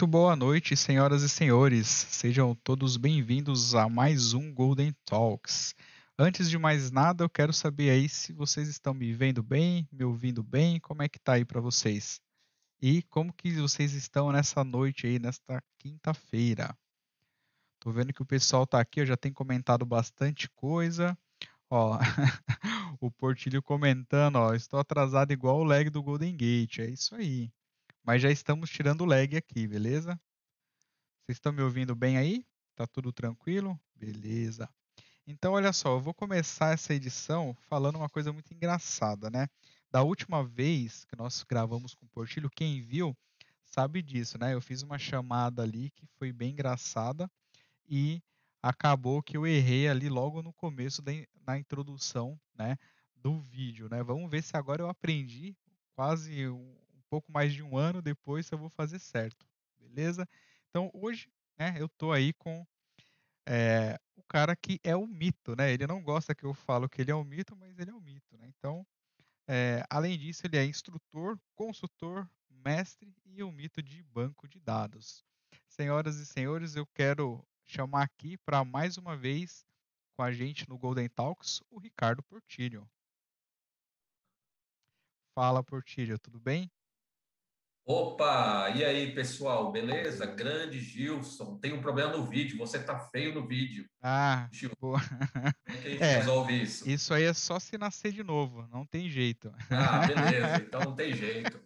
Muito boa noite, senhoras e senhores. Sejam todos bem-vindos a mais um Golden Talks. Antes de mais nada, eu quero saber aí se vocês estão me vendo bem, me ouvindo bem, como é que tá aí para vocês? E como que vocês estão nessa noite aí, nesta quinta-feira? Tô vendo que o pessoal tá aqui, eu já tem comentado bastante coisa. Ó, o Portilho comentando, ó, estou atrasado igual o lag do Golden Gate. É isso aí. Mas já estamos tirando o lag aqui, beleza? Vocês estão me ouvindo bem aí? Tá tudo tranquilo? Beleza. Então, olha só, eu vou começar essa edição falando uma coisa muito engraçada, né? Da última vez que nós gravamos com o Portilho, quem viu sabe disso, né? Eu fiz uma chamada ali que foi bem engraçada e acabou que eu errei ali logo no começo da, na introdução, né, do vídeo, né? Vamos ver se agora eu aprendi quase um, pouco mais de um ano depois se eu vou fazer certo, beleza? Então hoje, né, eu tô aí com é, o cara que é o mito, né? Ele não gosta que eu falo que ele é o mito, mas ele é o mito, né? Então, é, além disso, ele é instrutor, consultor, mestre e o mito de banco de dados. Senhoras e senhores, eu quero chamar aqui para mais uma vez com a gente no Golden Talks o Ricardo Portilho. Fala, Portilho, tudo bem? Opa, e aí pessoal, beleza? Grande Gilson, tem um problema no vídeo, você tá feio no vídeo. Ah, Gilson, boa. Como é que a gente é, resolve isso? Isso aí é só se nascer de novo, não tem jeito. Ah, beleza, então não tem jeito.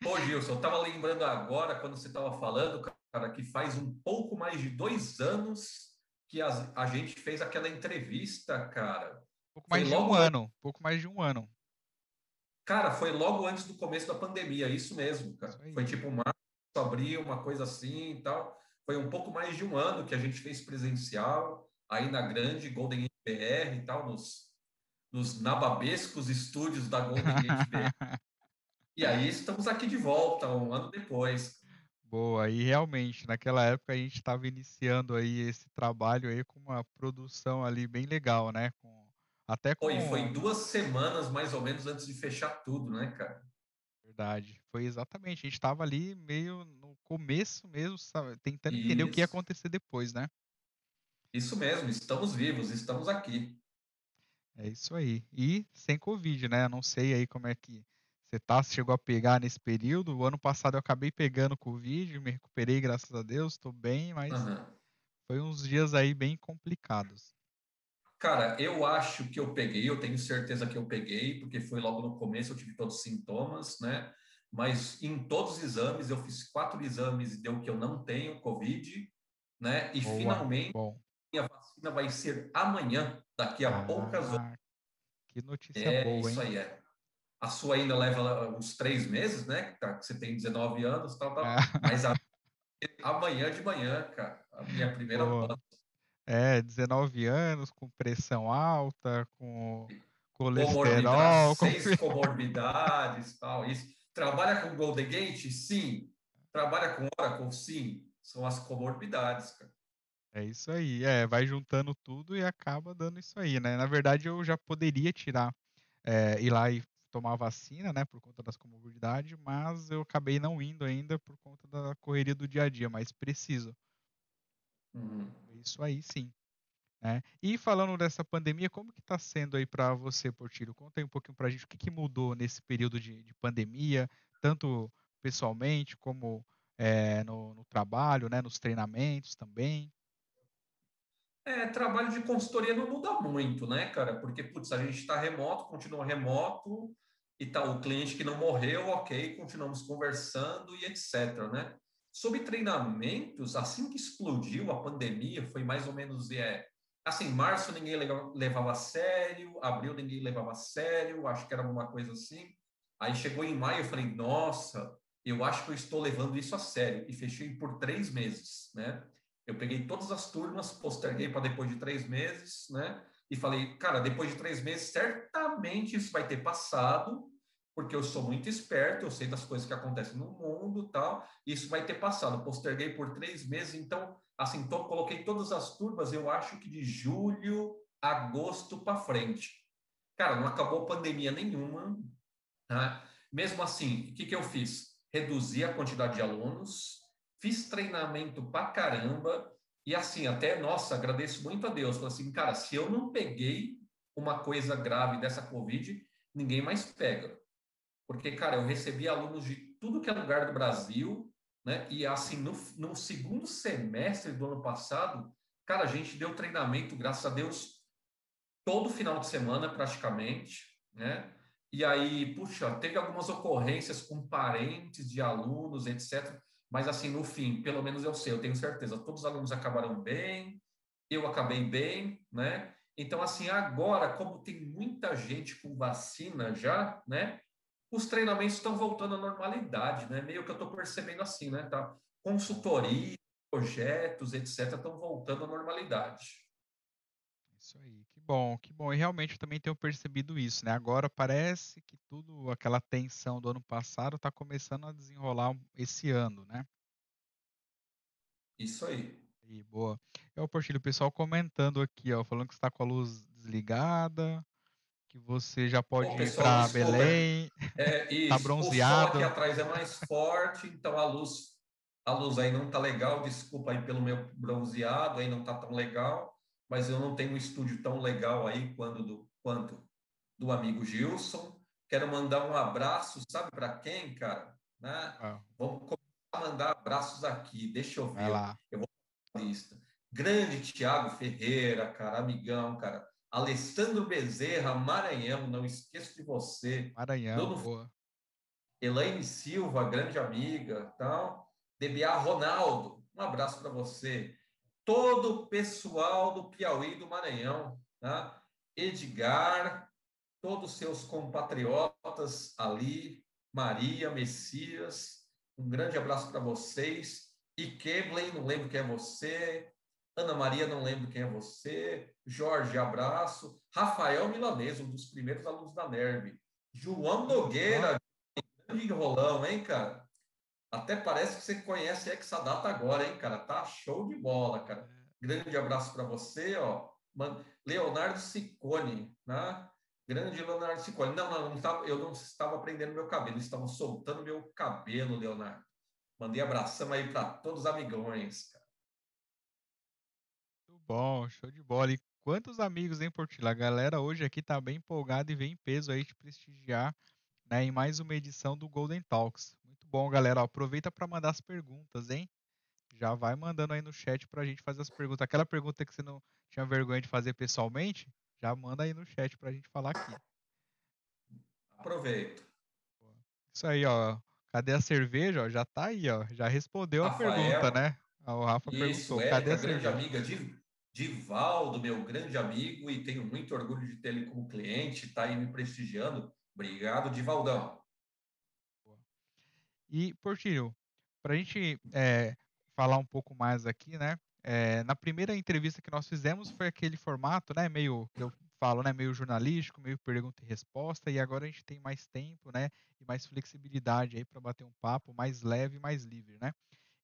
Pô, Gilson, eu tava lembrando agora, quando você tava falando, cara, que faz um pouco mais de dois anos que a, a gente fez aquela entrevista, cara. Pouco mais Foi de um ano, pouco mais de um ano. Cara, foi logo antes do começo da pandemia, isso mesmo, cara. Foi tipo março, abril, uma coisa assim e tal. Foi um pouco mais de um ano que a gente fez presencial, aí na grande Golden BR e tal, nos, nos nababescos estúdios da Golden Gate BR. e aí estamos aqui de volta, um ano depois. Boa, e realmente, naquela época a gente estava iniciando aí esse trabalho aí com uma produção ali bem legal, né? Com até com... Foi, foi duas semanas mais ou menos antes de fechar tudo, né, cara? Verdade. Foi exatamente. A gente estava ali meio no começo mesmo, sabe, tentando Isso. entender o que ia acontecer depois, né? Isso mesmo, estamos vivos, estamos aqui. É isso aí. E sem Covid, né? Não sei aí como é que você tá, se chegou a pegar nesse período. O ano passado eu acabei pegando Covid, me recuperei, graças a Deus, estou bem, mas uhum. foi uns dias aí bem complicados. Cara, eu acho que eu peguei, eu tenho certeza que eu peguei, porque foi logo no começo, eu tive todos os sintomas, né? Mas em todos os exames, eu fiz quatro exames e deu que eu não tenho Covid, né? E Boa, finalmente, bom. minha vacina vai ser amanhã, daqui a ah, poucas horas. Que notícia é, boa, hein? Isso aí é. A sua ainda leva uns três meses, né? Que, tá, você tem 19 anos, tal, tal. Ah. Mas a, amanhã de manhã, cara, a minha primeira Boa. É, 19 anos, com pressão alta, com colesterol. Com... Seis comorbidades, tal, isso. Trabalha com Golden Gate? Sim. Trabalha com Oracle? Sim. São as comorbidades, cara. É isso aí. É, vai juntando tudo e acaba dando isso aí, né? Na verdade, eu já poderia tirar, é, ir lá e tomar a vacina, né, por conta das comorbidades, mas eu acabei não indo ainda por conta da correria do dia a dia, mas preciso. Uhum. Isso aí sim. Né? E falando dessa pandemia, como que está sendo aí para você, Portilho? Conta aí um pouquinho para a gente o que, que mudou nesse período de, de pandemia, tanto pessoalmente como é, no, no, trabalho, né, nos treinamentos também. É, trabalho de consultoria não muda muito, né, cara? Porque, putz, a gente está remoto, continua remoto, e tá o cliente que não morreu, ok, continuamos conversando e etc, né? Sobre treinamentos, assim que explodiu a pandemia, foi mais ou menos é, assim, março ninguém levava a sério, abril ninguém levava a sério, acho que era uma coisa assim. Aí chegou em maio, eu falei, nossa, eu acho que eu estou levando isso a sério. E fechei por três meses, né? Eu peguei todas as turmas, posterguei para depois de três meses, né? E falei, cara, depois de três meses, certamente isso vai ter passado porque eu sou muito esperto, eu sei das coisas que acontecem no mundo tal, isso vai ter passado. Posterguei por três meses, então, assim, coloquei todas as turmas, eu acho que de julho, agosto para frente. Cara, não acabou pandemia nenhuma. Né? Mesmo assim, o que, que eu fiz? Reduzi a quantidade de alunos, fiz treinamento pra caramba, e assim, até, nossa, agradeço muito a Deus. Falei assim, cara, se eu não peguei uma coisa grave dessa Covid, ninguém mais pega. Porque, cara, eu recebi alunos de tudo que é lugar do Brasil, né? E assim, no, no segundo semestre do ano passado, cara, a gente deu treinamento, graças a Deus, todo final de semana praticamente, né? E aí, puxa, teve algumas ocorrências com parentes de alunos, etc. Mas assim, no fim, pelo menos eu sei, eu tenho certeza, todos os alunos acabaram bem, eu acabei bem, né? Então, assim, agora, como tem muita gente com vacina já, né? Os treinamentos estão voltando à normalidade, né? Meio que eu estou percebendo assim, né? Tá? Consultoria, projetos, etc., estão voltando à normalidade. Isso aí, que bom, que bom. E realmente eu também tenho percebido isso, né? Agora parece que tudo, aquela tensão do ano passado está começando a desenrolar esse ano, né? Isso aí. E boa. É o Portilho, o pessoal comentando aqui, ó, falando que está com a luz desligada, que você já pode ir para Belém, é, tá bronzeado. O sol aqui atrás é mais forte, então a luz, a luz aí não tá legal. Desculpa aí pelo meu bronzeado, aí não tá tão legal, mas eu não tenho um estúdio tão legal aí quanto do, quanto do amigo Gilson. Quero mandar um abraço, sabe para quem, cara? Né? Ah. Vamos começar a mandar abraços aqui. Deixa eu ver. Eu vou lista. Grande Tiago Ferreira, cara, amigão, cara. Alessandro Bezerra, Maranhão, não esqueço de você. Maranhão, Dono... boa. Elaine Silva, grande amiga, tal. DBA Ronaldo, um abraço para você. Todo o pessoal do Piauí do Maranhão, tá? Edgar, todos os seus compatriotas ali, Maria, Messias, um grande abraço para vocês. E Kevlin, não lembro quem é você. Ana Maria, não lembro quem é você. Jorge, abraço. Rafael Milanês, um dos primeiros alunos da NERB. João Nogueira, grande rolão, hein, cara? Até parece que você conhece Exadata agora, hein, cara? Tá show de bola, cara. Grande abraço para você, ó. Leonardo Ciccone, né? Grande Leonardo Ciccone. Não, não, não estava, eu não estava prendendo meu cabelo, estavam soltando meu cabelo, Leonardo. Mandei abração aí para todos os amigões, cara. Bom, show de bola. E quantos amigos, hein, Portila? A galera hoje aqui tá bem empolgada e vem em peso aí te prestigiar né, em mais uma edição do Golden Talks. Muito bom, galera. aproveita para mandar as perguntas, hein? Já vai mandando aí no chat para a gente fazer as perguntas. Aquela pergunta que você não tinha vergonha de fazer pessoalmente, já manda aí no chat para a gente falar aqui. Aproveito. Isso aí, ó. Cadê a cerveja? Ó, já tá aí, ó. Já respondeu Rafael, a pergunta, né? O Rafa isso, perguntou. É, cadê a grande amiga de Divaldo, meu grande amigo, e tenho muito orgulho de ter ele como cliente, tá aí me prestigiando. Obrigado, Divaldão. E, Portilho, para a gente é, falar um pouco mais aqui, né? É, na primeira entrevista que nós fizemos foi aquele formato, né? Meio que eu falo, né? Meio jornalístico, meio pergunta e resposta. E agora a gente tem mais tempo, né? E mais flexibilidade aí para bater um papo mais leve, mais livre, né?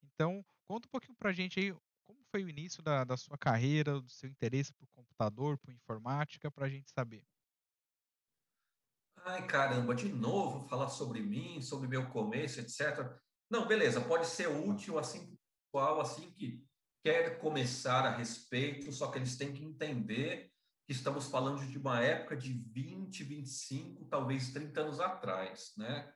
Então, conta um pouquinho para a gente aí como foi o início da, da sua carreira, do seu interesse por computador, por informática, para a gente saber. Ai, caramba, de novo falar sobre mim, sobre meu começo, etc. Não, beleza, pode ser útil assim pessoal assim que quer começar a respeito, só que eles têm que entender que estamos falando de uma época de 20, 25, talvez 30 anos atrás, né?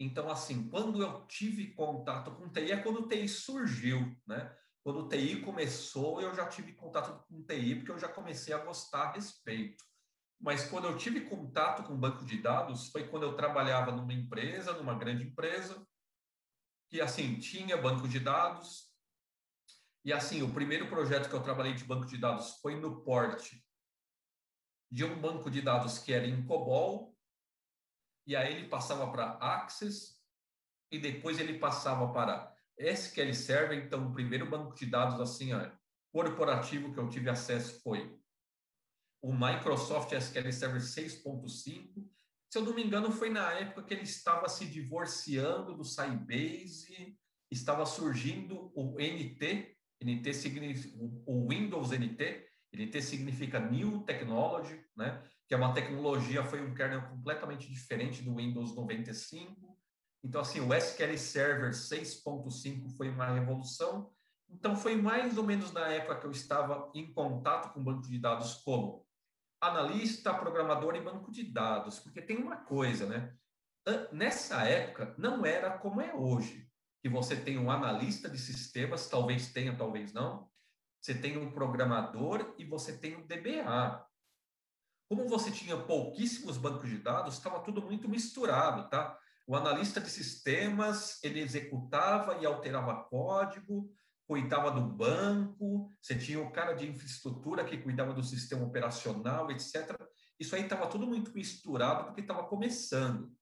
Então, assim, quando eu tive contato com TI, é quando o TI surgiu, né? Quando o TI começou, eu já tive contato com TI, porque eu já comecei a gostar a respeito. Mas quando eu tive contato com banco de dados, foi quando eu trabalhava numa empresa, numa grande empresa, que, assim, tinha banco de dados. E, assim, o primeiro projeto que eu trabalhei de banco de dados foi no porte de um banco de dados que era em COBOL, e aí ele passava para Access, e depois ele passava para SQL Server. Então, o primeiro banco de dados assim, ó, corporativo que eu tive acesso foi o Microsoft SQL Server 6.5. Se eu não me engano, foi na época que ele estava se divorciando do Sybase, estava surgindo o NT, NT significa o Windows NT, NT significa New Technology, né? que é uma tecnologia, foi um kernel completamente diferente do Windows 95. Então, assim, o SQL Server 6.5 foi uma revolução. Então, foi mais ou menos na época que eu estava em contato com banco de dados como analista, programador e banco de dados. Porque tem uma coisa, né? Nessa época, não era como é hoje, que você tem um analista de sistemas, talvez tenha, talvez não. Você tem um programador e você tem um DBA. Como você tinha pouquíssimos bancos de dados, estava tudo muito misturado, tá? O analista de sistemas, ele executava e alterava código, cuidava do banco, você tinha o cara de infraestrutura que cuidava do sistema operacional, etc. Isso aí estava tudo muito misturado porque estava começando.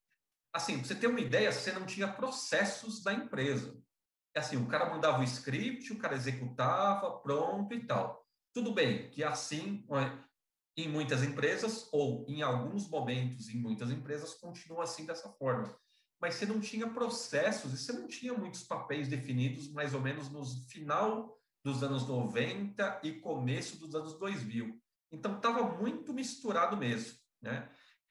Assim, pra você ter uma ideia, você não tinha processos da empresa. É assim, o cara mandava o script, o cara executava, pronto e tal. Tudo bem que assim, em muitas empresas, ou em alguns momentos em muitas empresas, continua assim dessa forma mas você não tinha processos e você não tinha muitos papéis definidos mais ou menos no final dos anos 90 e começo dos anos 2000. Então estava muito misturado mesmo, né?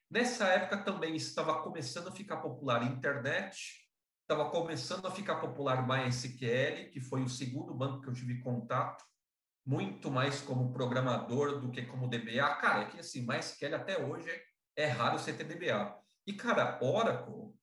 Nessa época também estava começando a ficar popular a internet, estava começando a ficar popular MySQL, que foi o segundo banco que eu tive contato, muito mais como programador do que como DBA. Cara, é que assim, MySQL até hoje é raro você ter DBA. E, cara, Oracle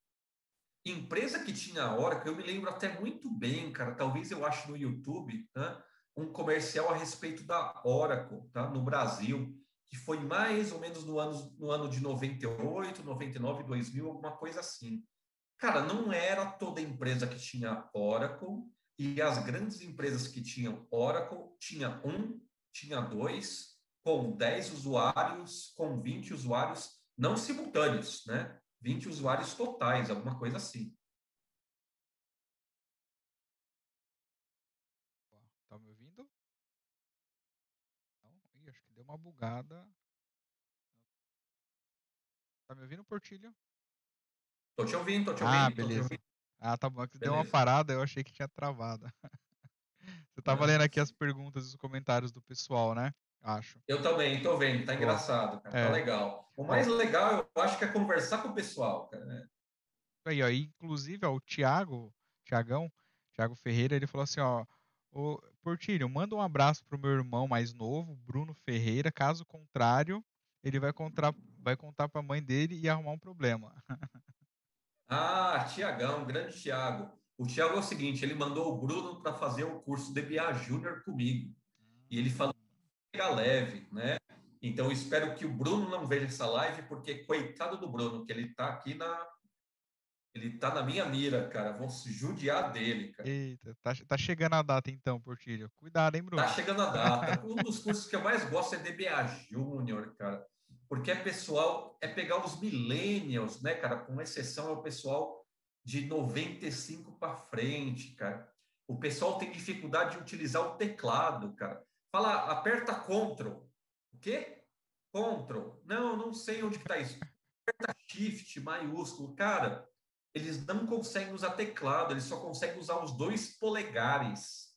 empresa que tinha Oracle, eu me lembro até muito bem, cara, talvez eu ache no YouTube, né, um comercial a respeito da Oracle, tá, no Brasil, que foi mais ou menos no ano, no ano de 98, 99, 2000, alguma coisa assim. Cara, não era toda empresa que tinha Oracle, e as grandes empresas que tinham Oracle, tinha um, tinha dois, com 10 usuários, com 20 usuários, não simultâneos, né? 20 usuários totais, alguma coisa assim. Tá me ouvindo? Não? Ih, acho que deu uma bugada. Tá me ouvindo, Portilho? Tô te ouvindo, tô te ah, ouvindo. Ah, beleza. Ouvindo. Ah, tá bom. É deu uma parada, eu achei que tinha travado. Você tava lendo aqui as perguntas e os comentários do pessoal, né? Acho. Eu também, tô vendo, tá engraçado, cara, tá é. tá legal. O mais legal, eu acho que é conversar com o pessoal, cara. Né? Aí, ó, inclusive, ó, o Thiago, Thiagão, Thiago Ferreira, ele falou assim, ó, o Portilho, manda um abraço pro meu irmão mais novo, Bruno Ferreira, caso contrário, ele vai contar, vai contar pra mãe dele e arrumar um problema. ah, Tiagão, grande Tiago. O Tiago é o seguinte, ele mandou o Bruno para fazer o curso de BA Júnior comigo. E ele falou pegar leve, né? Então, espero que o Bruno não veja essa live, porque coitado do Bruno, que ele está aqui na. Ele tá na minha mira, cara. Vão se judiar dele, cara. Eita, tá, tá chegando a data então, Portilho. Cuidado, hein, Bruno? Tá chegando a data. um dos cursos que eu mais gosto é DBA Júnior, cara. Porque é pessoal, é pegar os millennials, né, cara? Com exceção é o pessoal de 95 para frente, cara. O pessoal tem dificuldade de utilizar o teclado, cara. Fala, aperta Ctrl. O quê? Ctrl. Não, não sei onde está isso. Aperta Shift maiúsculo. Cara, eles não conseguem usar teclado, eles só conseguem usar os dois polegares.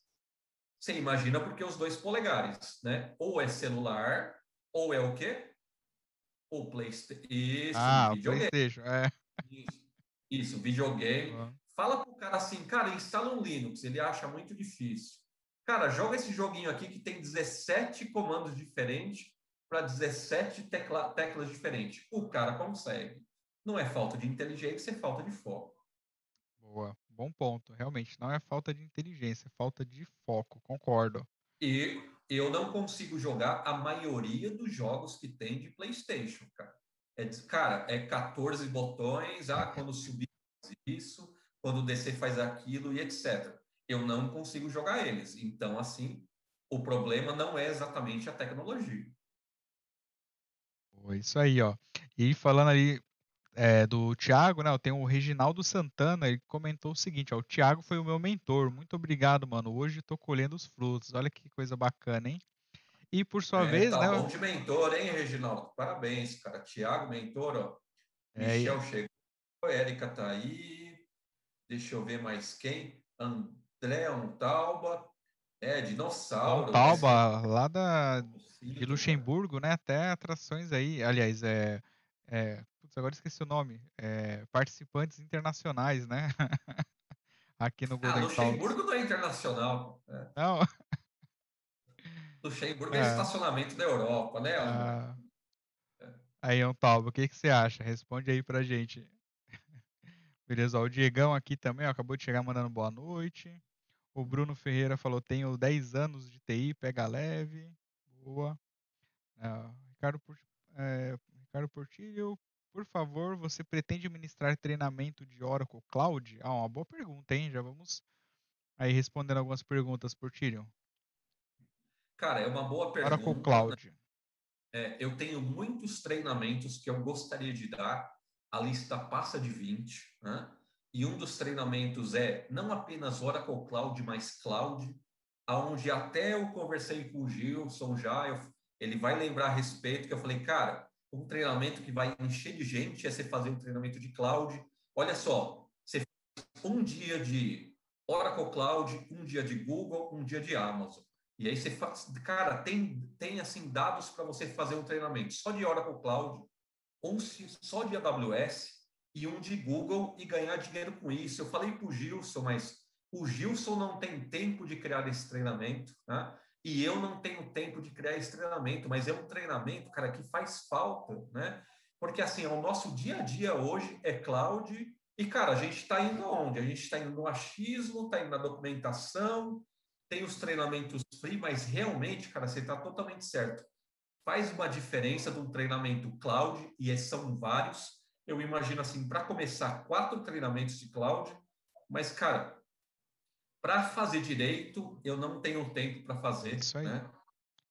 Você imagina porque os dois polegares, né? Ou é celular, ou é o quê? O PlayStation. Isso, ah, videogame. PlayStation, é. Isso, isso videogame. Uhum. Fala pro cara assim, cara, instala um Linux, ele acha muito difícil. Cara, joga esse joguinho aqui que tem 17 comandos diferentes para 17 tecla, teclas diferentes. O cara consegue. Não é falta de inteligência, é falta de foco. Boa, bom ponto. Realmente, não é falta de inteligência, é falta de foco, concordo. E eu não consigo jogar a maioria dos jogos que tem de PlayStation, cara. É, cara, é 14 botões, ah, quando subir faz isso, quando descer faz aquilo e etc eu não consigo jogar eles. Então, assim, o problema não é exatamente a tecnologia. Isso aí, ó. E falando ali é, do Thiago, né? Tem o Reginaldo Santana, ele comentou o seguinte, ó, o Thiago foi o meu mentor. Muito obrigado, mano. Hoje estou colhendo os frutos. Olha que coisa bacana, hein? E por sua é, vez, tá né? Bom de mentor, hein, Reginaldo? Parabéns, cara. Thiago, mentor, ó. É, Michel e... chegou, Érica tá aí. Deixa eu ver mais quem. And... André Tauba, é, dinossauro. Tauba, né? lá da, de Luxemburgo, né? Até atrações aí. Aliás, é, é putz, agora esqueci o nome. É, participantes internacionais, né? Aqui no Ah, Golden Talks. Luxemburgo não é internacional. É. Não, Luxemburgo é É. estacionamento da Europa, né, ah, aí, Antalbo, o que, que você acha? Responde aí pra gente. Beleza, ó, o Diegão aqui também, ó, acabou de chegar mandando boa noite. O Bruno Ferreira falou: tenho 10 anos de TI, pega leve. Boa. Ah, Ricardo, é, Ricardo Portilho, por favor, você pretende ministrar treinamento de Oracle Cloud? Ah, uma boa pergunta, hein? Já vamos aí respondendo algumas perguntas, Portilho. Cara, é uma boa pergunta. Oracle Cloud. É, eu tenho muitos treinamentos que eu gostaria de dar, a lista passa de 20, né? E um dos treinamentos é não apenas Oracle Cloud, mas Cloud, aonde até eu conversei com o Gilson já, eu- ele vai lembrar a respeito, que eu falei, cara, um treinamento que vai encher de gente é você fazer um treinamento de Cloud. Olha só, você faz um dia de Oracle Cloud, um dia de Google, um dia de Amazon. E aí você faz, cara, tem, tem assim dados para você fazer um treinamento só de Oracle Cloud, um se- só de AWS e um de Google e ganhar dinheiro com isso. Eu falei para o Gilson, mas o Gilson não tem tempo de criar esse treinamento, né? E eu não tenho tempo de criar esse treinamento, mas é um treinamento, cara, que faz falta, né? Porque assim, o nosso dia a dia hoje é cloud e, cara, a gente está indo aonde? A gente está indo no achismo, está indo na documentação, tem os treinamentos free, mas realmente, cara, você está totalmente certo. Faz uma diferença de um treinamento cloud, e esses são vários. Eu imagino assim, para começar, quatro treinamentos de cloud, mas, cara, para fazer direito, eu não tenho tempo para fazer. Isso aí. Né?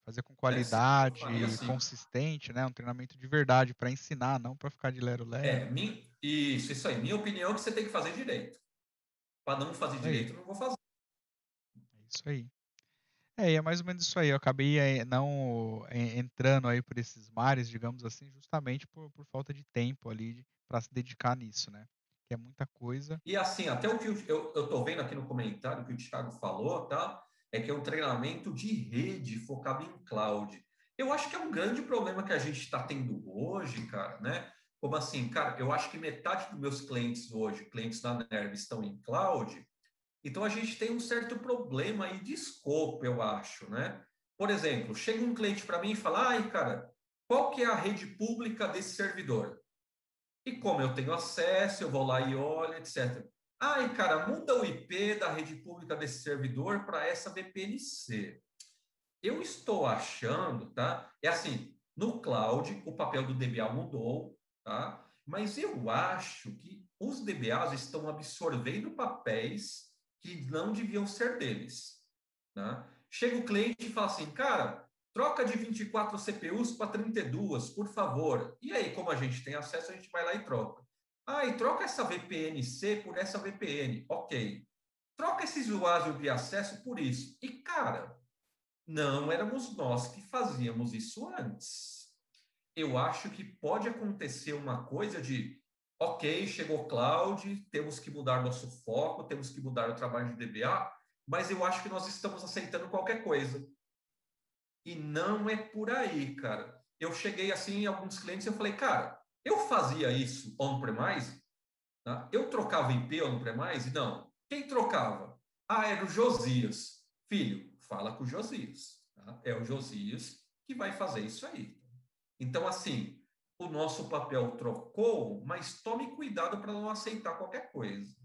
Fazer com qualidade, faria assim. consistente, né? Um treinamento de verdade para ensinar, não para ficar de lero-lero. É, isso, isso aí. Minha opinião é que você tem que fazer direito. Para não fazer Isso aí. direito, eu não vou fazer. É isso aí. É, e é mais ou menos isso aí. Eu acabei eh, não eh, entrando aí por esses mares, digamos assim, justamente por, por falta de tempo ali para se dedicar nisso, né? Que é muita coisa. E assim, até o que eu, eu, tô vendo aqui no comentário que o Thiago falou, tá? É que é um treinamento de rede focado em cloud. Eu acho que é um grande problema que a gente está tendo hoje, cara, né? Como assim, cara, eu acho que metade dos meus clientes hoje, clientes da Nerv, estão em cloud, então a gente tem um certo problema aí de escopo, eu acho, né? Por exemplo, chega um cliente para mim e fala: "Ai, cara, qual que é a rede pública desse servidor?" E como eu tenho acesso, eu vou lá e olho, etc. Ai, cara, muda o IP da rede pública desse servidor para essa VPNC. Eu estou achando, tá? É assim, no cloud o papel do DBA mudou, tá? Mas eu acho que os DBAs estão absorvendo papéis que não deviam ser deles, né? Chega o cliente e fala assim, cara, troca de 24 CPUs para 32, por favor. E aí, como a gente tem acesso, a gente vai lá e troca. Ah, e troca essa VPN-C por essa VPN. Ok. Troca esse usuário de acesso por isso. E, cara, não éramos nós que fazíamos isso antes. Eu acho que pode acontecer uma coisa de, ok, chegou cloud, temos que mudar nosso foco, temos que mudar o trabalho de DBA, mas eu acho que nós estamos aceitando qualquer coisa. E não é por aí, cara. Eu cheguei assim em alguns clientes e eu falei, cara, eu fazia isso on-premise? Tá? Eu trocava IP on-premise? Não. Quem trocava? Ah, era o Josias. Filho, fala com o Josias. Tá? É o Josias que vai fazer isso aí. Então, assim, o nosso papel trocou, mas tome cuidado para não aceitar qualquer coisa.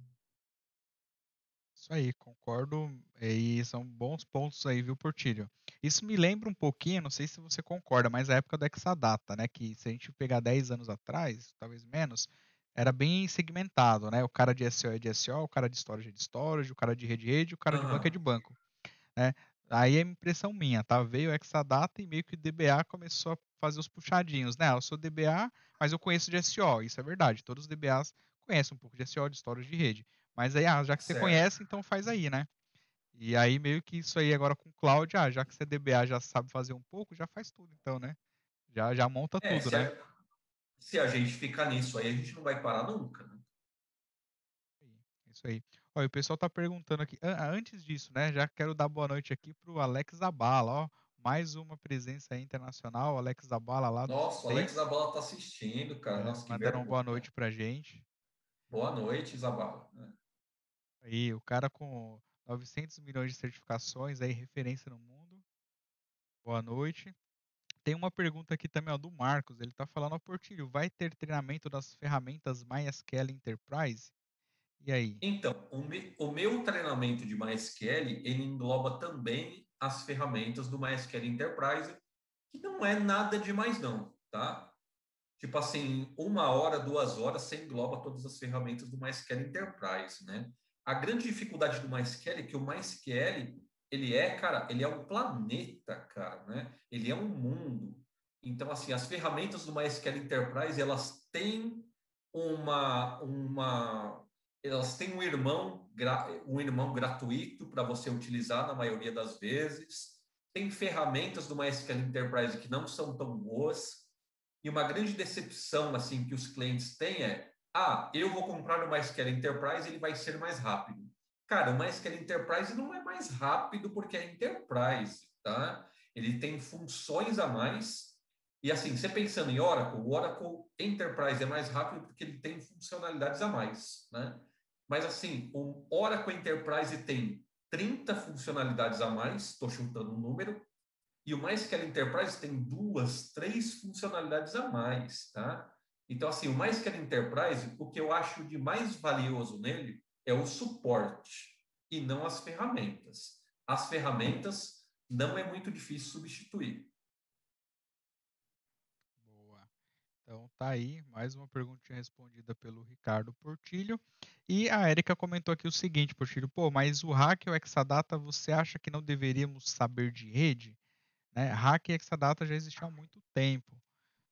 Isso aí, concordo. E são bons pontos aí, viu, Portilho? Isso me lembra um pouquinho, não sei se você concorda, mas a época do Exadata, né? Que se a gente pegar 10 anos atrás, talvez menos, era bem segmentado, né? O cara de SEO é de SEO, o cara de storage é de storage, o cara de rede é rede, o cara de banco é de banco, né? Aí é impressão minha, tá? Veio o Exadata e meio que o DBA começou a fazer os puxadinhos, né? Eu sou DBA, mas eu conheço de SEO, isso é verdade. Todos os DBAs conhecem um pouco de SEO, de storage de rede. Mas aí, ah, já que você Certo. conhece, então faz aí, né? E aí meio que isso aí agora com o Cloud, ah, já que você é DBA já sabe fazer um pouco, já faz tudo, então, né? Já, já monta É, tudo, se, né? a, se a gente ficar nisso aí, a gente não vai parar nunca. Né? Isso aí. Olha, o pessoal tá perguntando aqui. an- Antes disso, né? Já quero dar boa noite aqui pro Alex Zabala, ó. mais uma presença internacional, Alex Zabala lá do Nossa, o Alex Zabala tá assistindo, cara. É, Nossa, mandaram boa noite pra gente. Boa noite, Zabala. É. Aí, o cara com 900 milhões de certificações, aí referência no mundo. Boa noite. Tem uma pergunta aqui também ó, do Marcos. Ele está falando, ao Portilho, vai ter treinamento das ferramentas MySQL Enterprise? E aí? Então, o, me, o meu treinamento de MySQL, ele engloba também as ferramentas do MySQL Enterprise, que não é nada demais não, tá? Tipo assim, uma hora, duas horas, você engloba todas as ferramentas do MySQL Enterprise, né? A grande dificuldade do MySQL é que o MySQL ele é, cara, ele é um planeta, cara, né? Ele é um mundo. Então, assim, as ferramentas do MySQL Enterprise, elas têm uma, uma elas têm um irmão, um irmão gratuito para você utilizar na maioria das vezes. Tem ferramentas do MySQL Enterprise que não são tão boas. E uma grande decepção assim que os clientes têm é: ah, eu vou comprar o MySQL Enterprise, ele vai ser mais rápido. Cara, o MySQL Enterprise não é mais rápido porque é Enterprise, tá? Ele tem funções a mais. E assim, você pensando em Oracle, o Oracle Enterprise é mais rápido porque ele tem funcionalidades a mais, né? Mas assim, o Oracle Enterprise tem 30 funcionalidades a mais, estou chutando um número, e o MySQL Enterprise tem duas, três funcionalidades a mais, tá? Então, assim, o MySQL Enterprise, o que eu acho de mais valioso nele é o suporte e não as ferramentas. As ferramentas não é muito difícil substituir. Boa. Então tá aí, mais uma perguntinha respondida pelo Ricardo Portilho. E a Érica comentou aqui o seguinte, Portilho, pô, mas o hack e o Exadata, você acha que não deveríamos saber de rede? Né? Hack e Exadata já existiam há muito tempo.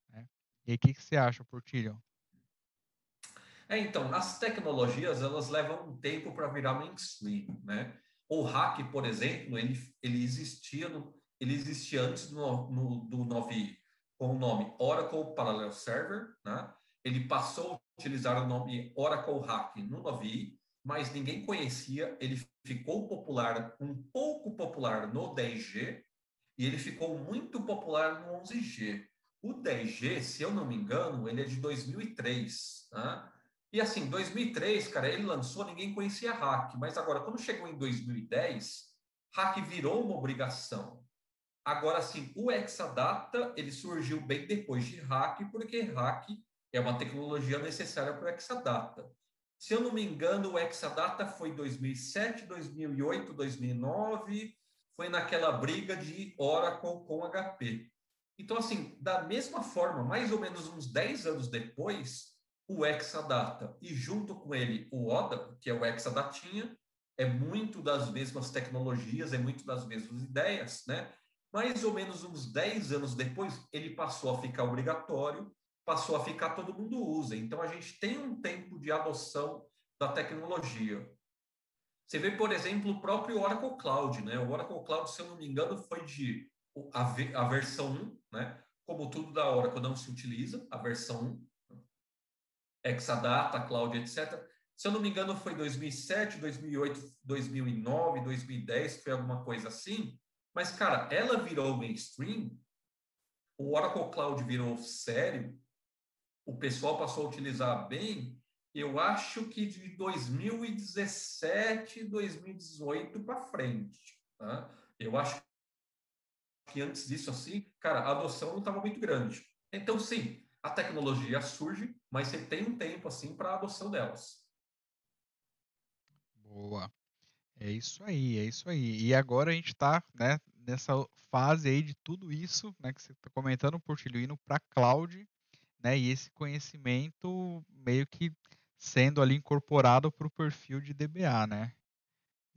Né? E aí, o que, que você acha, Portilho? É, então, as tecnologias, elas levam um tempo para virar mainstream, né? O hack, por exemplo, ele, ele existia no, ele existia antes do, no, do 9 com o nome Oracle Parallel Server, né? Ele passou a utilizar o nome Oracle Hack no 9i, mas ninguém conhecia, ele ficou popular, um pouco popular no 10G, e ele ficou muito popular no 11G. O 10G, se eu não me engano, ele é de 2003, né? E assim, 2003, cara, ele lançou, ninguém conhecia hack, mas agora, quando chegou em 2010, hack virou uma obrigação. Agora, sim, o Exadata, ele surgiu bem depois de hack, porque hack é uma tecnologia necessária para o Exadata. Se eu não me engano, o Exadata foi 2007, 2008, 2009, foi naquela briga de Oracle com HP. Então, assim, da mesma forma, mais ou menos uns 10 anos depois, o Exadata e junto com ele o ODA, que é o Exadatinha, é muito das mesmas tecnologias, é muito das mesmas ideias, né? Mais ou menos uns 10 anos depois, ele passou a ficar obrigatório, passou a ficar todo mundo usa. Então a gente tem um tempo de adoção da tecnologia. Você vê, por exemplo, o próprio Oracle Cloud, né? O Oracle Cloud, se eu não me engano, foi de a, versão 1, né? Como tudo da Oracle não se utiliza, a versão 1 Exadata, Cloud, etc. Se eu não me engano, foi 2007, 2008, 2009, 2010, foi alguma coisa assim. Mas, cara, ela virou mainstream, o Oracle Cloud virou sério, o pessoal passou a utilizar bem, eu acho que de 2017, 2018 para frente. Tá? Eu acho que antes disso, assim, cara, a adoção não estava muito grande. Então, sim, a tecnologia surge, mas você tem um tempo assim para a adoção delas. Boa. É isso aí, é isso aí. E agora a gente está né, nessa fase aí de tudo isso, né, que você está comentando, Portilho, indo para cloud, né, e esse conhecimento meio que sendo ali incorporado para o perfil de DBA, né?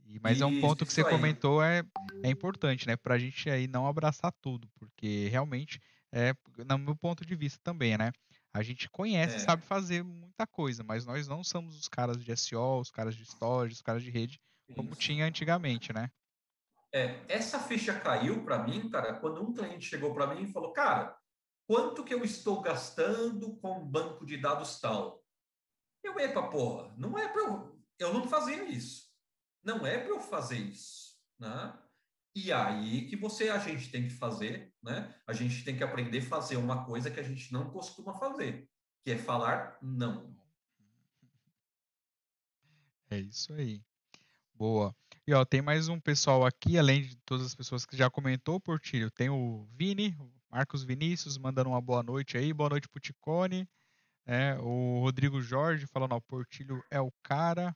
E, mas isso, é um ponto que você aí. comentou é, é importante, né, para a gente aí não abraçar tudo, porque realmente é, no meu ponto de vista também, né? A gente conhece, é. sabe fazer muita coisa, mas nós não somos os caras de SEO, os caras de storage, os caras de rede, como Isso. tinha antigamente, né? É, essa ficha caiu para mim, cara, quando um cliente chegou para mim e falou, cara, quanto que eu estou gastando com um banco de dados tal? Eu, epa, porra, não é para eu, eu não fazia isso. Não é para eu fazer isso, né? E aí que você, a gente tem que fazer, né? A gente tem que aprender a fazer uma coisa que a gente não costuma fazer, que é falar não. É isso aí. Boa. E ó, tem mais um pessoal aqui, além de todas as pessoas que já comentou, Portilho. Tem o Vini, Marcos Vinícius, mandando uma boa noite aí. Boa noite, Puticone. É, o Rodrigo Jorge falando, ó, Portilho é o cara.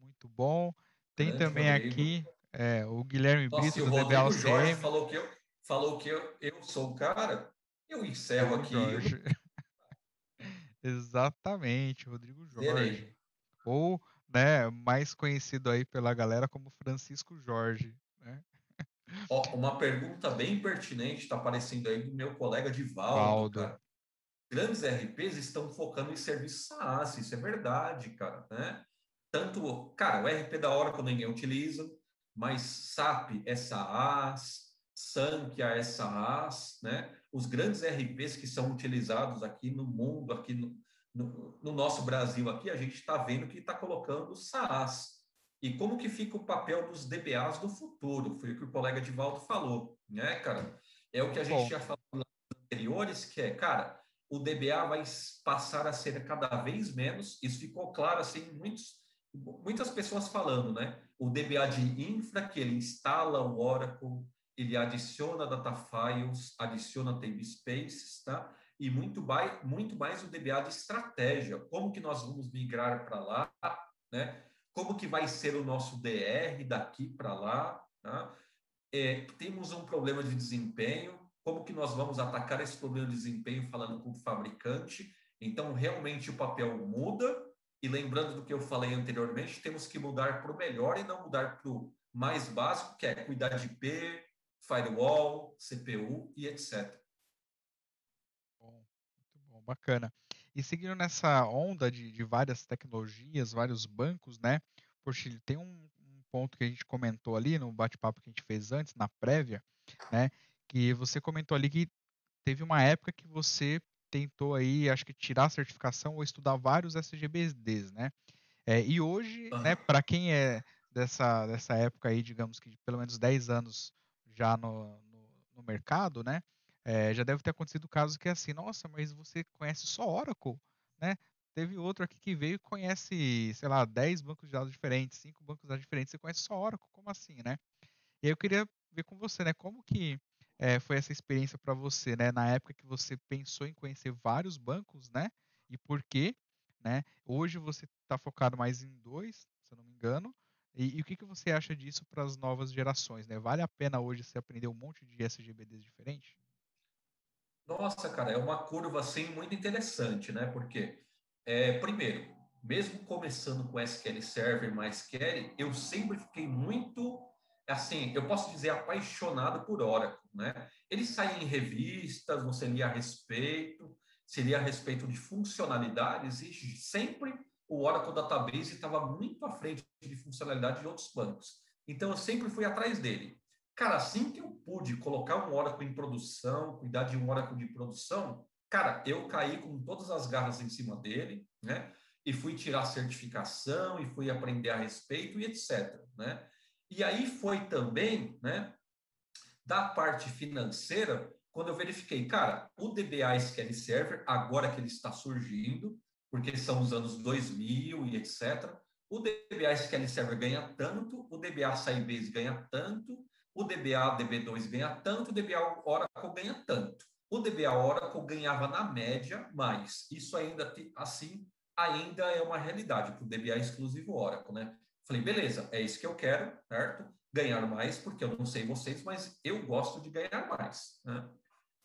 Muito bom. Tem Grande também Rodrigo. aqui é, o Guilherme Nossa, Brito, do Rodrigo Jorge falou que, eu, falou que eu, eu sou o cara. Eu encerro aqui. Jorge. Exatamente, Rodrigo Jorge. Ou, né, mais conhecido aí pela galera como Francisco Jorge. Né? Ó, uma pergunta bem pertinente está aparecendo aí do meu colega Divaldo. Valdo. Grandes RPs estão focando em serviço SaaS, isso é verdade, cara. Né? Tanto, cara, o RP da Oracle ninguém utiliza, mas SAP é SaaS, Sankhya é SaaS, né? Os grandes RPs que são utilizados aqui no mundo, aqui no, no, no nosso Brasil, aqui a gente está vendo que está colocando SaaS. E como que fica o papel dos DBAs do futuro? Foi o que o colega Divaldo falou, né, cara? É o que a gente Bom. já falou nos anteriores, que é, cara, o DBA vai passar a ser cada vez menos. Isso ficou claro assim, muitos, muitas pessoas falando, né? o DBA de infra, que ele instala o Oracle, ele adiciona data files, adiciona spaces, tá? E muito, mais, muito mais o DBA de estratégia. Como que nós vamos migrar para lá, né? Como que vai ser o nosso DR daqui para lá, tá? É, temos um problema de desempenho, como que nós vamos atacar esse problema de desempenho falando com o fabricante? Então, realmente o papel muda, e lembrando do que eu falei anteriormente, temos que mudar para o melhor e não mudar para o mais básico, que é cuidar de IP, firewall, CPU e etc. Bacana. E seguindo nessa onda de, de várias tecnologias, vários bancos, né? Poxa, tem um, um ponto que a gente comentou ali no bate-papo que a gente fez antes, na prévia, né? Que você comentou ali que teve uma época que você tentou aí, acho que tirar a certificação ou estudar vários SGBDs, né? É, e hoje, uhum. né, para quem é dessa, dessa época aí, digamos que de pelo menos 10 anos já no, no, no mercado, né? É, já deve ter acontecido casos que é assim, nossa, mas você conhece só Oracle, né? Teve outro aqui que veio e conhece, sei lá, 10 bancos de dados diferentes, 5 bancos de dados diferentes, você conhece só Oracle, como assim, né? E eu queria ver com você, né, como que é, foi essa experiência para você, né? Na época que você pensou em conhecer vários bancos, né? E por quê, né? Hoje você está focado mais em dois, se eu não me engano. E, e o que, que você acha disso para as novas gerações, né? Vale a pena hoje você aprender um monte de SGBDs diferentes? Nossa, cara, é uma curva assim muito interessante, né? Porque, é, primeiro, mesmo começando com SQL Server mais SQL, eu sempre fiquei muito assim, eu posso dizer apaixonado por Oracle, né? Ele saía em revistas, você lia a respeito, seria a respeito de funcionalidades e sempre o Oracle Database estava muito à frente de funcionalidade de outros bancos. Então eu sempre fui atrás dele. Cara, assim que eu pude colocar um Oracle em produção, cuidar de um Oracle de produção, cara, eu caí com todas as garras em cima dele, né? E fui tirar certificação e fui aprender a respeito e etc, né? E aí foi também, né, da parte financeira, quando eu verifiquei, cara, o DBA SQL Server, agora que ele está surgindo, porque são os anos 2000 e etc., o DBA SQL Server ganha tanto, o DBA Sybase ganha tanto, o DBA DB2 ganha tanto, o DBA Oracle ganha tanto. O DBA Oracle ganhava na média mais. Isso ainda, assim, ainda é uma realidade para o DBA exclusivo Oracle, né? Falei, beleza, é isso que eu quero, certo? Ganhar mais, porque eu não sei vocês, mas eu gosto de ganhar mais. Né?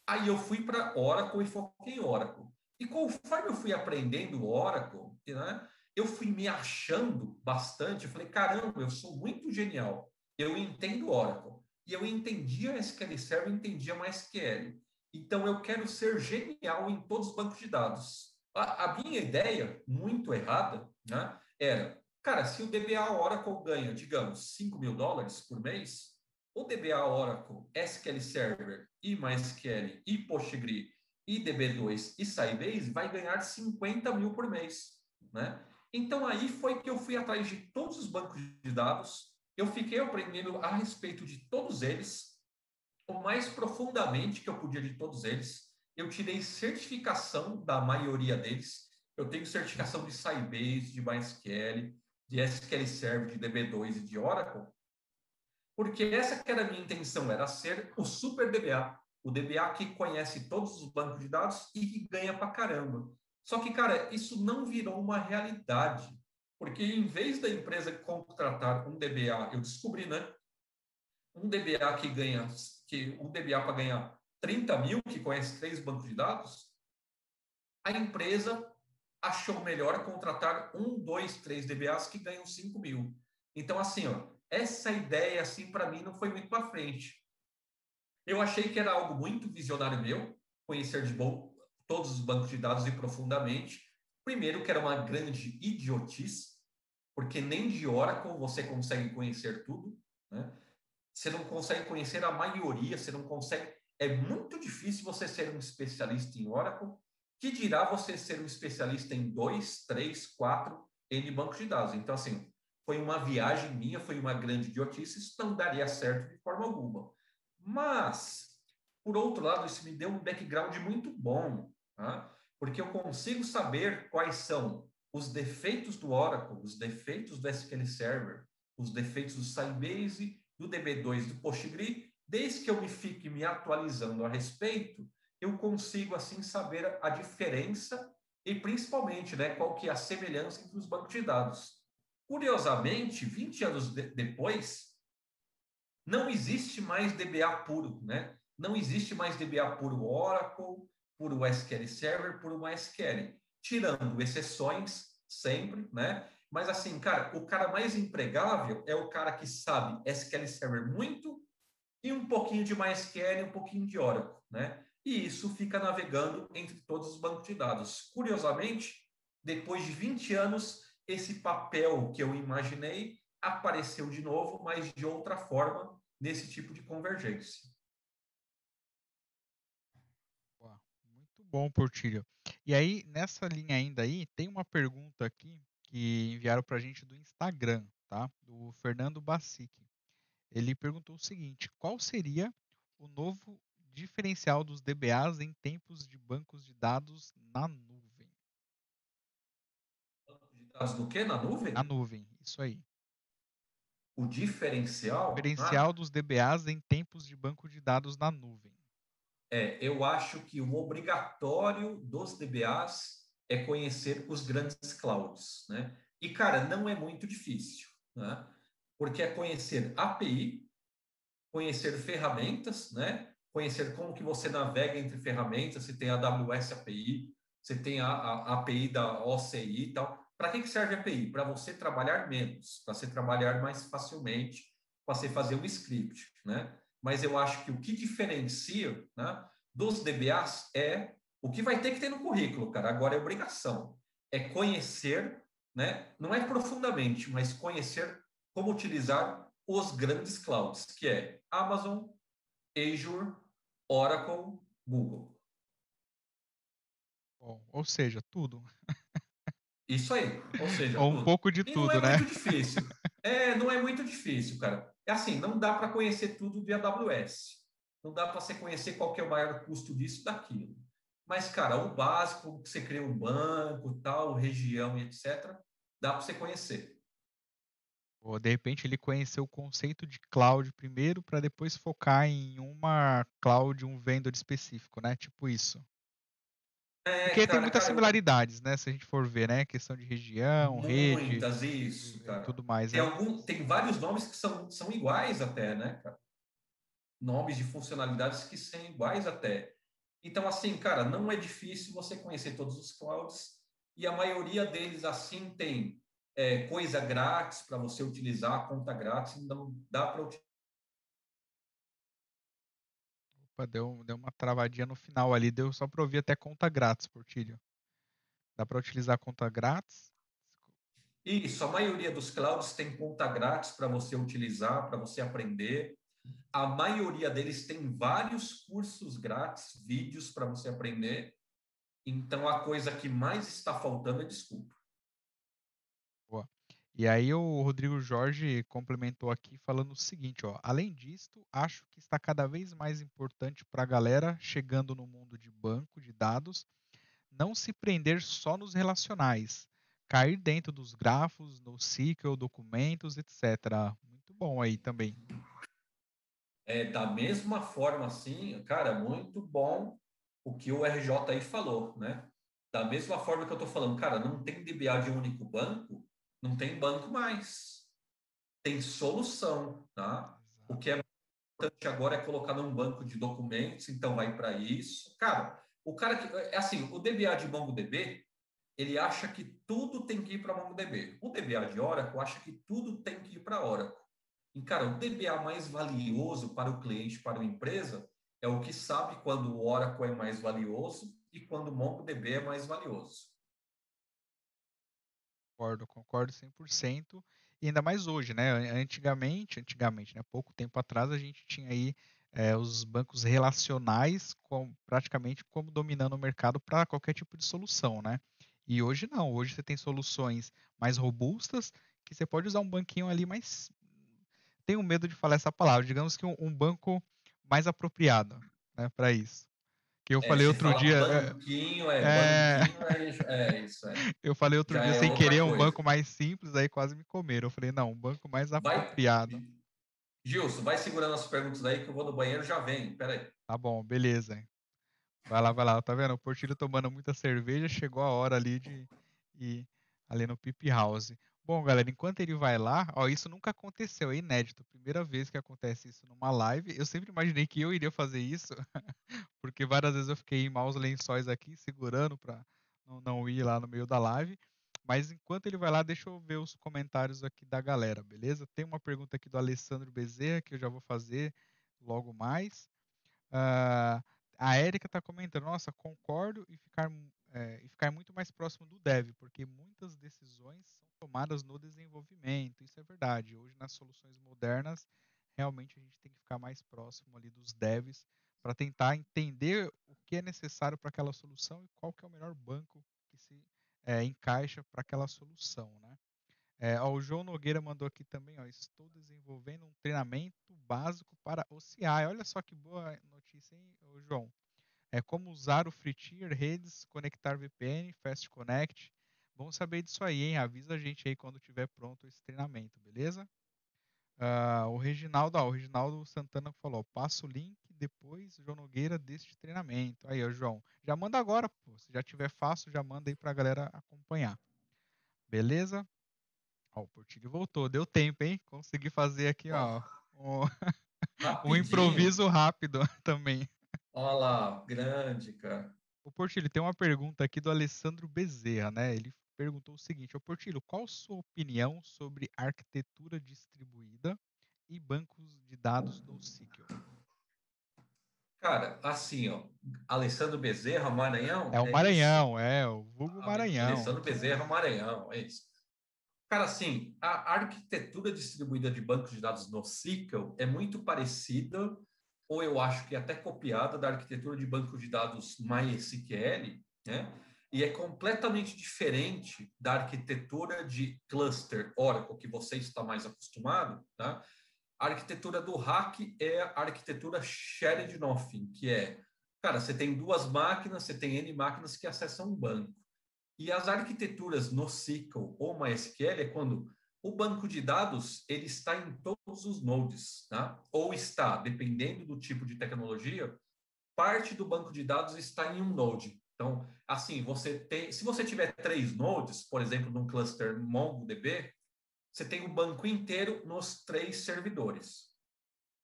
Aí eu fui para Oracle e foquei em Oracle. E conforme eu fui aprendendo Oracle, né, eu fui me achando bastante. Eu falei, caramba, eu sou muito genial. Eu entendo Oracle. E eu entendia SQL Server, entendia MySQL. Então eu quero ser genial em todos os bancos de dados. A, a minha ideia, muito errada, né, era Cara, se o DBA Oracle ganha, digamos, 5 mil dólares por mês, o DBA Oracle, SQL Server e MySQL e Postgre e DB2 e Sybase vai ganhar 50 mil por mês, né? Então aí foi que eu fui atrás de todos os bancos de dados, eu fiquei aprendendo a respeito de todos eles, o mais profundamente que eu podia de todos eles. Eu tirei certificação da maioria deles. Eu tenho certificação de Sybase, de MySQL, de SQL Server, de DB2 e de Oracle, porque essa que era a minha intenção, era ser o super DBA, o DBA que conhece todos os bancos de dados e que ganha pra caramba. Só que, cara, isso não virou uma realidade. Porque em vez da empresa contratar um DBA, eu descobri, né? Um DBA que ganha, que um DBA para ganhar 30 mil, que conhece três bancos de dados, a empresa achou melhor contratar um, dois, três DBAs que ganham 5 mil. Então, assim, ó, essa ideia, assim, para mim, não foi muito para frente. Eu achei que era algo muito visionário meu, conhecer de bom todos os bancos de dados e profundamente. Primeiro, que era uma grande idiotice, porque nem de Oracle você consegue conhecer tudo, né? Você não consegue conhecer a maioria, você não consegue. É muito difícil você ser um especialista em Oracle, que dirá você ser um especialista em dois, três, quatro N bancos de dados. Então, assim, foi uma viagem minha, foi uma grande idiotice, isso não daria certo de forma alguma. Mas, por outro lado, isso me deu um background muito bom, tá? Porque eu consigo saber quais são os defeitos do Oracle, os defeitos do SQL Server, os defeitos do Sybase, do DB2, do PostgreSQL, desde que eu me fique me atualizando a respeito, eu consigo assim saber a diferença e principalmente, né, qual que é a semelhança entre os bancos de dados. Curiosamente, 20 anos de depois, não existe mais DBA puro, né? Não existe mais DBA puro Oracle, puro SQL Server, puro MySQL tirando exceções sempre, né? Mas assim, cara, o cara mais empregável é o cara que sabe SQL Server muito e um pouquinho de MySQL um pouquinho de Oracle, né? E isso fica navegando entre todos os bancos de dados. Curiosamente, depois de 20 anos, esse papel que eu imaginei apareceu de novo, mas de outra forma, nesse tipo de convergência. Muito bom, Portilho. E aí, nessa linha ainda aí, tem uma pergunta aqui que enviaram para a gente do Instagram, tá? Do Fernando Bacic. Ele perguntou o seguinte: qual seria o novo diferencial dos DBAs em tempos de bancos de dados na nuvem? De dados do que? Na nuvem? Na nuvem, isso aí. O diferencial? O diferencial ah. dos DBAs em tempos de banco de dados na nuvem. É, eu acho que o obrigatório dos DBAs é conhecer os grandes clouds, né? E, cara, não é muito difícil, né? Porque é conhecer API, conhecer ferramentas, né? Conhecer como que você navega entre ferramentas, se tem a AWS API, você tem a, a, API da OCI e tal. Para que, que serve a API? Para você trabalhar menos, para você trabalhar mais facilmente, para você fazer um script, né? Mas eu acho que o que diferencia né, dos DBAs é o que vai ter que ter no currículo, cara. Agora é obrigação. É conhecer, né, não é profundamente, mas conhecer como utilizar os grandes clouds, que é Amazon, Azure, Oracle, Google. Bom, ou seja, tudo. Isso aí, ou seja, ou um pouco de e tudo, não é né? Muito difícil. É, não é muito difícil, cara. É assim, não dá para conhecer tudo de AWS. Não dá para você conhecer qual é o maior custo disso daquilo. Mas, cara, o básico, que você cria um banco, tal, região e etc., dá para você conhecer. Ou, de repente, ele conheceu o conceito de cloud primeiro para depois focar em uma cloud, um vendor específico, né? Tipo isso. É, Porque cara, tem muitas cara, similaridades, né? Se a gente for ver, né? Questão de região, muitas, rede. Muitas, isso, cara. Tudo mais. Tem, né? algum, tem vários nomes que são, são iguais até, né, cara? Nomes de funcionalidades que são iguais até. Então, assim, cara, não é difícil você conhecer todos os clouds e a maioria deles, assim, tem é, coisa grátis para você utilizar, conta grátis, não dá para utilizar Deu, deu uma travadinha no final ali, deu só para ouvir até conta grátis, Portilho. Dá para utilizar conta grátis? Isso, a maioria dos clouds tem conta grátis para você utilizar, para você aprender. A maioria deles tem vários cursos grátis, vídeos para você aprender. Então, a coisa que mais está faltando é desculpa. E aí o Rodrigo Jorge complementou aqui falando o seguinte, ó, além disto, acho que está cada vez mais importante para a galera chegando no mundo de banco de dados não se prender só nos relacionais, cair dentro dos grafos, no SQL, documentos, etc. Muito bom aí também. É, da mesma forma, assim, cara, muito bom o que o RJ aí falou, né? Da mesma forma que eu estou falando, cara, não tem DBA de um único banco, não tem banco mais. Tem solução, tá? O que é importante agora é colocar num banco de documentos, então vai para isso. Cara, o cara que. É assim, o DBA de MongoDB, ele acha que tudo tem que ir para MongoDB. O DBA de Oracle acha que tudo tem que ir para Oracle. E, cara, o DBA mais valioso para o cliente, para a empresa, é o que sabe quando o Oracle é mais valioso e quando o MongoDB é mais valioso. Concordo, concordo 100%. E ainda mais hoje, né? Antigamente, antigamente, né? Pouco tempo atrás, a gente tinha aí é, os bancos relacionais com, praticamente como dominando o mercado para qualquer tipo de solução, né? E hoje não, hoje você tem soluções mais robustas que você pode usar um banquinho ali mais. Tenho medo de falar essa palavra, digamos que um, um banco mais apropriado né, para isso. Que eu é, falei outro dia. É, banquinho, é, é... É, é isso. É. Eu falei outro Já dia sem querer coisa. um banco mais simples, aí quase me comeram. Eu falei, não, um banco mais apropriado. Vai, Gilson, vai segurando as perguntas aí que eu vou no banheiro já vem. Pera aí. Tá bom, beleza. Vai lá, vai lá. Tá vendo? O Portilho tomando muita cerveja, chegou a hora ali de ir ali no Pip House. Bom, galera, enquanto ele vai lá, ó, isso nunca aconteceu, é inédito. Primeira vez que acontece isso numa live. Eu sempre imaginei que eu iria fazer isso, porque várias vezes eu fiquei em maus lençóis aqui, segurando para não, não ir lá no meio da live. Mas enquanto ele vai lá, deixa eu ver os comentários aqui da galera, beleza? Tem uma pergunta aqui do Alessandro Bezerra que eu já vou fazer logo mais. Uh, a Érica está comentando, nossa, concordo e ficar, é, e ficar muito mais próximo do dev, porque muitas decisões são tomadas no desenvolvimento. Isso é verdade. Hoje, nas soluções modernas, realmente a gente tem que ficar mais próximo ali dos devs para tentar entender o que é necessário para aquela solução e qual que é o melhor banco que se é, encaixa para aquela solução, né? É, ó, o João Nogueira mandou aqui também, ó, estou desenvolvendo um treinamento básico para OCI. Olha só que boa notícia, hein, João? É como usar o Free Tier, redes, conectar VPN, Fast Connect. Vamos saber disso aí, hein? Avisa a gente aí quando tiver pronto esse treinamento, beleza? Uh, o Reginaldo, ó, o Reginaldo Santana falou, passa o link depois, João Nogueira, deste treinamento. Aí, ó, João, já manda agora, pô. Se já tiver fácil, já manda aí pra galera acompanhar. Beleza? Ó, o Portilho voltou, deu tempo, hein? Consegui fazer aqui, ó, um, um improviso rápido também. Olha lá, grande, cara. O Portilho, tem uma pergunta aqui do Alessandro Bezerra, né? Ele perguntou o seguinte: Ô Portilho, qual sua opinião sobre arquitetura distribuída e bancos de dados do SQL? Cara, assim, ó, Alessandro Bezerra, Maranhão. É o é Maranhão, isso? é, o vulgo Maranhão. Alessandro Bezerra, Maranhão, é isso. Cara, assim, a arquitetura distribuída de bancos de dados no SQL é muito parecida, ou eu acho que até copiada, da arquitetura de banco de dados MySQL, né? E é completamente diferente da arquitetura de cluster Oracle que você está mais acostumado, tá? A arquitetura do hack é a arquitetura shared nothing, que é, cara, você tem duas máquinas, você tem N máquinas que acessam um banco. E as arquiteturas no SQL ou MySQL é quando o banco de dados ele está em todos os nodes, tá? Ou está, dependendo do tipo de tecnologia, parte do banco de dados está em um node. Então, assim, você tem, se você tiver três nodes, por exemplo, num cluster MongoDB, você tem o banco inteiro nos três servidores.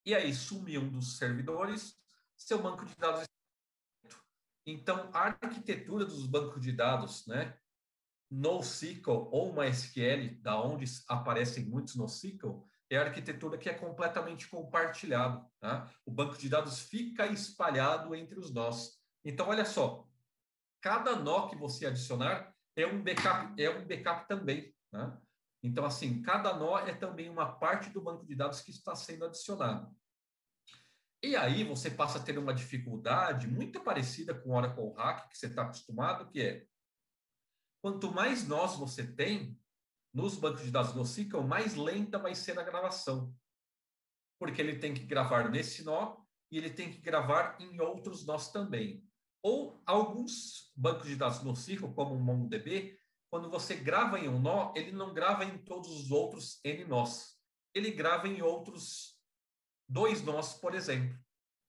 E aí, sumir um dos servidores, seu banco de dados então, a arquitetura dos bancos de dados, né, NoSQL ou MySQL, da onde aparecem muitos NoSQL, é a arquitetura que é completamente compartilhado. Tá? O banco de dados fica espalhado entre os nós. Então, olha só, cada nó que você adicionar é um backup, é um backup também. Né? Então, assim, cada nó é também uma parte do banco de dados que está sendo adicionado. E aí você passa a ter uma dificuldade muito parecida com o Oracle Hack, que você está acostumado, que é quanto mais nós você tem, nos bancos de dados NoSQL, mais lenta vai ser a gravação. Porque ele tem que gravar nesse nó e ele tem que gravar em outros nós também. Ou alguns bancos de dados NoSQL, como o MongoDB, quando você grava em um nó, ele não grava em todos os outros N nós. Ele grava em outros dois nós, por exemplo.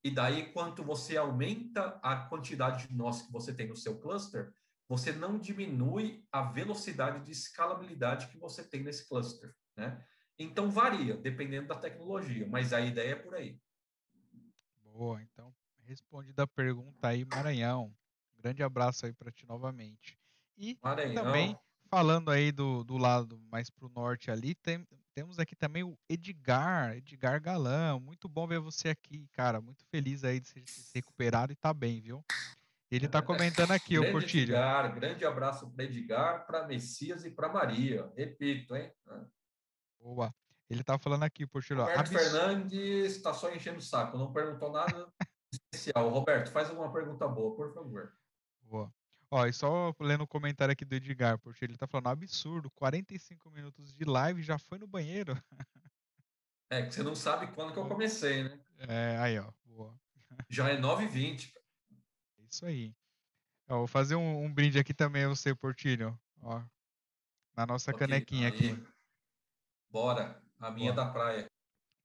E daí, quanto você aumenta a quantidade de nós que você tem no seu cluster, você não diminui a velocidade de escalabilidade que você tem nesse cluster, né? Então varia, dependendo da tecnologia, mas a ideia é por aí. Boa, então respondida a pergunta aí, Maranhão. Um grande abraço aí para ti novamente. E Maranhão. também falando aí do, do lado mais para o norte ali, tem, temos aqui também o Edgar, Edgar Galão. Muito bom ver você aqui, cara. Muito feliz aí de se recuperar e tá bem, viu? Ele está comentando aqui, o Portilho. Edgar, grande abraço para Edgar, para Messias e para Maria. Repito, hein? Boa. Ele está falando aqui, Portilho. Roberto Abs... Fernandes está só enchendo o saco, não perguntou nada especial. Roberto, faz alguma pergunta boa, por favor. Boa. Ó, e só lendo o comentário aqui do Edgar, porque ele tá falando absurdo, 45 minutos de live já foi no banheiro. É, que você não sabe quando que eu comecei, né? É, aí, ó. Boa. Já é 9h20. É isso aí. Eu vou fazer um, um, brinde aqui também, você, Portilho. Ó, na nossa okay, canequinha aí. aqui. Bora. A minha Boa. da praia.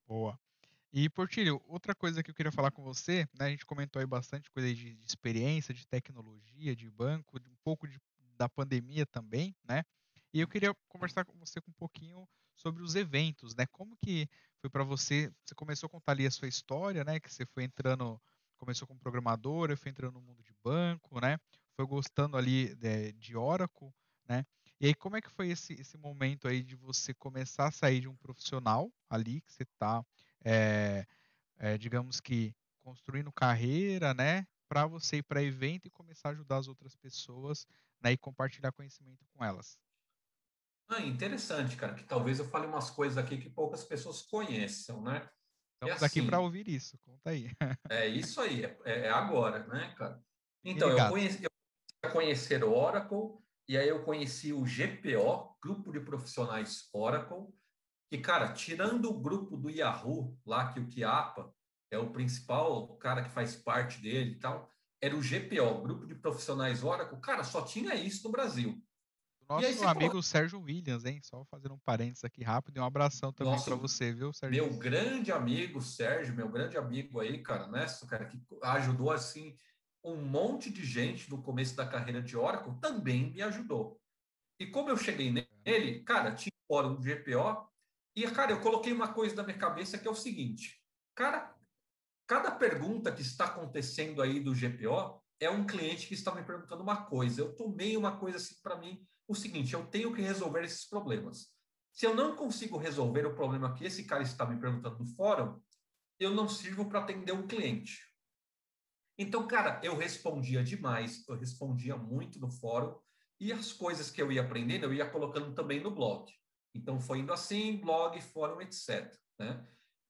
Boa. E, Portilho, outra coisa que eu queria falar com você, né, a gente comentou aí bastante coisa de, de experiência, de tecnologia, de banco, de um pouco de, da pandemia também, né? E eu queria conversar com você um pouquinho sobre os eventos, né? Como que foi para você? Você começou a contar ali a sua história, né? Que você foi entrando, começou como programadora, foi entrando no mundo de banco, né? Foi gostando ali de, é, de Oracle, né? E aí, como é que foi esse, esse momento aí de você começar a sair de um profissional ali, que você está é, é, digamos que, construindo carreira, né? Para você ir para evento e começar a ajudar as outras pessoas né, e compartilhar conhecimento com elas. Ah, interessante, cara, que talvez eu fale umas coisas aqui que poucas pessoas conheçam, né? Estamos assim, aqui para ouvir isso, conta aí. é isso aí, é, é, agora, né, cara? Então, eu conheci, eu conhecer o Oracle, e aí eu conheci o GPO, Grupo de Profissionais Oracle, que, cara, tirando o grupo do Yahoo, lá que o Kiapa é o principal cara que faz parte dele e tal, era o GPO, Grupo de Profissionais Oracle, cara, só tinha isso no Brasil. Nosso amigo pode... Sérgio Williams, hein? Só fazendo um parênteses aqui rápido e um abração também para você, viu, Sérgio? Meu grande amigo Sérgio, meu grande amigo aí, cara, né, cara, que ajudou assim um monte de gente no começo da carreira de Oracle, também me ajudou. E como eu cheguei nele, cara, tinha fórum do GPO e, cara, eu coloquei uma coisa na minha cabeça que é o seguinte: cara, cada pergunta que está acontecendo aí do GPO é um cliente que está me perguntando uma coisa. Eu tomei uma coisa assim para mim: o seguinte, eu tenho que resolver esses problemas. Se eu não consigo resolver o problema que esse cara está me perguntando no fórum, eu não sirvo para atender um cliente. Então, cara, eu respondia demais, eu respondia muito no fórum e as coisas que eu ia aprendendo, eu ia colocando também no blog. Então foi indo assim, blog, fórum, etc. Né?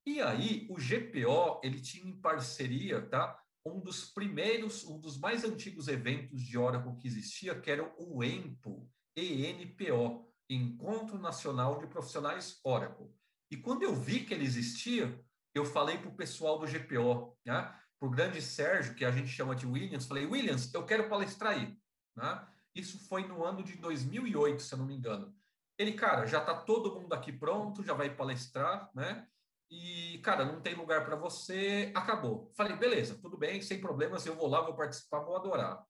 E aí o GPO ele tinha em parceria, tá? Um dos primeiros, um dos mais antigos eventos de Oracle que existia, que era o ENPO, ENPO, Encontro Nacional de Profissionais Oracle. E quando eu vi que ele existia, eu falei para o pessoal do GPO, né? para o grande Sérgio, que a gente chama de Williams, falei, Williams, eu quero palestrar aí. Né? Isso foi no ano de 2008, se eu não me engano. Ele, cara, já tá todo mundo aqui pronto, já vai palestrar, né? E, cara, não tem lugar para você, acabou. Falei, beleza, tudo bem, sem problemas, eu vou lá, vou participar, vou adorar,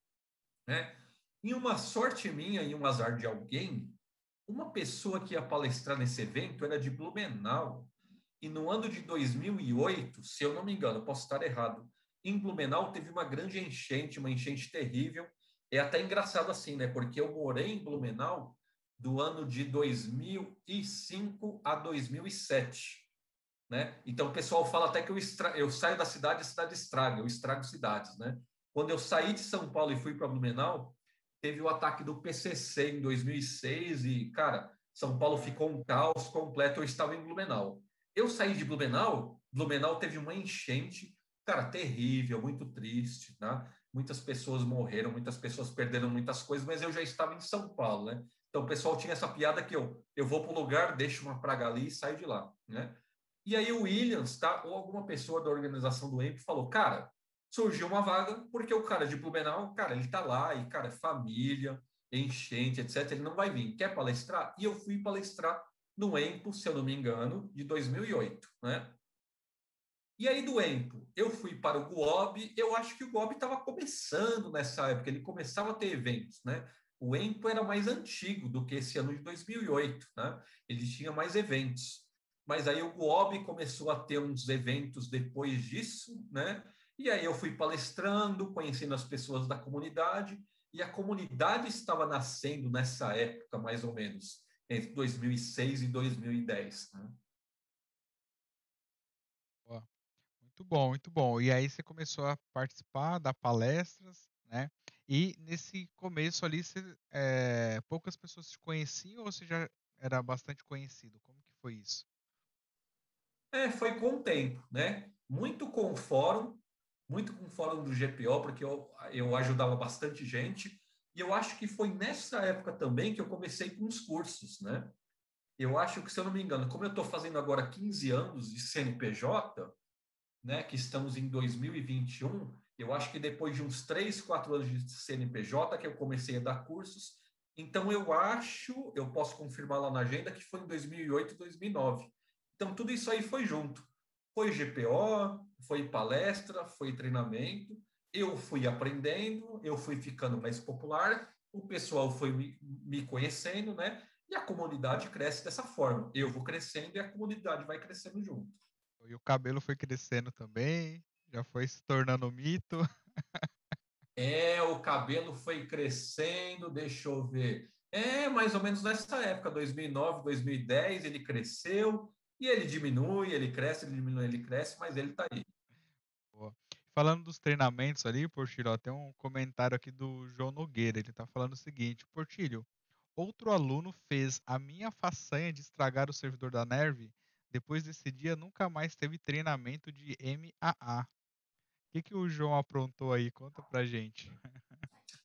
né? Em uma sorte minha e um azar de alguém, uma pessoa que ia palestrar nesse evento era de Blumenau. E no ano de 2008, se eu não me engano, posso estar errado, em Blumenau teve uma grande enchente, uma enchente terrível. É até engraçado assim, né? Porque eu morei em Blumenau do ano de 2005 a 2007. Né? Então o pessoal fala até que eu, estra... eu saio da cidade, a cidade estraga, eu estrago cidades. Né? Quando eu saí de São Paulo e fui para Blumenau, teve o ataque do PCC em 2006 e, cara, São Paulo ficou um caos completo, eu estava em Blumenau. Eu saí de Blumenau, Blumenau teve uma enchente, cara, terrível, muito triste, né? Muitas pessoas morreram, muitas pessoas perderam muitas coisas, mas eu já estava em São Paulo, né? Então o pessoal tinha essa piada que eu, eu vou para o lugar, deixo uma praga ali e saio de lá, né? E aí o Williams, tá, ou alguma pessoa da organização do EMP falou, cara, surgiu uma vaga, porque o cara de Blumenau, cara, ele tá lá, e, cara, família, enchente, etc., ele não vai vir. Quer palestrar? E eu fui palestrar no EMPO, se eu não me engano, de 2008, né? E aí do EMPO, eu fui para o GUOB, eu acho que o GUOB estava começando nessa época, ele começava a ter eventos, né? O EMPO era mais antigo do que esse ano de 2008, né? Ele tinha mais eventos. Mas aí o GUOB começou a ter uns eventos depois disso, né? E aí eu fui palestrando, conhecendo as pessoas da comunidade, e a comunidade estava nascendo nessa época, mais ou menos, entre 2006 e 2010. Né? Muito bom, muito bom. E aí você começou a participar, dar palestras, né? E nesse começo ali, você, é, poucas pessoas te conheciam ou você já era bastante conhecido? Como que foi isso? É, foi com o tempo, né? Muito com o fórum, muito com o fórum do GPO, porque eu, eu ajudava bastante gente. E eu acho que foi nessa época também que eu comecei com os cursos, né? Eu acho que, se eu não me engano, como eu estou fazendo agora 15 anos de CNPJ, né, que estamos em 2021, eu acho que depois de uns 3, 4 anos de CNPJ que eu comecei a dar cursos, então eu acho, eu posso confirmar lá na agenda, que foi em 2008, 2009. Então tudo isso aí foi junto. Foi GPO, foi palestra, foi treinamento, eu fui aprendendo, eu fui ficando mais popular, o pessoal foi me, me conhecendo, né? E a comunidade cresce dessa forma. Eu vou crescendo e a comunidade vai crescendo junto. E o cabelo foi crescendo também, já foi se tornando mito. é, o cabelo foi crescendo, deixa eu ver. É, mais ou menos nessa época, 2009, 2010, ele cresceu e ele diminui, ele cresce, ele diminui, ele cresce, mas ele tá aí. Boa. Falando dos treinamentos ali, Portilho, ó, tem um comentário aqui do João Nogueira. Ele está falando o seguinte: Portilho, outro aluno fez a minha façanha de estragar o servidor da Nerve depois desse dia, nunca mais teve treinamento de MAA. O que, que o João aprontou aí? Conta pra gente.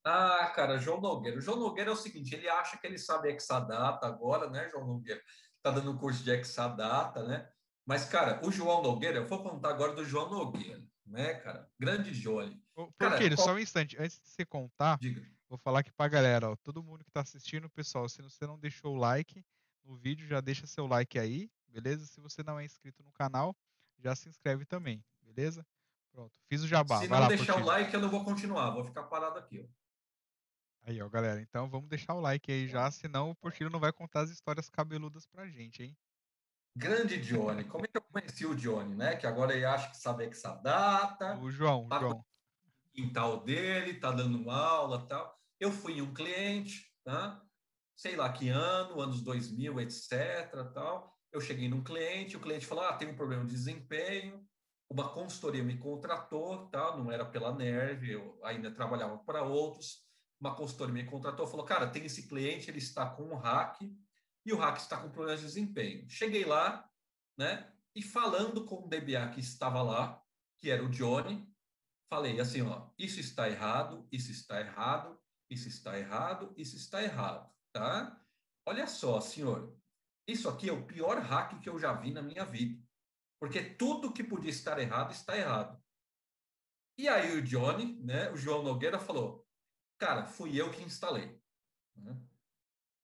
Ah, cara, João Nogueira. O João Nogueira é o seguinte, ele acha que ele sabe Exadata agora, né, João Nogueira? Tá dando curso de Exadata, né? Mas, cara, o João Nogueira, eu vou contar agora do João Nogueira, né, cara? Grande Johnny. Por quê? Qual... Só um instante, antes de você contar, Diga. vou falar aqui pra galera, ó, todo mundo que tá assistindo, pessoal, se você não deixou o like no vídeo, já deixa seu like aí, beleza? Se você não é inscrito no canal, já se inscreve também, beleza? Pronto, fiz o jabá. Se não lá, deixar o like, eu não vou continuar, vou ficar parado aqui. Ó. Aí, ó, galera. Então vamos deixar o like aí já, senão o Portilho não vai contar as histórias cabeludas pra gente, hein? Grande Johnny. Como é que eu conheci o Johnny, né? Que agora ele acha que sabe essa data. O João, tá o João. Quintal dele, tá dando aula tal. Eu fui um cliente, tá? Sei lá que ano, anos 2000, etc, tal. Eu cheguei num cliente, o cliente falou: ah, tem um problema de desempenho. Uma consultoria me contratou, tá? não era pela Nerve, eu ainda trabalhava para outros. Uma consultoria me contratou, falou: cara, tem esse cliente, ele está com um hack e o hack está com problemas de desempenho. Cheguei lá, né? E falando com o DBA que estava lá, que era o Johnny, falei assim: ó, isso está errado, isso está errado, isso está errado, isso está errado, tá? Olha só, senhor, isso aqui é o pior hack que eu já vi na minha vida. Porque tudo que podia estar errado está errado. E aí o Johnny, né, o João Nogueira falou: "Cara, fui eu que instalei". Né?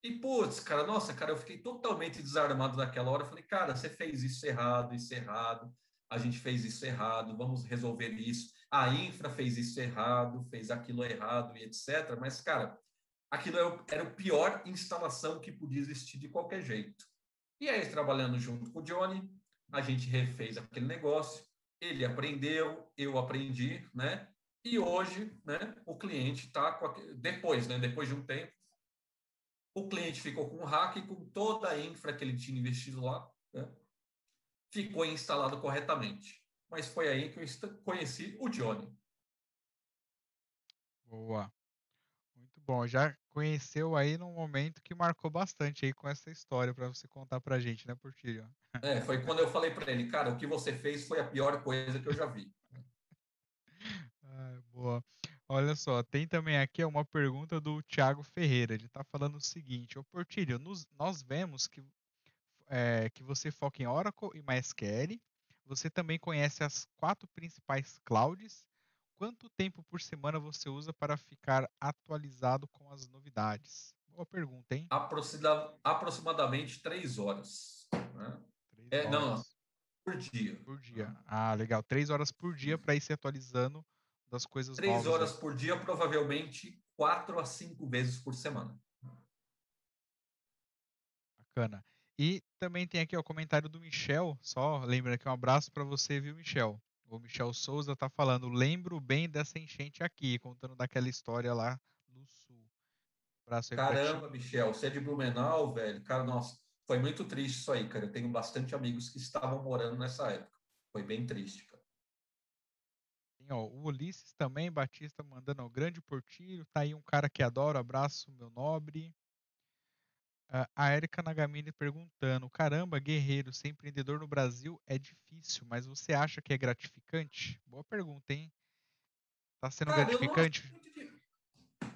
E putz, cara, nossa, cara, eu fiquei totalmente desarmado naquela hora. Eu falei: "Cara, você fez isso errado, isso errado. A gente fez isso errado, vamos resolver isso. A infra fez isso errado, fez aquilo errado e etc. Mas, cara, aquilo era o pior instalação que podia existir de qualquer jeito. E aí, trabalhando junto com o Johnny, a gente refez aquele negócio, ele aprendeu, eu aprendi, né? E hoje, né, o cliente está depois, né, depois de um tempo, o cliente ficou com o hack e com toda a infra que ele tinha investido lá, né, ficou instalado corretamente. Mas foi aí que eu conheci o Johnny. Boa. Bom. Já conheceu aí num momento que marcou bastante aí com essa história para você contar pra gente, né, Portilho? É, foi quando eu falei para ele, cara, o que você fez foi a pior coisa que eu já vi. ah, boa. Olha só, tem também aqui uma pergunta do Thiago Ferreira. Ele está falando o seguinte: Ô Portilho, nos, nós vemos que, é, que você foca em Oracle e MySQL. Você também conhece as quatro principais clouds. Quanto tempo por semana você usa para ficar atualizado com as novidades? Boa pergunta, hein? Aproxima, aproximadamente três horas. Né? Três é, horas. Não, por dia. Por dia. Ah, legal. Três horas por dia para ir se atualizando das coisas Três novas. Três horas aí. por dia, provavelmente quatro a cinco vezes por semana. Bacana. E também tem aqui o comentário do Michel, só lembrando aqui um abraço para você, viu, Michel? O Michel Souza tá falando, lembro bem dessa enchente aqui, contando daquela história lá no sul. Abraço aí Caramba, Michel, você é de Blumenau, velho? Cara, nossa, foi muito triste isso aí, cara. Eu tenho bastante amigos que estavam morando nessa época. Foi bem triste, cara. Tem, ó, o Ulisses também, Batista mandando o grande portilho. Tá aí um cara que adoro, abraço, meu nobre. A Erika Nagamini perguntando: caramba, guerreiro, ser empreendedor no Brasil é difícil, mas você acha que é gratificante? Boa pergunta, hein? Tá sendo Cara, gratificante?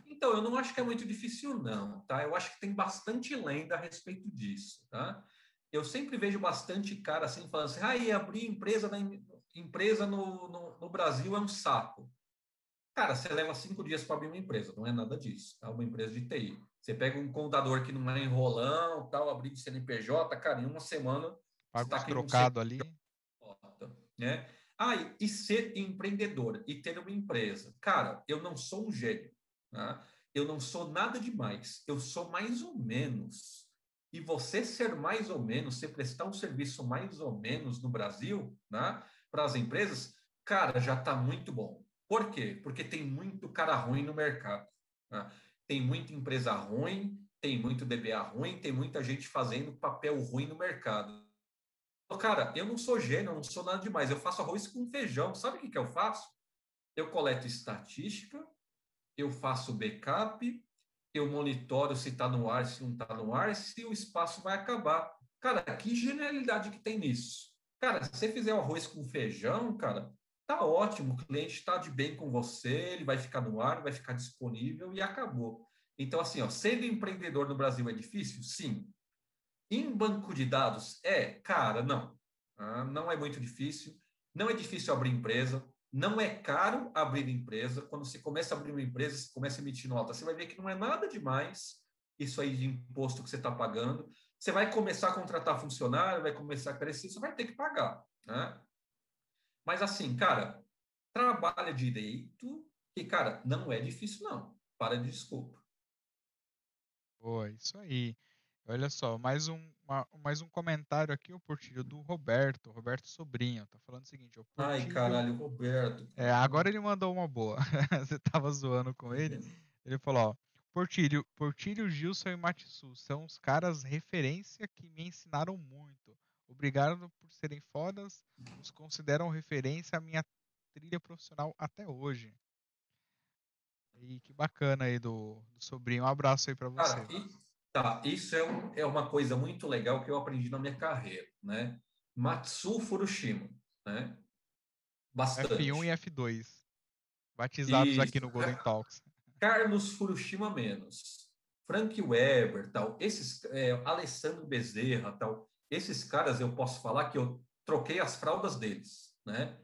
Então, eu não acho que é muito difícil, não, tá? Eu acho que tem bastante lenda a respeito disso, tá? Eu sempre vejo bastante cara assim falando assim: ah, abrir empresa, na, empresa no, no, no Brasil é um saco. Cara, você leva cinco dias para abrir uma empresa, não é nada disso. É uma empresa de TI. Você pega um contador que não é enrolão, tal, abrir de CNPJ, cara, em uma semana. Paga tá trocado ali. Né? Ah, e ser empreendedor e ter uma empresa. Cara, eu não sou um gênio. Né? Eu não sou nada demais. Eu sou mais ou menos. E você ser mais ou menos, você prestar um serviço mais ou menos no Brasil, né, para as empresas, cara, já está muito bom. Por quê? Porque tem muito cara ruim no mercado. Né? Tem muita empresa ruim, tem muito DBA ruim, tem muita gente fazendo papel ruim no mercado. Cara, eu não sou gênio, eu não sou nada demais. Eu faço arroz com feijão. Sabe o que, que eu faço? Eu coleto estatística, eu faço backup, eu monitoro se está no ar, se não está no ar, se o espaço vai acabar. Cara, que genialidade que tem nisso. Cara, se você fizer o arroz com feijão, cara, Tá ótimo, o cliente está de bem com você, ele vai ficar no ar, vai ficar disponível e acabou. Então, assim, ó, sendo empreendedor no Brasil é difícil? Sim. Em banco de dados? É, cara, não. Ah, não é muito difícil. Não é difícil abrir empresa. Não é caro abrir empresa. Quando você começa a abrir uma empresa, você começa a emitir nota. Você vai ver que não é nada demais isso aí de imposto que você está pagando. Você vai começar a contratar funcionário, vai começar a crescer, você vai ter que pagar. Né? Mas assim, cara, trabalha direito e, cara, não é difícil, não. Para de desculpa. Pô, isso aí. Olha só, mais um, uma, mais um comentário aqui, o Portilho, do Roberto, Roberto Sobrinho. Tá falando o seguinte: o Portilho, Ai, caralho, Roberto. É, agora ele mandou uma boa. Você tava zoando com ele. Ele falou: ó, Portilho, Portilho, Gilson e Matsu são os caras referência que me ensinaram muito. Obrigado por serem fodas. Os consideram referência à minha trilha profissional até hoje. E que bacana aí do, do sobrinho. Um abraço aí para você. Cara, e, tá, isso é, um, é uma coisa muito legal que eu aprendi na minha carreira, né? Matsu Furushima, né? Bastante. F1 e F2. Batizados isso. aqui no Golden Talks. Carlos Furushima menos. Frank Weber, tal. Esses, é, Alessandro Bezerra, tal esses caras eu posso falar que eu troquei as fraldas deles, né?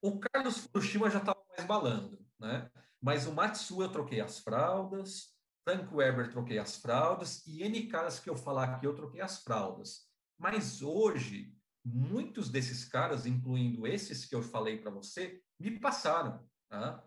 O Carlos Fukushima já estava mais balando, né? Mas o Matsu eu troquei as fraldas, Frank Weber troquei as fraldas e N caras que eu falar aqui eu troquei as fraldas. Mas hoje muitos desses caras, incluindo esses que eu falei para você, me passaram, tá?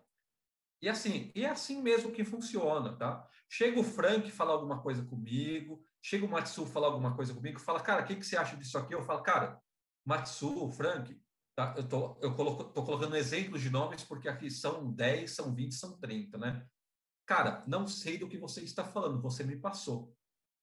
E assim, e é assim mesmo que funciona, tá? Chega o Frank falar alguma coisa comigo, chega o Matsu falar alguma coisa comigo, fala, cara, o que, que você acha disso aqui? Eu falo, cara, Matsu, Frank, tá? eu, tô, eu coloco, tô colocando exemplos de nomes porque aqui são 10, são 20, são 30, né? Cara, não sei do que você está falando, você me passou.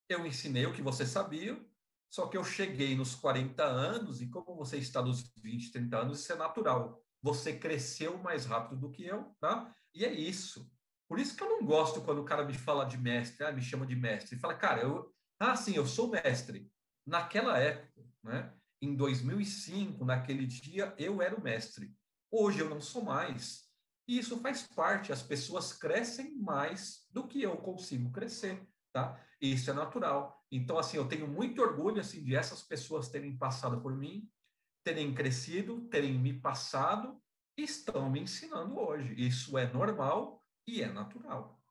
Eu ensinei o que você sabia, só que eu cheguei nos 40 anos e como você está nos 20, 30 anos, isso é natural. Você cresceu mais rápido do que eu, tá? E é isso. Por isso que eu não gosto quando o cara me fala de mestre, ah, me chama de mestre. Fala, cara, eu, ah, sim, eu sou mestre. Naquela época, né? Em 2005, naquele dia, eu era o mestre. Hoje eu não sou mais. E isso faz parte, as pessoas crescem mais do que eu consigo crescer, tá? Isso é natural. Então, assim, eu tenho muito orgulho, assim, de essas pessoas terem passado por mim, terem crescido, terem me passado e estão me ensinando hoje. Isso é normal e é natural.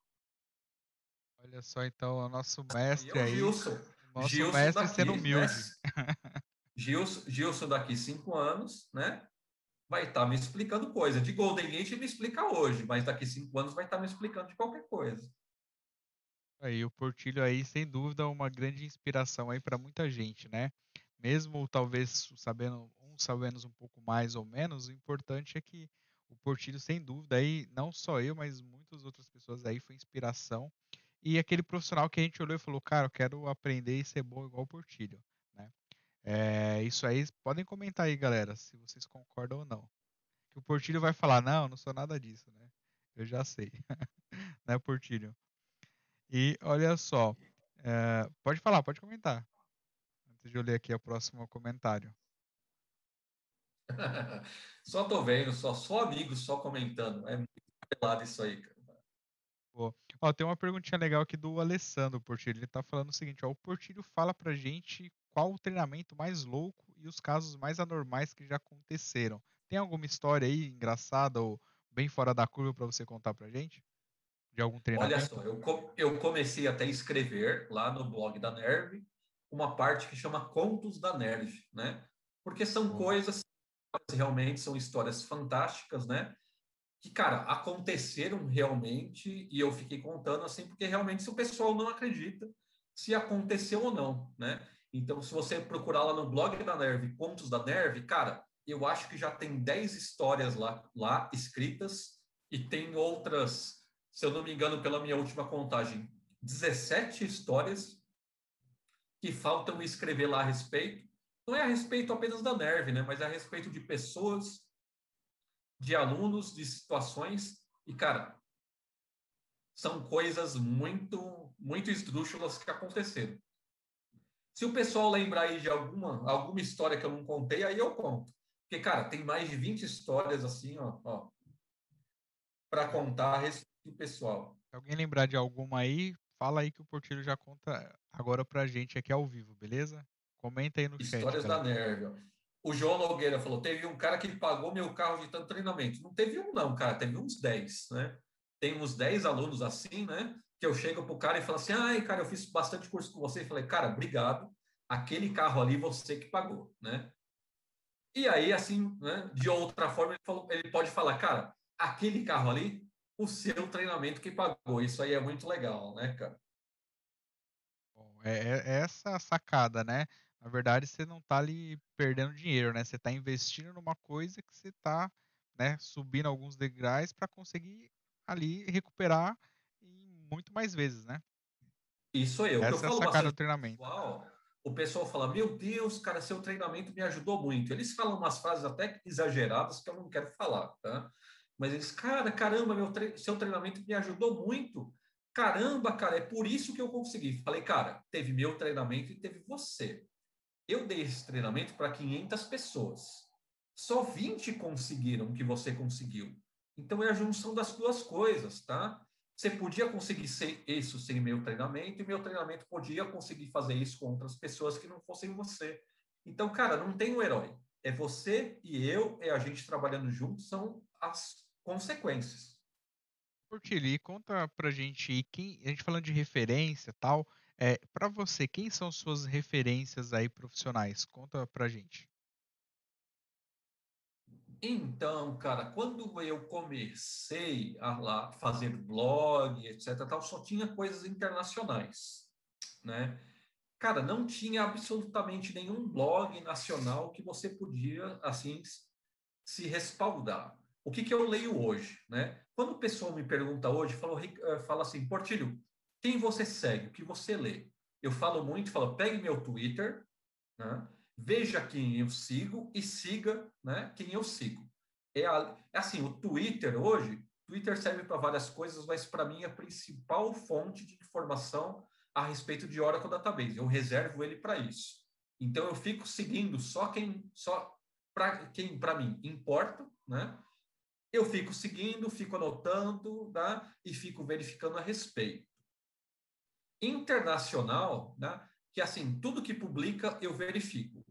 Olha só, então, o nosso mestre é o aí. Gilson. Nosso Gilson mestre daqui, sendo humilde. Né? Gilson, Gilson, daqui cinco anos, né? Vai estar tá me explicando coisa. De Golden Age me explica hoje, mas daqui cinco anos vai estar tá me explicando de qualquer coisa. Aí, o Portilho aí, sem dúvida, uma grande inspiração aí para muita gente, né? Mesmo talvez sabendo, uns sabendo um pouco mais ou menos, o importante é que o Portilho, sem dúvida, aí, não só eu, mas muitas outras pessoas aí, foi inspiração e aquele profissional que a gente olhou e falou, cara, eu quero aprender e ser bom igual o Portilho, né? É, isso aí, podem comentar aí, galera, se vocês concordam ou não. Que o Portilho vai falar, não, não sou nada disso, né? Eu já sei, né, Portilho? E olha só, é, pode falar, pode comentar. Antes de eu ler aqui o próximo comentário. só tô vendo, só, só amigos, só comentando. É muito pelado isso aí, cara. Ó, tem uma perguntinha legal aqui do Alessandro Portilho. Ele tá falando o seguinte, ó, o Portilho fala pra gente qual o treinamento mais louco e os casos mais anormais que já aconteceram. Tem alguma história aí engraçada ou bem fora da curva para você contar pra gente? De algum treinamento? Olha só, eu, eu comecei até a escrever lá no blog da Nerve uma parte que chama Contos da Nerve, né? Porque são coisas realmente são histórias fantásticas, né? Que, cara, aconteceram realmente e eu fiquei contando assim, porque realmente se o pessoal não acredita se aconteceu ou não, né? Então, se você procurar lá no blog da Nerve, Contos da Nerve, cara, eu acho que já tem 10 histórias lá, lá escritas e tem outras, se eu não me engano, pela minha última contagem, 17 histórias que faltam escrever lá a respeito. Não é a respeito apenas da Nerve, né? Mas é a respeito de pessoas de alunos, de situações, e, cara, são coisas muito, muito esdrúxulas que aconteceram. Se o pessoal lembrar aí de alguma, alguma história que eu não contei, aí eu conto. Porque, cara, tem mais de 20 histórias assim, ó, ó para contar a respeito do pessoal. Se alguém lembrar de alguma aí, fala aí que o Portilho já conta agora pra gente aqui ao vivo, beleza? Comenta aí no Histórias chat. Histórias da Nerva o João Nogueira falou: teve um cara que pagou meu carro de tanto treinamento. Não teve um, não, cara, teve uns 10, né? Tem uns 10 alunos assim, né? Que eu chego pro cara e falo assim: ai, cara, eu fiz bastante curso com você. E falei: cara, obrigado. Aquele carro ali, você que pagou, né? E aí, assim, né, de outra forma, ele, falou, ele pode falar: cara, aquele carro ali, o seu treinamento que pagou. Isso aí é muito legal, né, cara? Bom, é, é essa sacada, né? Na verdade, você não está ali perdendo dinheiro, né? Você está investindo numa coisa que você está né, subindo alguns degraus para conseguir ali recuperar muito mais vezes, né? Isso aí, o Essa que eu é falo a sacada do treinamento. Pessoal, o pessoal fala, meu Deus, cara, seu treinamento me ajudou muito. Eles falam umas frases até exageradas que eu não quero falar, tá? Mas eles, cara, caramba, meu tre seu treinamento me ajudou muito. Caramba, cara, é por isso que eu consegui. Falei, cara, teve meu treinamento e teve você. Eu dei esse treinamento para 500 pessoas. Só 20 conseguiram o que você conseguiu. Então é a junção das duas coisas, tá? Você podia conseguir ser isso sem meu treinamento e meu treinamento podia conseguir fazer isso com outras pessoas que não fossem você. Então, cara, não tem um herói. É você e eu, é a gente trabalhando juntos, são as consequências. Portilho, conta pra gente, quem, a gente falando de referência tal, é, para você, quem são suas referências aí profissionais? Conta pra gente. Então, cara, quando eu comecei a lá fazer blog, etc, tal, só tinha coisas internacionais, né? Cara, não tinha absolutamente nenhum blog nacional que você podia assim se respaldar. O que, que eu leio hoje, né? Quando o pessoal me pergunta hoje, fala, eh, fala assim, Portilho, quem você segue, o que você lê. Eu falo muito, falo, pegue meu Twitter, né? veja quem eu sigo e siga né, quem eu sigo. É, a, é assim, o Twitter hoje, Twitter serve para várias coisas, mas para mim é a principal fonte de informação a respeito de Oracle Database. Eu reservo ele para isso. Então eu fico seguindo só quem só para quem para mim importa, né? Eu fico seguindo, fico anotando, tá? E fico verificando a respeito. Internacional, né? Que assim, tudo que publica eu verifico.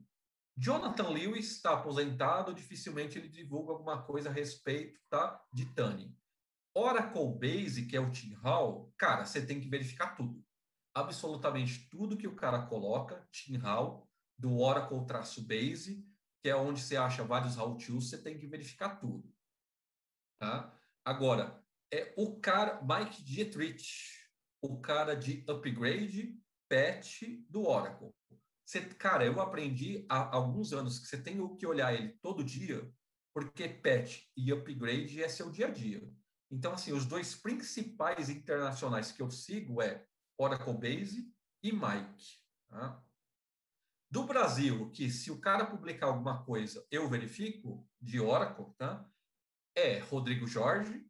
Jonathan Lewis está aposentado, dificilmente ele divulga alguma coisa a respeito, tá? De Tani. Oracle Base, que é o Tim Hall, cara, você tem que verificar tudo. Absolutamente tudo que o cara coloca, Tim Hall, do Oracle-Base, que é onde você acha vários how tools, você tem que verificar tudo. Tá? Agora, é o cara, Mike Dietrich, o cara de upgrade, patch do Oracle. Você, cara, eu aprendi há alguns anos que você tem que olhar ele todo dia, porque patch e upgrade é seu dia a dia. Então, assim, os dois principais internacionais que eu sigo é Oracle Base e Mike. Tá? Do Brasil, que se o cara publicar alguma coisa, eu verifico, de Oracle, tá? É Rodrigo Jorge,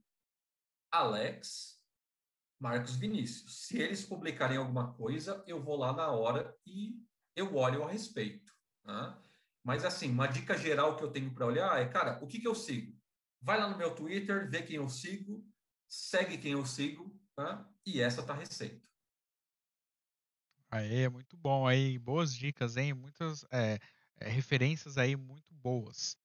Alex, Marcos Vinícius. Se eles publicarem alguma coisa, eu vou lá na hora e eu olho a respeito. Tá? Mas, assim, uma dica geral que eu tenho para olhar é, cara, o que, que eu sigo? Vai lá no meu Twitter, vê quem eu sigo, segue quem eu sigo, tá? E essa tá receita. Aí, muito bom aí, boas dicas, hein? Muitas é, é, referências aí muito boas.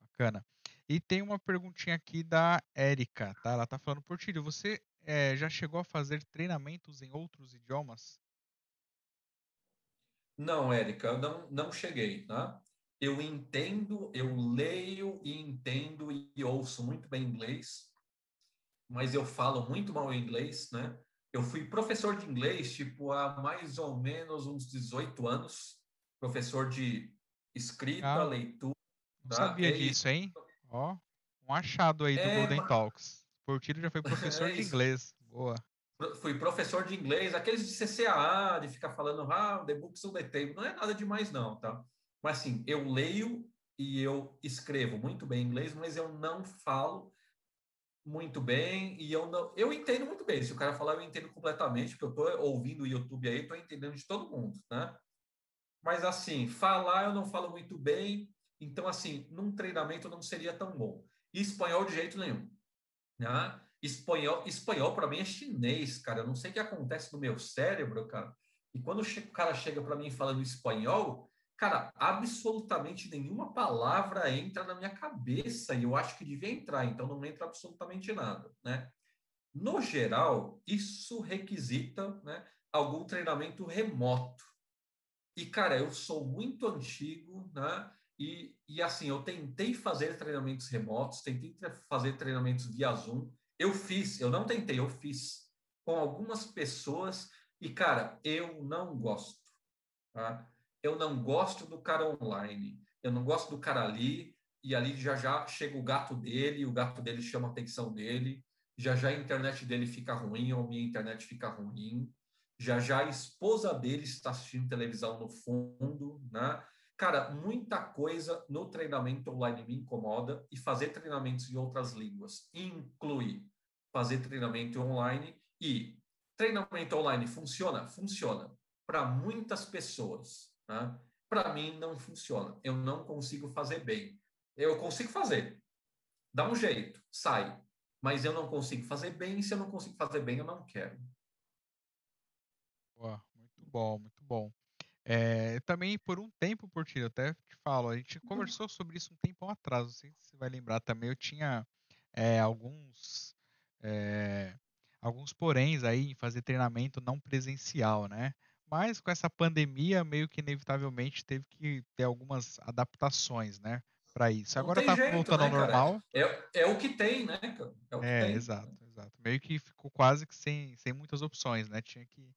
Bacana. E tem uma perguntinha aqui da Érica, tá? Ela tá falando, Portilho, você é, já chegou a fazer treinamentos em outros idiomas? Não, Érica, eu não, não cheguei, tá? eu entendo, eu leio e entendo e ouço muito bem inglês, mas eu falo muito mal inglês, né? Eu fui professor de inglês, tipo, há mais ou menos uns 18 anos, professor de escrita, ah, leitura. Não tá? sabia e... disso, hein? Ó, um achado aí do é, Golden mas... Talks. Portilho já foi professor é de inglês. Boa. Fui professor de inglês, aqueles de CCAA, de ficar falando, ah, the books on the table. Não é nada demais, não, tá? Mas assim, eu leio e eu escrevo muito bem inglês, mas eu não falo muito bem e eu não eu entendo muito bem. Se o cara falar, eu entendo completamente, porque eu estou ouvindo o YouTube aí, estou entendendo de todo mundo, né? Mas assim, falar eu não falo muito bem, então assim, num treinamento não seria tão bom. E espanhol de jeito nenhum, né? Espanhol, espanhol para mim é chinês, cara. Eu não sei o que acontece no meu cérebro, cara. E quando o cara chega para mim falando espanhol, cara, absolutamente nenhuma palavra entra na minha cabeça e eu acho que devia entrar, então não entra absolutamente nada, né? No geral, isso requisita, né, algum treinamento remoto. E, cara, eu sou muito antigo, né? E, e assim, eu tentei fazer treinamentos remotos, tentei fazer treinamentos via Zoom. Eu fiz, eu não tentei, eu fiz com algumas pessoas e, cara, eu não gosto. Tá? eu não gosto do cara online, eu não gosto do cara ali, e ali já já chega o gato dele, o gato dele chama a atenção dele, já já a internet dele fica ruim, ou minha internet fica ruim, já já a esposa dele está assistindo televisão no fundo, né? Cara, muita coisa no treinamento online me incomoda e fazer treinamentos em outras línguas inclui fazer treinamento online e treinamento online funciona? Funciona para muitas pessoas. Né? Para mim, não funciona. Eu não consigo fazer bem. Eu consigo fazer. Dá um jeito, sai. Mas eu não consigo fazer bem. E se eu não consigo fazer bem, eu não quero. Muito bom, muito bom. É, também por um tempo, Portilho, até te falo, a gente uhum. conversou sobre isso um tempo atrás, não sei se você vai lembrar também, eu tinha é, alguns é, alguns poréns aí em fazer treinamento não presencial, né? Mas com essa pandemia, meio que inevitavelmente teve que ter algumas adaptações, né? Para isso. Agora tá jeito, voltando né, ao normal. É, é, o que tem, né? É, o que é tem. exato, exato. Meio que ficou quase que sem, sem muitas opções, né? Tinha que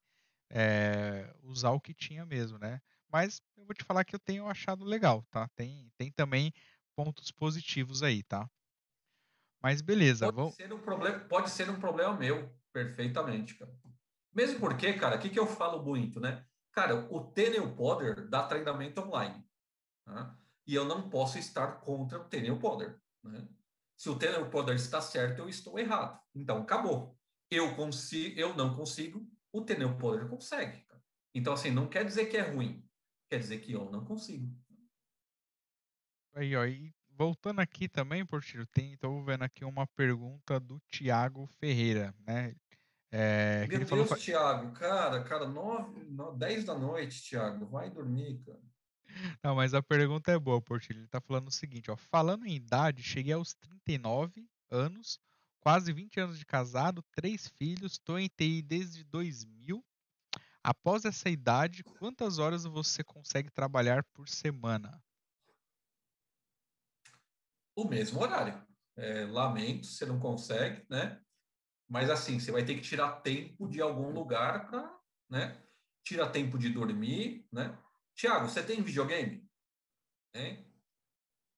é, usar o que tinha mesmo, né? Mas eu vou te falar que eu tenho achado legal, tá? Tem, tem também pontos positivos aí, tá? Mas beleza, pode vamos. Ser um problema, pode ser um problema meu, perfeitamente, cara. Mesmo porque, cara, o que, que eu falo muito, né? Cara, o Tenel Poder dá treinamento online. Né? E eu não posso estar contra o Tenel Poder. Né? Se o Tenel Poder está certo, eu estou errado. Então, acabou. Eu, consigo, eu não consigo, o Tenel Poder consegue. Cara. Então, assim, não quer dizer que é ruim. Quer dizer que eu não consigo. Aí, ó, e voltando aqui também, Portilho, tem, estou vendo aqui uma pergunta do Tiago Ferreira, né? É, Meu Deus, falou... Thiago, cara, cara, nove, dez da noite, Thiago, vai dormir, cara. Não, mas a pergunta é boa, Portilho. Ele está falando o seguinte, ó, falando em idade, cheguei aos 39 anos, quase 20 anos de casado, três filhos, estou em TI desde 2000. Após essa idade, quantas horas você consegue trabalhar por semana? O mesmo horário. É, lamento, você não consegue, né? Mas assim, você vai ter que tirar tempo de algum lugar para, né? Tira tempo de dormir, né? Tiago, você tem videogame? Hein?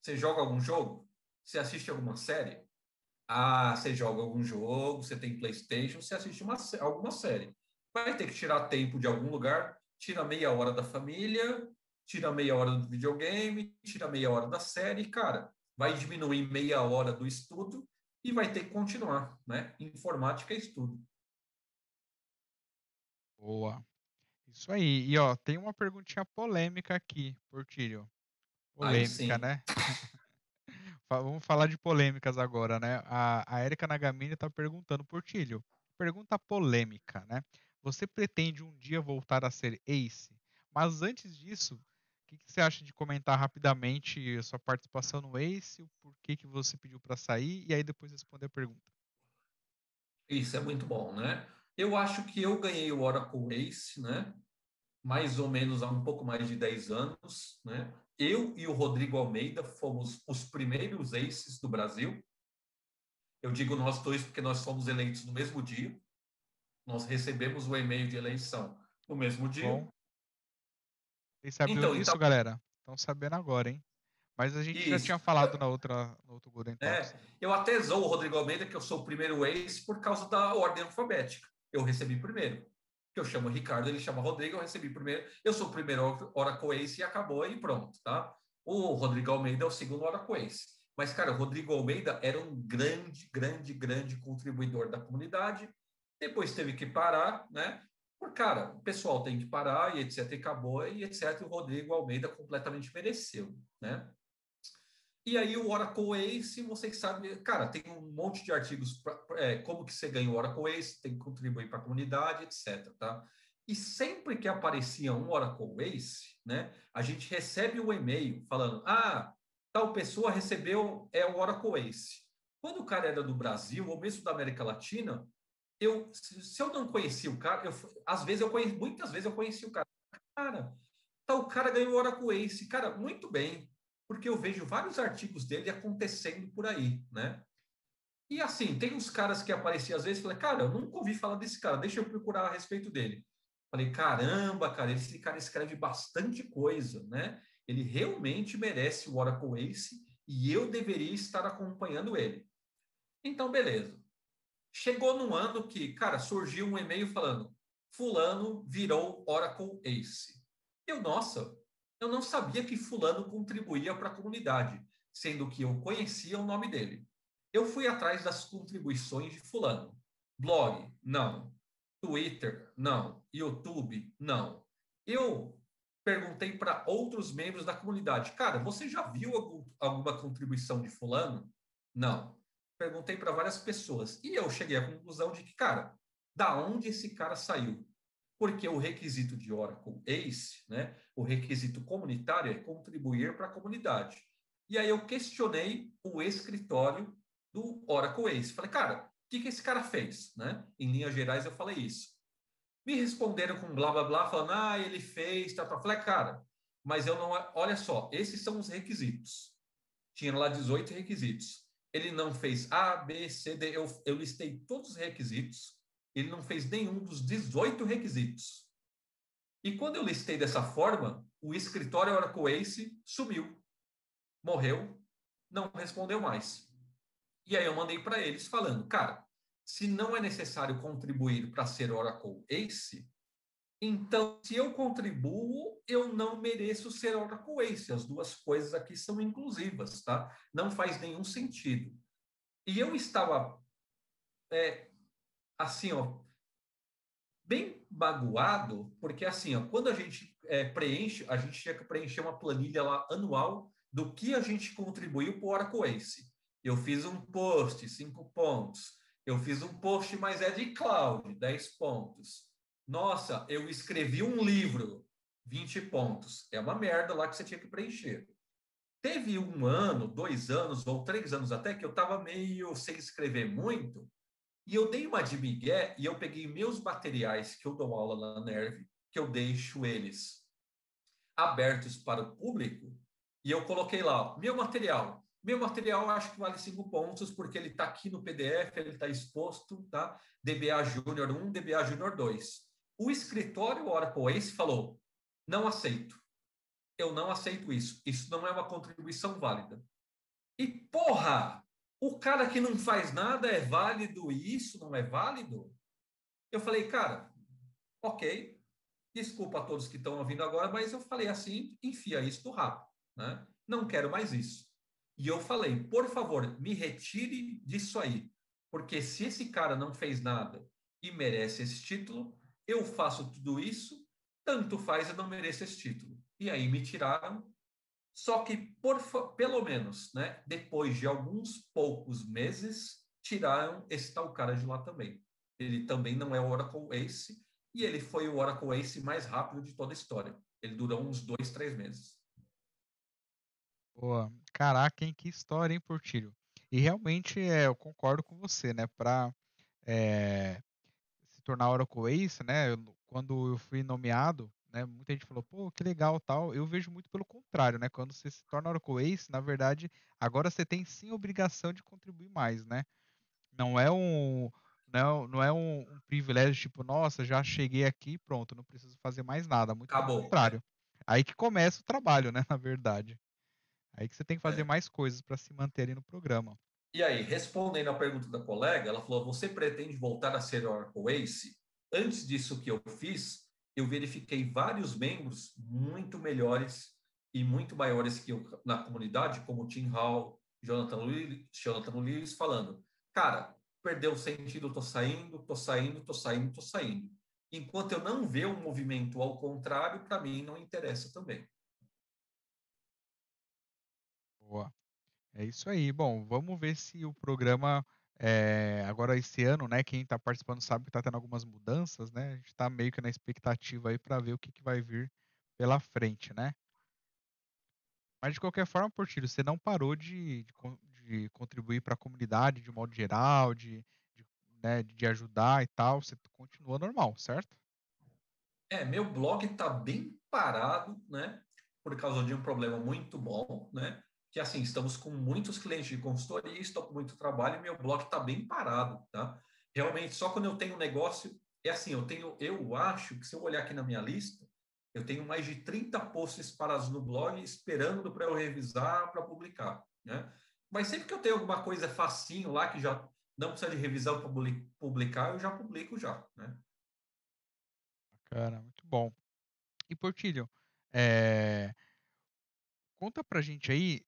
Você joga algum jogo? Você assiste alguma série? Ah, você joga algum jogo, você tem PlayStation, você assiste uma, alguma série. Vai ter que tirar tempo de algum lugar, tira meia hora da família, tira meia hora do videogame, tira meia hora da série, cara, vai diminuir meia hora do estudo e vai ter que continuar, né? Informática é estudo. Boa. Isso aí. E ó, tem uma perguntinha polêmica aqui, Portilho. Polêmica, né? Vamos falar de polêmicas agora, né? A, a Erika Nagamini está perguntando, Portilho, pergunta polêmica, né? Você pretende um dia voltar a ser ace? Mas antes disso, que, que você acha de comentar rapidamente a sua participação no Ace, o porquê que você pediu para sair, e aí depois responder a pergunta. Isso é muito bom, né? Eu acho que eu ganhei o Oracle Ace, né? Mais ou menos há um pouco mais de 10 anos, né? Eu e o Rodrigo Almeida fomos os primeiros Aces do Brasil. Eu digo nós dois porque nós fomos eleitos no mesmo dia. Nós recebemos o e-mail de eleição no mesmo dia. Bom. Vocês sabiam então, disso, então... galera? Estão sabendo agora, hein? Mas a gente Isso. já tinha falado na outra, no outro Golden Talks. É, eu até zoo o Rodrigo Almeida, que eu sou o primeiro ex, por causa da ordem alfabética. Eu recebi primeiro. Que eu chamo Ricardo, ele chama Rodrigo, eu recebi primeiro. Eu sou o primeiro Oracle Ace e acabou e pronto, tá? O Rodrigo Almeida é o segundo Oracle Ace. Mas, cara, o Rodrigo Almeida era um grande, grande, grande contribuidor da comunidade. Depois teve que parar, né? Por, cara, o pessoal tem que parar e etc. E acabou e etc. E o Rodrigo Almeida completamente mereceu, né? E aí o Oracle Ace, vocês sabem, cara, tem um monte de artigos pra, é, como que você ganha o Oracle Ace, tem que contribuir para a comunidade, etc. Tá? E sempre que aparecia um Oracle Ace, né, a gente recebe um e-mail falando, ah, tal pessoa recebeu é o Oracle Ace. Quando o cara era do Brasil ou mesmo da América Latina, eu, se eu não conhecia o cara, eu, às vezes eu conheci, muitas vezes eu conheci o cara. Cara, o cara ganhou o Oracle Ace. Cara, muito bem, porque eu vejo vários artigos dele acontecendo por aí, né? E assim, tem uns caras que apareciam às vezes, falei, cara, eu nunca ouvi falar desse cara, deixa eu procurar a respeito dele. Falei, caramba, cara, esse cara escreve bastante coisa, né? Ele realmente merece o Oracle Ace e eu deveria estar acompanhando ele. Então, beleza. Chegou num ano que, cara, surgiu um e-mail falando: Fulano virou Oracle Ace. Eu, nossa, eu não sabia que Fulano contribuía para a comunidade, sendo que eu conhecia o nome dele. Eu fui atrás das contribuições de Fulano. Blog, não. Twitter, não. YouTube, não. Eu perguntei para outros membros da comunidade: cara, você já viu algum, alguma contribuição de Fulano? Não perguntei para várias pessoas e eu cheguei à conclusão de que, cara, da onde esse cara saiu? Porque o requisito de Oracle ACE, né, o requisito comunitário é contribuir para a comunidade. E aí eu questionei o escritório do Oracle ACE. Falei, cara, o que, que esse cara fez? Né? Em linhas gerais, eu falei isso. Me responderam com blá blá blá, falando, ah, ele fez, tá, tá. Falei, cara, mas eu não. Olha só, esses são os requisitos. Tinha lá 18 requisitos ele não fez A, B, C, D. Eu, eu listei todos os requisitos. Ele não fez nenhum dos 18 requisitos. E quando eu listei dessa forma, o escritório Oracle Ace sumiu, morreu, não respondeu mais. E aí eu mandei para eles falando, cara, se não é necessário contribuir para ser Oracle Ace, então, se eu contribuo, eu não mereço ser Oracle Ace. As duas coisas aqui são inclusivas, tá? Não faz nenhum sentido. E eu estava, é, assim, ó, bem magoado, porque assim, ó, quando a gente é, preenche, a gente tinha que preencher uma planilha lá anual do que a gente contribuiu para o Ace. Eu fiz um post, cinco pontos. Eu fiz um post, mas é de cloud, 10 pontos. Nossa, eu escrevi um livro, 20 pontos. É uma merda lá que você tinha que preencher. Teve um ano, dois anos ou três anos até que eu estava meio sem escrever muito e eu dei uma de migué e eu peguei meus materiais que eu dou aula na Nerve, que eu deixo eles abertos para o público, e eu coloquei lá, meu material. Meu material acho que vale cinco pontos, porque ele está aqui no PDF, ele está exposto, tá? DBA Júnior 1, DBA Júnior 2. O escritório Oracle Ace falou, não aceito. Eu não aceito isso. Isso não é uma contribuição válida. E, porra, o cara que não faz nada é válido e isso não é válido? Eu falei, cara, ok, desculpa a todos que estão ouvindo agora, mas eu falei assim, enfia isso do rabo, né? Não quero mais isso. E eu falei, por favor, me retire disso aí, porque se esse cara não fez nada e merece esse título, eu faço tudo isso, tanto faz eu não mereço esse título. E aí me tiraram só que, por, pelo menos, né, depois de alguns poucos meses, tiraram esse tal cara de lá também. Ele também não é o Oracle Ace, e ele foi o Oracle Ace mais rápido de toda a história. Ele durou uns dois, três meses. Boa. Caraca, hein? Que história, hein, Portilho? E realmente, é, eu concordo com você, né? Para é, se tornar Oracle Ace, né? Quando eu fui nomeado, né? Muita gente falou, pô, que legal tal. Eu vejo muito pelo contrário, né? Quando você se torna Oracle Ace, na verdade, agora você tem sim obrigação de contribuir mais, né? Não é um não, não é um, um privilégio tipo, nossa, já cheguei aqui, pronto, não preciso fazer mais nada. Muito Acabou. pelo contrário. Aí que começa o trabalho, né? Na verdade. Aí que você tem que fazer é. mais coisas para se manter no programa. E aí, respondendo à pergunta da colega, ela falou: você pretende voltar a ser Oracle Ace? Antes disso que eu fiz, eu verifiquei vários membros muito melhores e muito maiores que eu na comunidade, como Tim Hall, Jonathan Lewis, Jonathan Lewis falando, cara, perdeu o sentido, tô saindo, tô saindo, tô saindo, tô saindo. Enquanto eu não ver um movimento ao contrário, para mim não interessa também. Boa. É isso aí. Bom, vamos ver se o programa é, agora, esse ano, né, quem está participando sabe que está tendo algumas mudanças, né? A gente está meio que na expectativa aí para ver o que, que vai vir pela frente, né? Mas de qualquer forma, Portilho, você não parou de, de, de contribuir para a comunidade de modo geral, de, de, né, de ajudar e tal, você continua normal, certo? É, meu blog está bem parado, né? Por causa de um problema muito bom, né? Que assim, estamos com muitos clientes de consultoria, estou com muito trabalho e meu blog está bem parado, tá? Realmente, só quando eu tenho um negócio, é assim, eu tenho, eu acho que se eu olhar aqui na minha lista, eu tenho mais de 30 posts parados no blog esperando para eu revisar para publicar, né? Mas sempre que eu tenho alguma coisa facinho lá que já não precisa de revisão para publicar, eu já publico já, né? Bacana, muito bom. E Portilho, é... conta pra gente aí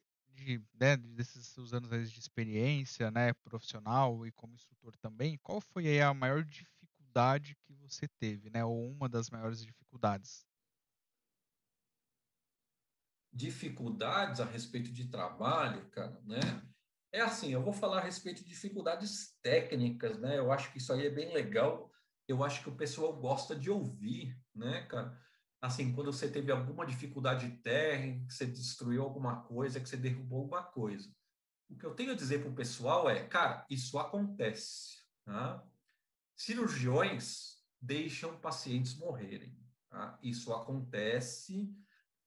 de, né, desses seus anos de experiência, né, profissional e como instrutor também, qual foi a maior dificuldade que você teve, né, ou uma das maiores dificuldades? Dificuldades a respeito de trabalho, cara, né? É assim, eu vou falar a respeito de dificuldades técnicas, né? Eu acho que isso aí é bem legal. Eu acho que o pessoal gosta de ouvir, né, cara? Assim, quando você teve alguma dificuldade técnica, que você destruiu alguma coisa, que você derrubou alguma coisa. O que eu tenho a dizer para o pessoal é, cara, isso acontece. Tá? Cirurgiões deixam pacientes morrerem. Tá? Isso acontece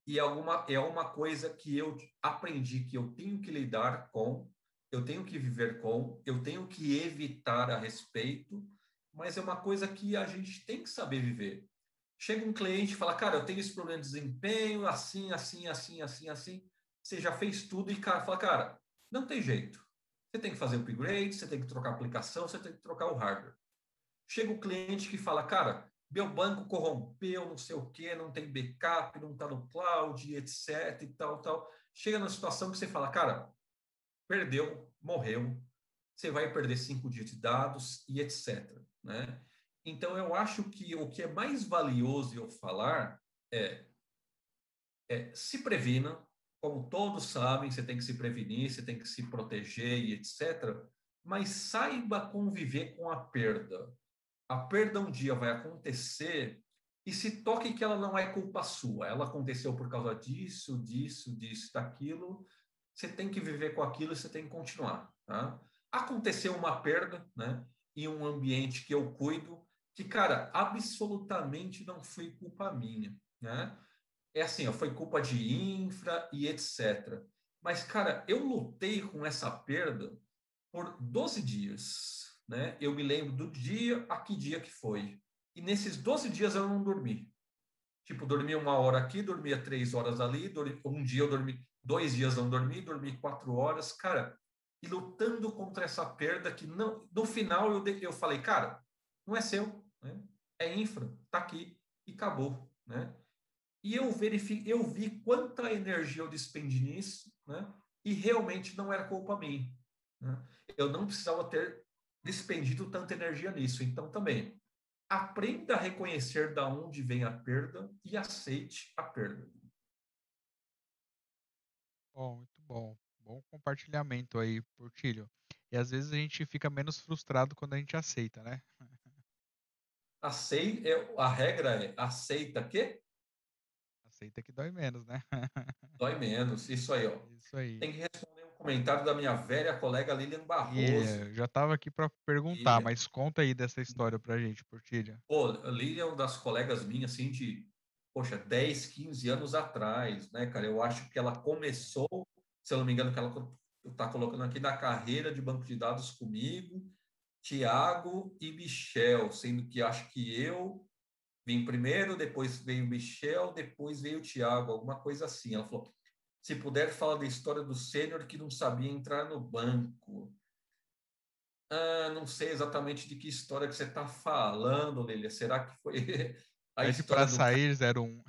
e é, alguma, é uma coisa que eu aprendi que eu tenho que lidar com, eu tenho que viver com, eu tenho que evitar a respeito, mas é uma coisa que a gente tem que saber viver. Chega um cliente e fala, cara, eu tenho esse problema de desempenho, assim, assim, assim, assim, assim. Você já fez tudo e cara, fala, cara, não tem jeito. Você tem que fazer upgrade, você tem que trocar a aplicação, você tem que trocar o hardware. Chega o cliente que fala, cara, meu banco corrompeu, não sei o quê, não tem backup, não está no cloud, etc. e tal, tal. Chega na situação que você fala, cara, perdeu, morreu, você vai perder cinco dias de dados e etc. Né? Então, eu acho que o que é mais valioso eu falar é, é se previna, como todos sabem, você tem que se prevenir, você tem que se proteger e etc. Mas saiba conviver com a perda. A perda um dia vai acontecer e se toque que ela não é culpa sua. Ela aconteceu por causa disso, disso, disso, daquilo. Você tem que viver com aquilo e você tem que continuar. Tá? Aconteceu uma perda, né? Em um ambiente que eu cuido, que, cara, absolutamente não foi culpa minha, né? É assim, ó, foi culpa de infra e etc. Mas, cara, eu lutei com essa perda por 12 dias, né? Eu me lembro do dia a que dia que foi. E nesses 12 dias eu não dormi. Tipo, dormi uma hora aqui, dormia três horas ali, dormi, um dia eu dormi, dois dias não dormi, dormi quatro horas, cara, e lutando contra essa perda que não, no final eu, eu falei, cara, não é seu? É infra, tá aqui e acabou, né? E eu verifiquei, eu vi quanta energia eu despendi nisso, né? E realmente não era culpa minha. Né? Eu não precisava ter despendido tanta energia nisso. Então também aprenda a reconhecer da onde vem a perda e aceite a perda. Bom, muito bom. Bom compartilhamento aí, Portilho. E às vezes a gente fica menos frustrado quando a gente aceita, né? Aceita, a regra é aceita que? Aceita que dói menos, né? Dói menos, isso aí, ó. Isso aí. Tem que responder um comentário da minha velha colega Lilian Barroso. Yeah, já estava aqui para perguntar, mas conta aí dessa história pra gente, Portilha. Pô, Lilian é das colegas minhas, assim, de, poxa, 10, 15 anos atrás, né, cara? Eu acho que ela começou, se eu não me engano, que ela está colocando aqui na carreira de banco de dados comigo, Tiago e Michel, sendo que acho que eu vim primeiro, depois veio o Michel, depois veio o Tiago, alguma coisa assim. Ela falou: se puder, fala da história do sênior que não sabia entrar no banco. Ah, não sei exatamente de que história que você está falando, Lilia. Será que foi a Pede história para sair 01.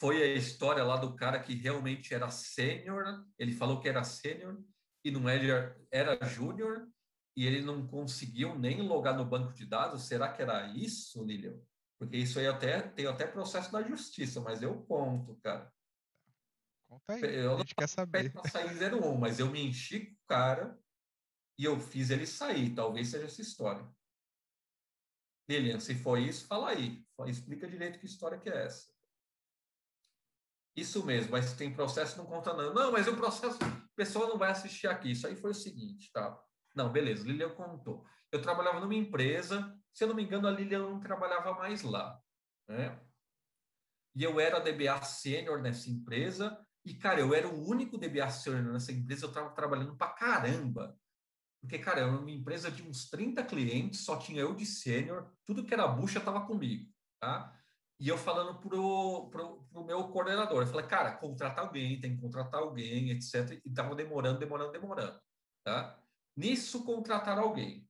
foi a história lá do cara que realmente era sênior, ele falou que era sênior e não era, era júnior, e ele não conseguiu nem logar no banco de dados, será que era isso, Lilian? Porque isso aí até tem até processo na justiça, mas eu conto, cara. Conta aí, eu a gente quer saber. Sair 01, mas eu me enchi com o cara e eu fiz ele sair. Talvez seja essa história. Lilian, se foi isso, fala aí. Explica direito que história que é essa. Isso mesmo, mas tem processo, não conta não. Não, mas o processo, a pessoa não vai assistir aqui. Isso aí foi o seguinte, tá? Não, beleza, Lilian contou. Eu trabalhava numa empresa, se eu não me engano, a Lilian não trabalhava mais lá. Né? E eu era DBA sênior nessa empresa, e, cara, eu era o único DBA sênior nessa empresa, eu estava trabalhando pra caramba. Porque, cara, era uma empresa de uns 30 clientes, só tinha eu de sênior, tudo que era bucha estava comigo, tá? E eu falando pro, pro, pro meu coordenador, eu falei, cara, contratar alguém, tem que contratar alguém, etc. E estava demorando, demorando, demorando, tá? Nisso, contratar alguém.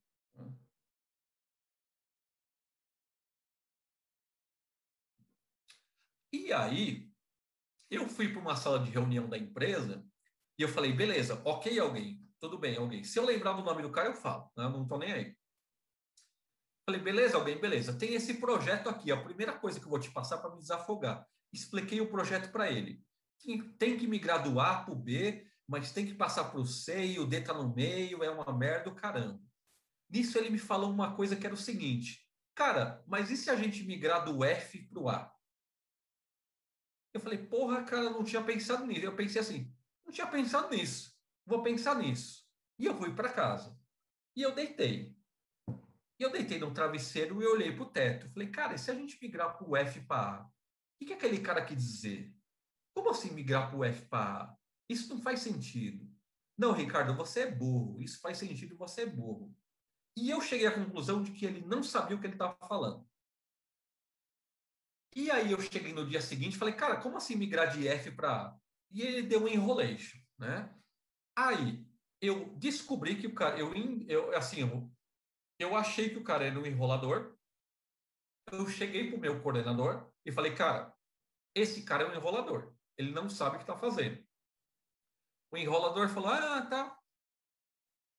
E aí, eu fui para uma sala de reunião da empresa e eu falei, beleza, ok alguém, tudo bem, alguém. Se eu lembrar do nome do cara, eu falo, né? não estou nem aí. Falei, beleza, alguém, beleza. Tem esse projeto aqui, a primeira coisa que eu vou te passar para me desafogar. Expliquei o projeto para ele. Tem que migrar do A para o B, mas tem que passar para o e o D está no meio, é uma merda do caramba. Nisso ele me falou uma coisa que era o seguinte, cara, mas e se a gente migrar do F para o A? Eu falei, porra, cara, não tinha pensado nisso. Eu pensei assim, não tinha pensado nisso, vou pensar nisso. E eu fui para casa. E eu deitei. E eu deitei no travesseiro e olhei para o teto. Falei, cara, e se a gente migrar para o F para A? O que, que aquele cara quer dizer? Como assim migrar para o F para A? Isso não faz sentido. Não, Ricardo, você é burro. Isso faz sentido, você é burro. E eu cheguei à conclusão de que ele não sabia o que ele estava falando. E aí eu cheguei no dia seguinte e falei, cara, como assim migrar de F para A? E ele deu um enrolation, né? Aí eu descobri que o cara, eu, eu assim, eu, eu achei que o cara era um enrolador. Eu cheguei para o meu coordenador e falei, cara, esse cara é um enrolador. Ele não sabe o que está fazendo. O enrolador falou: ah, tá.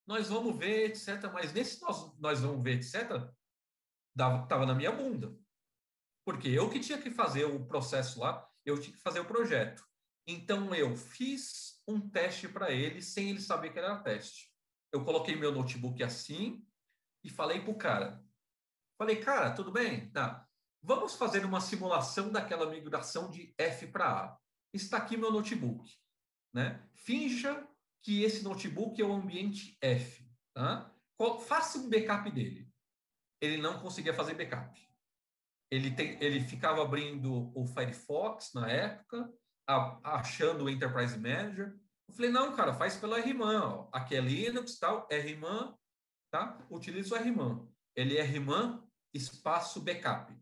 Nós vamos ver, etc. Mas nesse nós, nós vamos ver, etc., estava na minha bunda. Porque eu que tinha que fazer o processo lá, eu tinha que fazer o projeto. Então eu fiz um teste para ele sem ele saber que era teste. Eu coloquei meu notebook assim e falei para o cara. Falei, cara, tudo bem? Tá. Vamos fazer uma simulação daquela migração de F para A. Está aqui meu notebook. Né? Finja que esse notebook é o ambiente F. Tá? Faça um backup dele. Ele não conseguia fazer backup. Ele, tem, ele ficava abrindo o Firefox na época, a, achando o Enterprise Manager. Eu falei, não, cara, faz pelo RMAN. Aqui é Linux, tal, RMAN, tá? Utiliza o RMAN. Ele é RMAN espaço backup.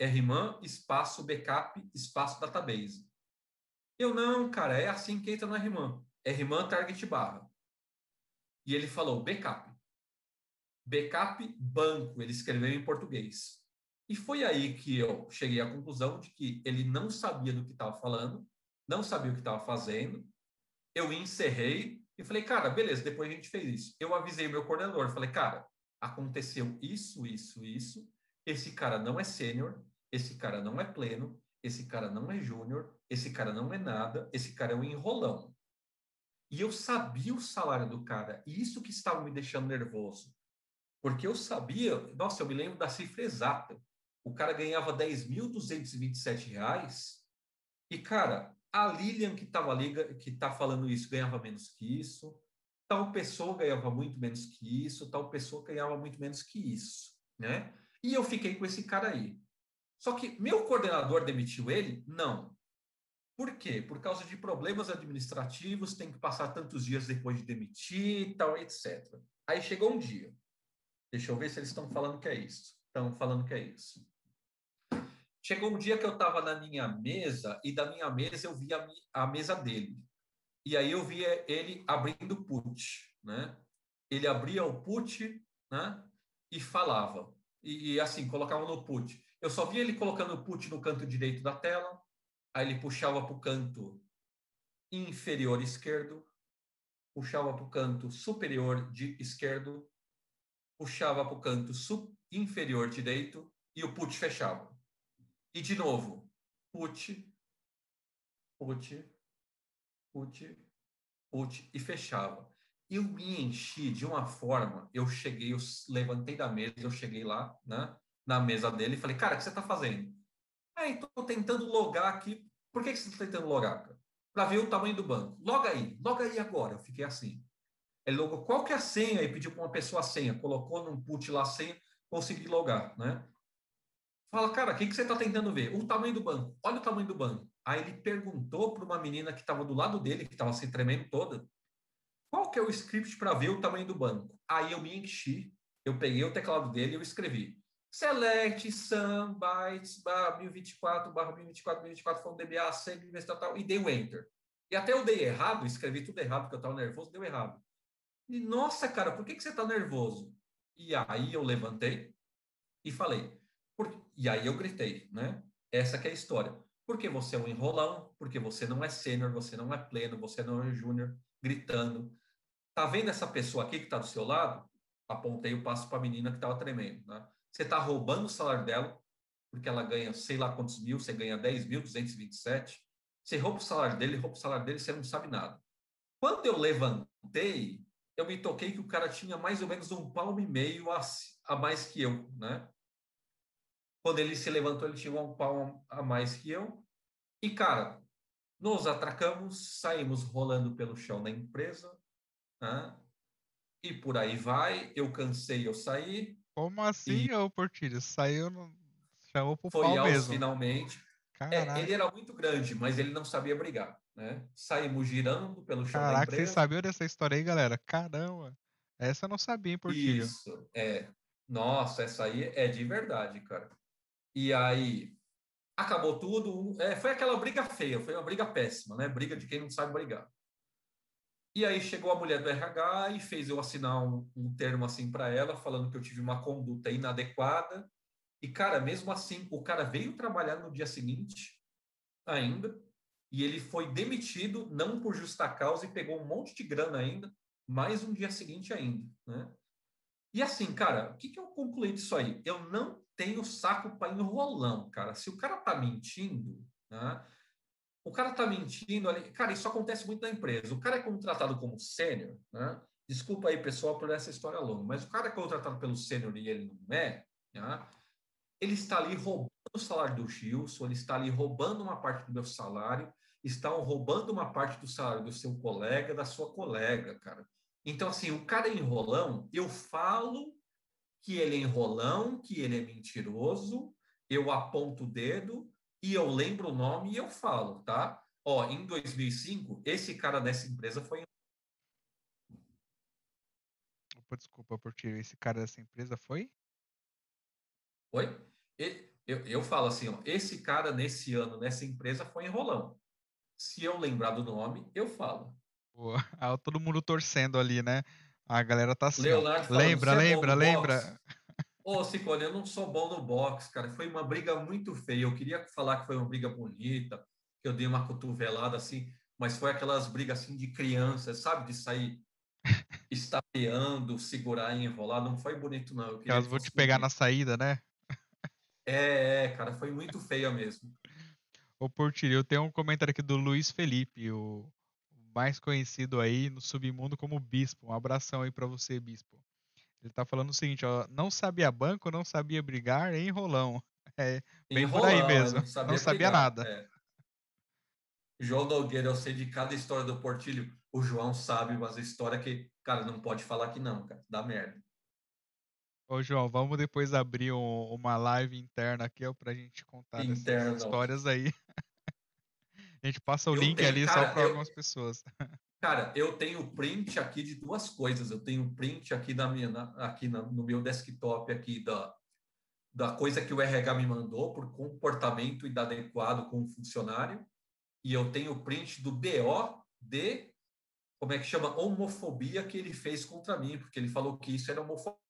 RMAN espaço backup espaço database. Eu, não, cara, é assim que entra no RMAN. RMAN target barra. E ele falou backup. Backup banco, ele escreveu em português. E foi aí que eu cheguei à conclusão de que ele não sabia do que estava falando, não sabia o que estava fazendo. Eu encerrei e falei, cara, beleza, depois a gente fez isso. Eu avisei o meu coordenador, falei, cara, aconteceu isso, isso, isso. Esse cara não é sênior, esse cara não é pleno, esse cara não é júnior, esse cara não é nada, esse cara é um enrolão. E eu sabia o salário do cara, e isso que estava me deixando nervoso. Porque eu sabia, nossa, eu me lembro da cifra exata o cara ganhava 10.227 reais e, cara, a Lilian que estava ali, que está falando isso, ganhava menos que isso, tal pessoa ganhava muito menos que isso, tal pessoa ganhava muito menos que isso, né? E eu fiquei com esse cara aí. Só que meu coordenador demitiu ele? Não. Por quê? Por causa de problemas administrativos, tem que passar tantos dias depois de demitir, tal, etc. Aí chegou um dia. Deixa eu ver se eles estão falando que é isso. Estão falando que é isso. Chegou um dia que eu estava na minha mesa e da minha mesa eu via a, mesa dele. E aí eu via ele abrindo o put, né? Ele abria o put, né? E falava. E, e assim, colocava no put. Eu só via ele colocando o put no canto direito da tela, aí ele puxava para o canto inferior esquerdo, puxava para o canto superior de esquerdo, puxava para o canto inferior direito e o put fechava. E de novo, put, put, put, put e fechava. Eu me enchi de uma forma, eu cheguei, eu levantei da mesa, eu cheguei lá, né, na mesa dele e falei, cara, o que você está fazendo? Ah, estou tentando logar aqui. Por que, que você está tentando logar? Para ver o tamanho do banco. Loga aí, loga aí agora. Eu fiquei assim. Ele logou qual que é a senha e pediu para uma pessoa a senha. Colocou num put lá a senha, consegui logar, né? Fala, cara, o que, que você está tentando ver? O tamanho do banco. Olha o tamanho do banco. Aí ele perguntou para uma menina que estava do lado dele, que estava se tremendo toda, qual que é o script para ver o tamanho do banco? Aí eu me enchi, eu peguei o teclado dele e eu escrevi select sum bytes barra 1024 barra 1024 1024 foi um DBA sempre tal e dei o enter. E até eu dei errado, escrevi tudo errado porque eu estava nervoso, deu errado. E nossa, cara, por que, que você está nervoso? E aí eu levantei e falei, por... E aí eu gritei, né? Essa que é a história. Porque você é um enrolão, porque você não é sênior, você não é pleno, você não é júnior, gritando. Tá vendo essa pessoa aqui que está do seu lado? Apontei o passo para a menina que estava tremendo, né? Você está roubando o salário dela, porque ela ganha sei lá quantos mil, você ganha 10.227. Você rouba o salário dele, rouba o salário dele, você não sabe nada. Quando eu levantei, eu me toquei que o cara tinha mais ou menos um palmo e meio a, a mais que eu, né? Quando ele se levantou, ele tinha um pau a mais que eu. E, cara, nos atracamos, saímos rolando pelo chão da empresa. Né? E por aí vai. Eu cansei, eu saí. Como assim, e... ô Portilho? Saiu, no... chamou pro Foi pau aos mesmo. finalmente. É, ele era muito grande, mas ele não sabia brigar, né? Saímos girando pelo chão Caraca, da empresa. vocês sabiam dessa história aí, galera? Caramba! Essa eu não sabia, hein, Portilho? Isso, é. Nossa, essa aí é de verdade, cara. E aí acabou tudo. É, foi aquela briga feia, foi uma briga péssima, né? Briga de quem não sabe brigar. E aí chegou a mulher do RH e fez eu assinar um, um termo assim para ela, falando que eu tive uma conduta inadequada. E, cara, mesmo assim, o cara veio trabalhar no dia seguinte, ainda, e ele foi demitido, não por justa causa, e pegou um monte de grana ainda, mais um dia seguinte ainda, né? E assim, cara, o que, que eu concluí disso aí? Eu não tenho saco para enrolão, cara. Se o cara tá mentindo, né? O cara tá mentindo ali. Cara, isso acontece muito na empresa. O cara é contratado como sênior, né? Desculpa aí, pessoal, por essa história longa, mas o cara é contratado pelo sênior e ele não é, né? ele está ali roubando o salário do Gilson, ele está ali roubando uma parte do meu salário, estão roubando uma parte do salário do seu colega, da sua colega, cara. Então, assim, o cara é enrolão, eu falo que ele é enrolão, que ele é mentiroso, eu aponto o dedo e eu lembro o nome e eu falo, tá? Ó, em 2005, esse cara dessa empresa foi. Opa, desculpa por tirar. Esse cara dessa empresa foi? Oi? Eu, eu falo assim, ó, esse cara nesse ano, nessa empresa, foi enrolão. Se eu lembrar do nome, eu falo. Boa. Ah, todo mundo torcendo ali, né? A galera tá assim. Leonardo lembra, lembra, lembra. Ô, Cicone, eu não sou bom no boxe, cara. Foi uma briga muito feia. Eu queria falar que foi uma briga bonita, que eu dei uma cotovelada assim, mas foi aquelas brigas assim de criança, sabe? De sair estapeando, segurar e enrolar. Não foi bonito, não. Eu Elas vão te pegar na saída, né? É, é, cara, foi muito feia mesmo. Ô, Portilho, eu tenho um comentário aqui do Luiz Felipe, o mais conhecido aí no submundo como Bispo. Um abração aí para você, Bispo. Ele tá falando o seguinte, ó, não sabia banco, não sabia brigar, enrolão. É, bem enrolão, por aí mesmo. Não sabia, não sabia nada. É. João Nogueira, eu sei de cada história do Portilho. O João sabe, mas a história que, cara, não pode falar que não, cara. Dá merda. Ô, João, vamos depois abrir um, uma live interna aqui ó, pra gente contar essas histórias aí. a gente passa o eu link tenho, ali cara, só para algumas pessoas. Cara, eu tenho print aqui de duas coisas. Eu tenho print aqui da minha, aqui no meu desktop aqui da, da coisa que o RH me mandou por comportamento inadequado com o funcionário. E eu tenho print do BO de como é que chama homofobia que ele fez contra mim, porque ele falou que isso era homofobia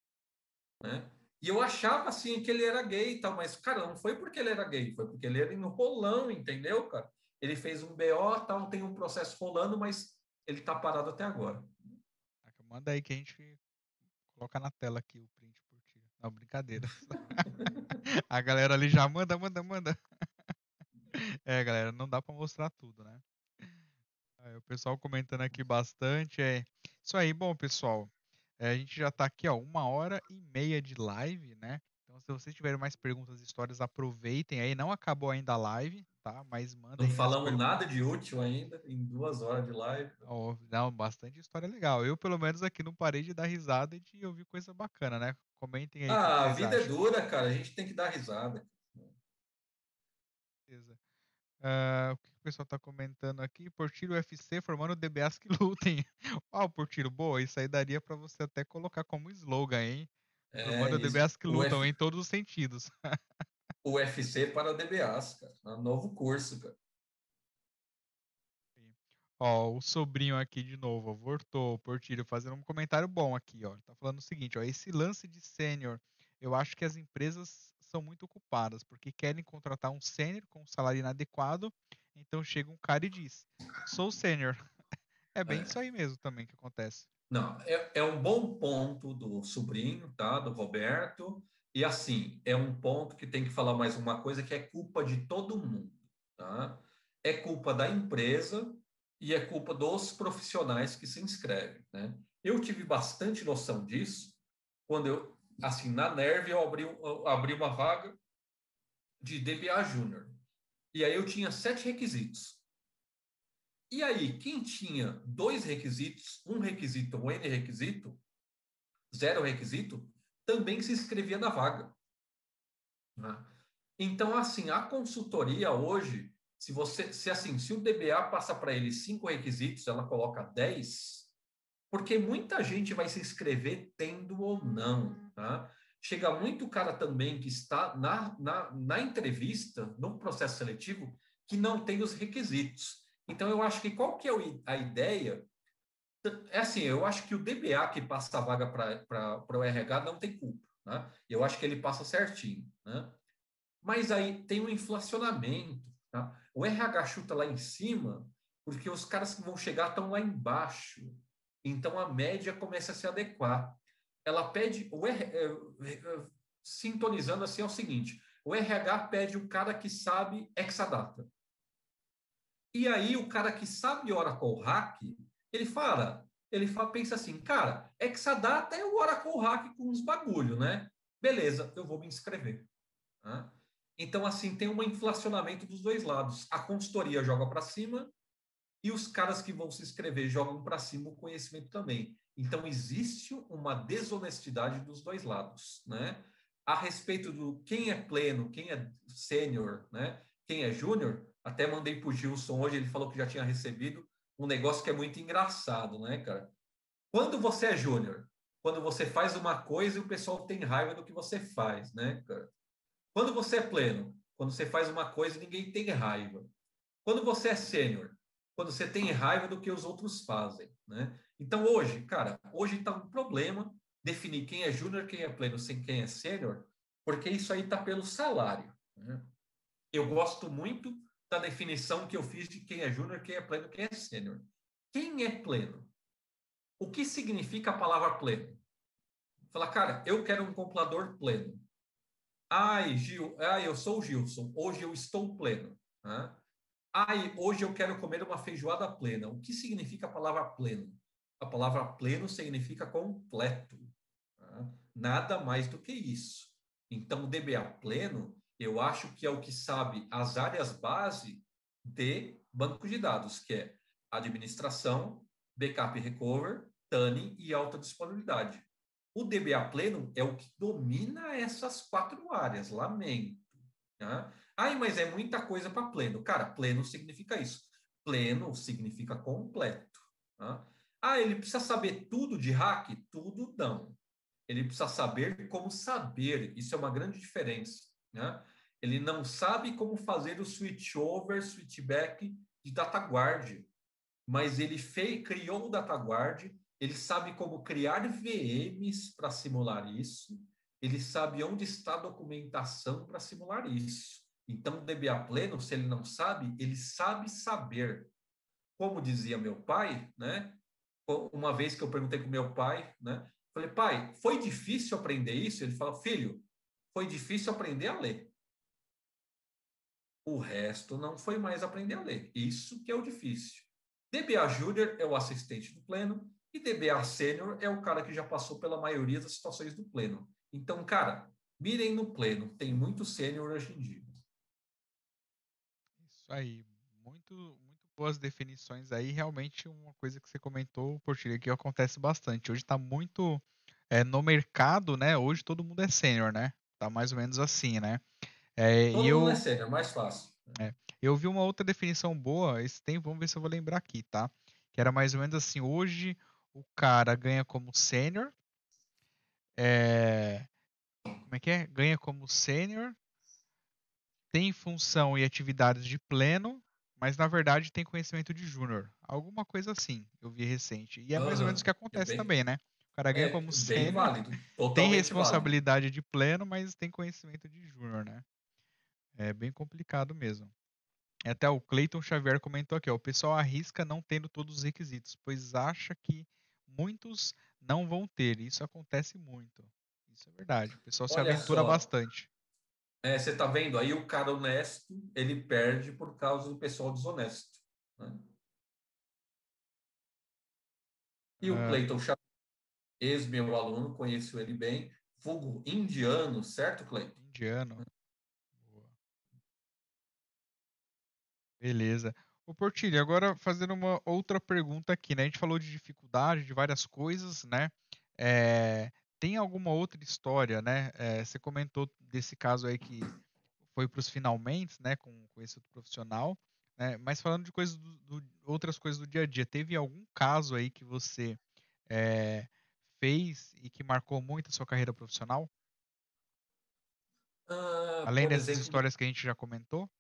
né? E eu achava assim que ele era gay e tal, mas cara, não foi porque ele era gay, foi porque ele era enrolão, entendeu, cara? Ele fez um BO, tal, tem um processo rolando, mas ele tá parado até agora. Manda aí que a gente coloca na tela aqui o print por ti. Não, brincadeira. a galera ali já manda, manda, manda. é, galera, não dá para mostrar tudo, né? Aí, o pessoal comentando aqui bastante. É isso aí, bom, pessoal. É, a gente já está aqui, ó, uma hora e meia de live, né? Então, se vocês tiverem mais perguntas, histórias, aproveitem aí. Não acabou ainda a live, tá? Mas mandem. Não falamos nada de útil ainda em duas horas de live. Oh, não, bastante história legal. Eu, pelo menos, aqui não parei de dar risada e de ouvir coisa bacana, né? Comentem aí. Ah, a vida é acham. é dura, cara. A gente tem que dar risada. Beleza. Uh, o que o pessoal está comentando aqui? Portiro UFC formando DBAs que lutem. Uau, Portiro, boa, isso aí daria para você até colocar como slogan, hein? É, formando isso. DBAs que lutam F... em todos os sentidos. UFC para DBAs, cara. É novo curso, cara. Ó, o sobrinho aqui de novo, voltou, Portilho, fazendo um comentário bom aqui, ó. Ele tá falando o seguinte, ó, esse lance de sênior, eu acho que as empresas são muito ocupadas, porque querem contratar um sênior com um salário inadequado, então chega um cara e diz: sou sênior. É bem é. isso aí mesmo também que acontece. Não, é, é um bom ponto do sobrinho, tá? Do Roberto. E assim, é um ponto que tem que falar mais uma coisa que é culpa de todo mundo, tá? É culpa da empresa e é culpa dos profissionais que se inscrevem, né? Eu tive bastante noção disso quando eu assim, na Nerve eu abri, eu abri uma vaga de DBA Júnior. E aí eu tinha sete requisitos. E aí, quem tinha dois requisitos, um requisito ou N requisito, zero requisito, também se inscrevia na vaga. Né? Então, assim, a consultoria hoje, se você, se assim, se o DBA passa para ele cinco requisitos, ela coloca dez, porque muita gente vai se inscrever tendo ou não. Tá? Chega muito cara também que está na, na, na entrevista, no processo seletivo, que não tem os requisitos. Então, eu acho que qual que é a ideia? É assim, eu acho que o DBA que passa a vaga para o RH não tem culpa. Né? Eu acho que ele passa certinho. Né? Mas aí tem um inflacionamento. Tá? O RH chuta lá em cima porque os caras que vão chegar estão lá embaixo. Então a média começa a se adequar ela pede, o R, é, é, sintonizando assim, é o seguinte: o RH pede o cara que sabe Exadata. E aí o cara que sabe Oracle Hack, ele fala, ele fala, pensa assim, cara, Exadata é o Oracle Hack com uns bagulho, né? Beleza, eu vou me inscrever. Né? Então, assim, tem um inflacionamento dos dois lados. A consultoria joga para cima e os caras que vão se inscrever jogam para cima o conhecimento também. Então, existe uma desonestidade dos dois lados, né? A respeito do quem é pleno, quem é sênior, né? Quem é júnior, até mandei para o Gilson hoje, ele falou que já tinha recebido um negócio que é muito engraçado, né, cara? Quando você é júnior, quando você faz uma coisa e o pessoal tem raiva do que você faz, né, cara? Quando você é pleno, quando você faz uma coisa e ninguém tem raiva. Quando você é sênior, quando você tem raiva do que os outros fazem, né? Então hoje, cara, hoje está um problema definir quem é júnior, quem é pleno, sem quem é sênior, porque isso aí está pelo salário. Né? Eu gosto muito da definição que eu fiz de quem é júnior, quem é pleno, quem é sênior. Quem é pleno? O que significa a palavra pleno? Falar, cara, eu quero um compilador pleno. Ai, Gil, ai, eu sou o Gilson, hoje eu estou pleno. Né? Ai, hoje eu quero comer uma feijoada plena. O que significa a palavra pleno? A palavra pleno significa completo. Tá? Nada mais do que isso. Então, o DBA pleno, eu acho que é o que sabe as áreas base de banco de dados, que é administração, backup e recover, tuning e alta disponibilidade. O DBA pleno é o que domina essas quatro áreas, lamento. Tá? Ai, mas é muita coisa para pleno. Cara, pleno significa isso. Pleno significa completo. Tá? Ah, ele precisa saber tudo de hack? Tudo não. Ele precisa saber como saber. Isso é uma grande diferença. Né? Ele não sabe como fazer o switch over, switchback de DataGuard, mas ele fez, criou o DataGuard ele sabe como criar VMs para simular isso, ele sabe onde está a documentação para simular isso. Então, DBA pleno, se ele não sabe, ele sabe saber. Como dizia meu pai, né? Uma vez que eu perguntei com meu pai, né? Falei, pai, foi difícil aprender isso? Ele falou, filho, foi difícil aprender a ler. O resto não foi mais aprender a ler. Isso que é o difícil. DBA Júnior é o assistente do pleno, e DBA Sênior é o cara que já passou pela maioria das situações do pleno. Então, cara, mirem no pleno. Tem muito sênior hoje em dia. Isso aí. Muito, muito boas definições aí. Realmente uma coisa que você comentou, Portilha, que acontece bastante. Hoje está muito é, no mercado, né? Hoje todo mundo é sênior, né? Tá mais ou menos assim, né? É, todo mundo eu, é sênior, mais fácil. É, eu vi uma outra definição boa esse tempo, vamos ver se eu vou lembrar aqui, tá? Que era mais ou menos assim, hoje o cara ganha como sênior. É... Como é que é? Ganha como sênior. Tem função e atividades de pleno, mas na verdade tem conhecimento de júnior. Alguma coisa assim, eu vi recente. E é mais uhum. ou menos o que acontece é bem, também, né? O cara ganha é, como sênior. Tem responsabilidade válido. de pleno, mas tem conhecimento de júnior, né? É bem complicado mesmo. Até o Clayton Xavier comentou aqui, ó, o pessoal arrisca não tendo todos os requisitos, pois acha que muitos não vão ter. Isso acontece muito. Isso é verdade. O pessoal Olha se aventura só. bastante. É, você está vendo aí o cara honesto, ele perde por causa do pessoal desonesto. Né? E o é. Cleiton ex-meu aluno, conheço ele bem, fogo indiano, certo, Cleiton? Indiano. Boa. Beleza. O Portilho, agora fazendo uma outra pergunta aqui, né? A gente falou de dificuldade, de várias coisas, né? É, tem alguma outra história, né? É, você comentou desse caso aí que foi para os finalmente, né? Com, com esse outro profissional, né? Mas falando de coisas do, do, outras coisas do dia a dia, teve algum caso aí que você é, fez e que marcou muito a sua carreira profissional? Uh, Além dessas exemplo... histórias que a gente já comentou?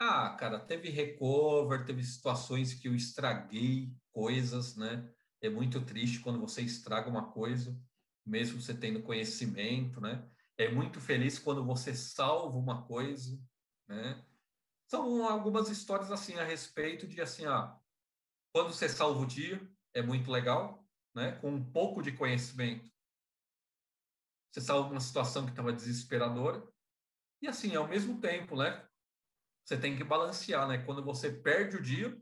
Ah, cara, teve recover, teve situações que eu estraguei coisas, né? É muito triste quando você estraga uma coisa, mesmo você tendo conhecimento, né? É muito feliz quando você salva uma coisa, né? São algumas histórias assim a respeito de assim, ah, quando você salva o dia, é muito legal, né? Com um pouco de conhecimento, você salva uma situação que estava desesperadora. E assim, ao mesmo tempo, né? você tem que balancear, né? Quando você perde o dia,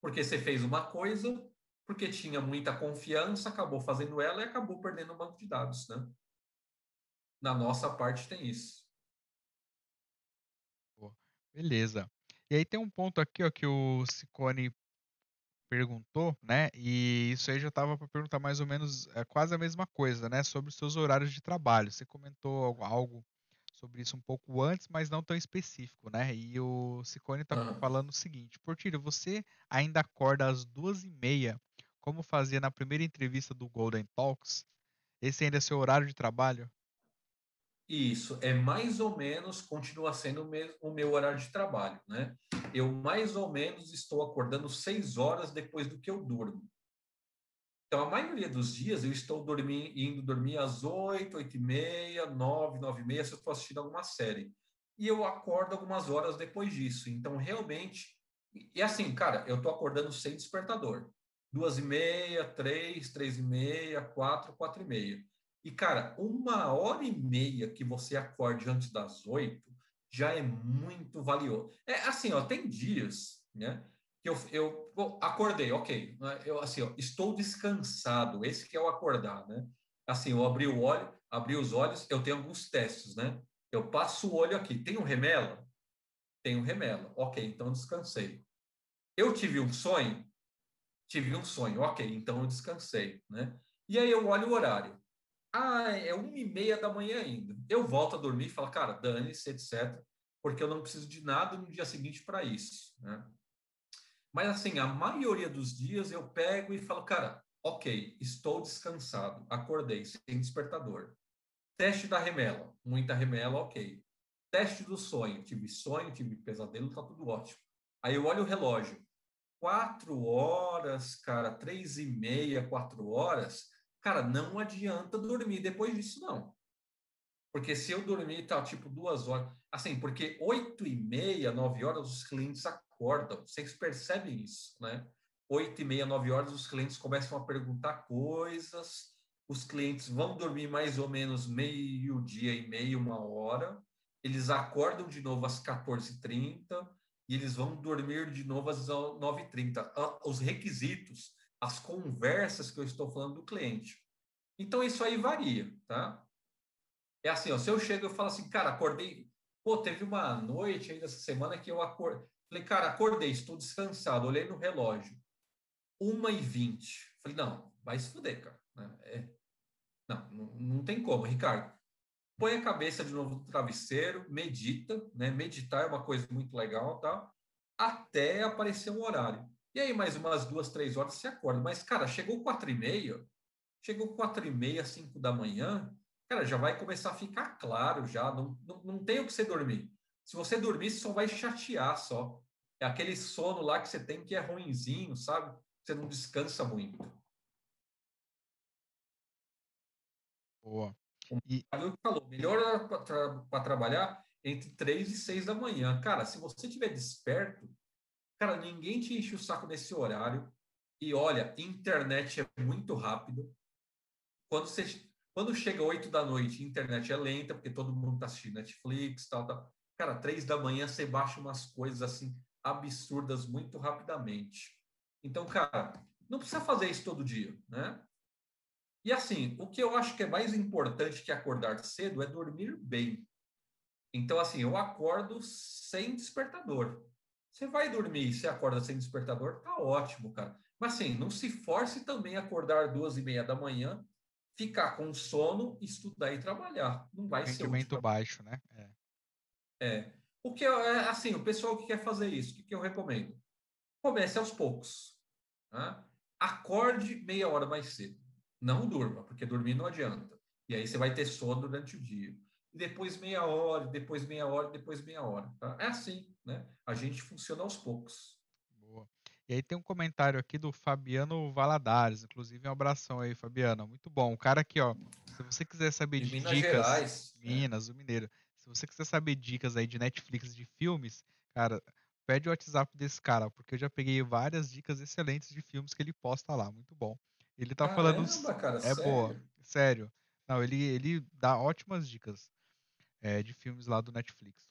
porque você fez uma coisa, porque tinha muita confiança, acabou fazendo ela e acabou perdendo o banco de dados, né? Na nossa parte tem isso. Beleza. E aí tem um ponto aqui ó, que o Ciccone perguntou, né? E isso aí já estava para perguntar mais ou menos é, quase a mesma coisa, né? Sobre os seus horários de trabalho. Você comentou algo sobre isso um pouco antes, mas não tão específico, né? E o Ciccone está Ah. falando o seguinte: Portilho, você ainda acorda às duas e meia, como fazia na primeira entrevista do Golden Talks? Esse ainda é seu horário de trabalho? Isso, é mais ou menos, continua sendo o, meu horário de trabalho, né? Eu mais ou menos estou acordando seis horas depois do que eu durmo. Então, a maioria dos dias eu estou indo dormir às oito, oito e meia, nove, nove e meia, se eu estou assistindo alguma série. E eu acordo algumas horas depois disso. Então, realmente, e assim, cara, eu estou acordando sem despertador. Duas e meia, três, três e meia, quatro, quatro e meia. E, cara, uma hora e meia que você acorde antes das oito já é muito valioso. É assim, ó, tem dias, né? Que eu, eu bom, acordei, ok. né, Eu, assim, ó, estou descansado. Esse que é o acordar, né? Assim, eu abri o olho, abri os olhos, eu tenho alguns testes, né? Eu passo o olho aqui. Tem um remela? Tem um remela. Ok, então descansei. Eu tive um sonho? Tive um sonho. Ok, então eu descansei, né? E aí eu olho o horário. Ah, é uma e meia da manhã ainda. Eu volto a dormir e falo, cara, dane-se, etc. Porque eu não preciso de nada no dia seguinte para isso, né? Mas assim, a maioria dos dias eu pego e falo, cara, ok, estou descansado, acordei, sem despertador. Teste da remela, muita remela, ok. Teste do sonho, tive sonho, tive pesadelo, tá tudo ótimo. Aí eu olho o relógio, quatro horas, cara, três e meia, quatro horas, cara, não adianta dormir depois disso, não. Porque se eu dormir, tá, tipo, duas horas, assim, porque oito e meia, nove horas, os clientes acordam, vocês percebem isso, né? Oito e meia, nove horas, os clientes começam a perguntar coisas, os clientes vão dormir mais ou menos meio dia e meio, uma hora, eles acordam de novo às 14h30 e eles vão dormir de novo às 9h30. Os requisitos, as conversas que eu estou falando do cliente. Então, isso aí varia, tá? É assim, ó, se eu chego e falo assim, cara, acordei, pô, teve uma noite ainda essa semana que eu acordei, falei, cara, acordei, estou descansado, olhei no relógio, uma e vinte, falei, não, vai se fuder, cara, é, não, não, não tem como, Ricardo, põe a cabeça de novo no travesseiro, medita, né, meditar é uma coisa muito legal, tá, até aparecer um horário, e aí mais umas duas, três horas você acorda, mas, cara, chegou quatro e meia, chegou quatro e meia, cinco da manhã, cara, já vai começar a ficar claro já, não, não, não tem o que você dormir. Se você dormir, você só vai chatear só. É aquele sono lá que você tem que é ruinzinho, sabe? Você não descansa muito. Boa. E... Falou, melhor para tra trabalhar entre 3 e 6 da manhã. Cara, se você estiver desperto, cara, ninguém te enche o saco nesse horário. E olha, internet é muito rápido. Quando você quando chega 8 da noite, internet é lenta, porque todo mundo está assistindo Netflix, tal, tal. Cara, 3 da manhã você baixa umas coisas assim absurdas muito rapidamente. Então, cara, não precisa fazer isso todo dia, né? E assim, o que eu acho que é mais importante que acordar cedo é dormir bem. Então, assim, eu acordo sem despertador. Você vai dormir e você acorda sem despertador, tá ótimo, cara. Mas assim, não se force também a acordar duas e meia da manhã ficar com sono, estudar e trabalhar. Não vai ser Rendimento baixo, né? É. é. O que é assim, o pessoal que quer fazer isso, o que, que eu recomendo? Comece aos poucos. Né? Acorde meia hora mais cedo. Não durma, porque dormir não adianta. E aí você vai ter sono durante o dia. E depois meia hora, depois meia hora, depois meia hora. Tá? É assim, né? A gente funciona aos poucos. E aí tem um comentário aqui do Fabiano Valadares, inclusive um abração aí, Fabiano. Muito bom. O cara aqui, ó, se você quiser saber de, de Minas dicas, Gerais, né? Minas, é. o Mineiro. Se você quiser saber dicas aí de Netflix de filmes, cara, pede o WhatsApp desse cara, porque eu já peguei várias dicas excelentes de filmes que ele posta lá, muito bom. Ele tá Caramba, falando cara, é sério? boa, sério. Não, ele ele dá ótimas dicas é, de filmes lá do Netflix.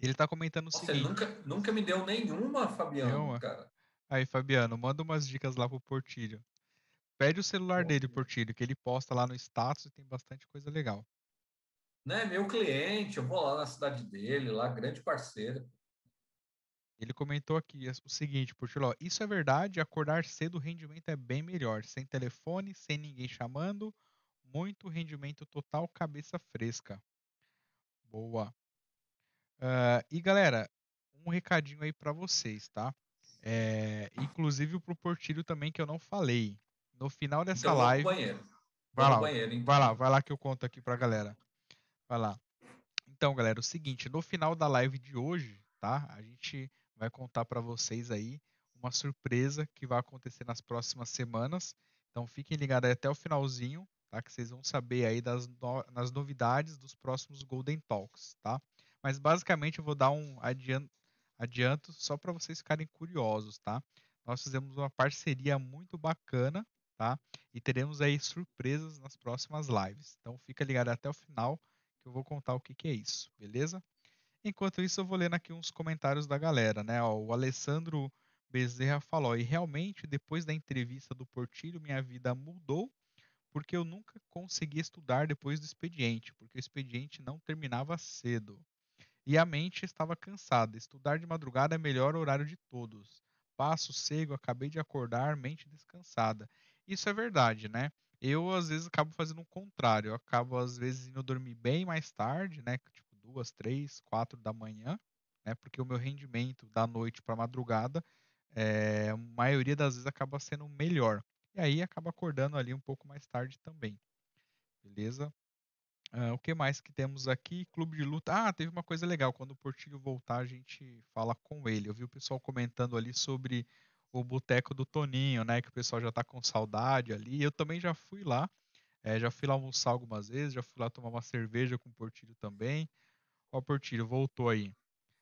Ele está comentando o Nossa, seguinte. nunca, nunca me deu nenhuma, Fabiano, Nenhuma? cara. Aí, Fabiano, manda umas dicas lá pro Portilho. Pede o celular dele, Portilho, que ele posta lá no status e tem bastante coisa legal. Né, meu cliente, eu vou lá na cidade dele, lá, grande parceiro. Ele comentou aqui o seguinte, Portilho, ó, isso é verdade, acordar cedo o rendimento é bem melhor, sem telefone, sem ninguém chamando, muito rendimento total, cabeça fresca. Boa. Uh, e galera, um recadinho aí para vocês, tá? É, inclusive pro Portilho também que eu não falei. No final dessa então, live. Banheiro. Vai lá, banheiro, então. vai lá, vai lá que eu conto aqui pra galera. Vai lá. Então, galera, é o seguinte, no final da live de hoje, tá? A gente vai contar para vocês aí uma surpresa que vai acontecer nas próximas semanas. Então, fiquem ligados aí até o finalzinho, tá? Que vocês vão saber aí das no... nas novidades dos próximos Golden Talks, tá? Mas basicamente eu vou dar um adianto, adianto só para vocês ficarem curiosos, tá? Nós fizemos uma parceria muito bacana, tá? E teremos aí surpresas nas próximas lives. Então fica ligado até o final que eu vou contar o que, que é isso, beleza? Enquanto isso, eu vou lendo aqui uns comentários da galera, né? Ó, o Alessandro Bezerra falou: e realmente, depois da entrevista do Portilho, minha vida mudou, porque eu nunca consegui estudar depois do expediente, porque o expediente não terminava cedo e a mente estava cansada. Estudar de madrugada é melhor horário de todos. Passo cego, acabei de acordar, mente descansada. Isso é verdade, né? Eu às vezes acabo fazendo o contrário. Eu acabo às vezes indo dormir bem mais tarde, né? Tipo duas, três, quatro da manhã, né? Porque o meu rendimento da noite para madrugada, é, a maioria das vezes acaba sendo melhor. E aí acaba acordando ali um pouco mais tarde também. Beleza? Uh, o que mais que temos aqui? Clube de luta. Ah, teve uma coisa legal. Quando o Portilho voltar, a gente fala com ele. Eu vi o pessoal comentando ali sobre o boteco do Toninho, né? Que o pessoal já tá com saudade ali. Eu também já fui lá. É, já fui lá almoçar algumas vezes, já fui lá tomar uma cerveja com o Portilho também. Ó, o Portilho, voltou aí.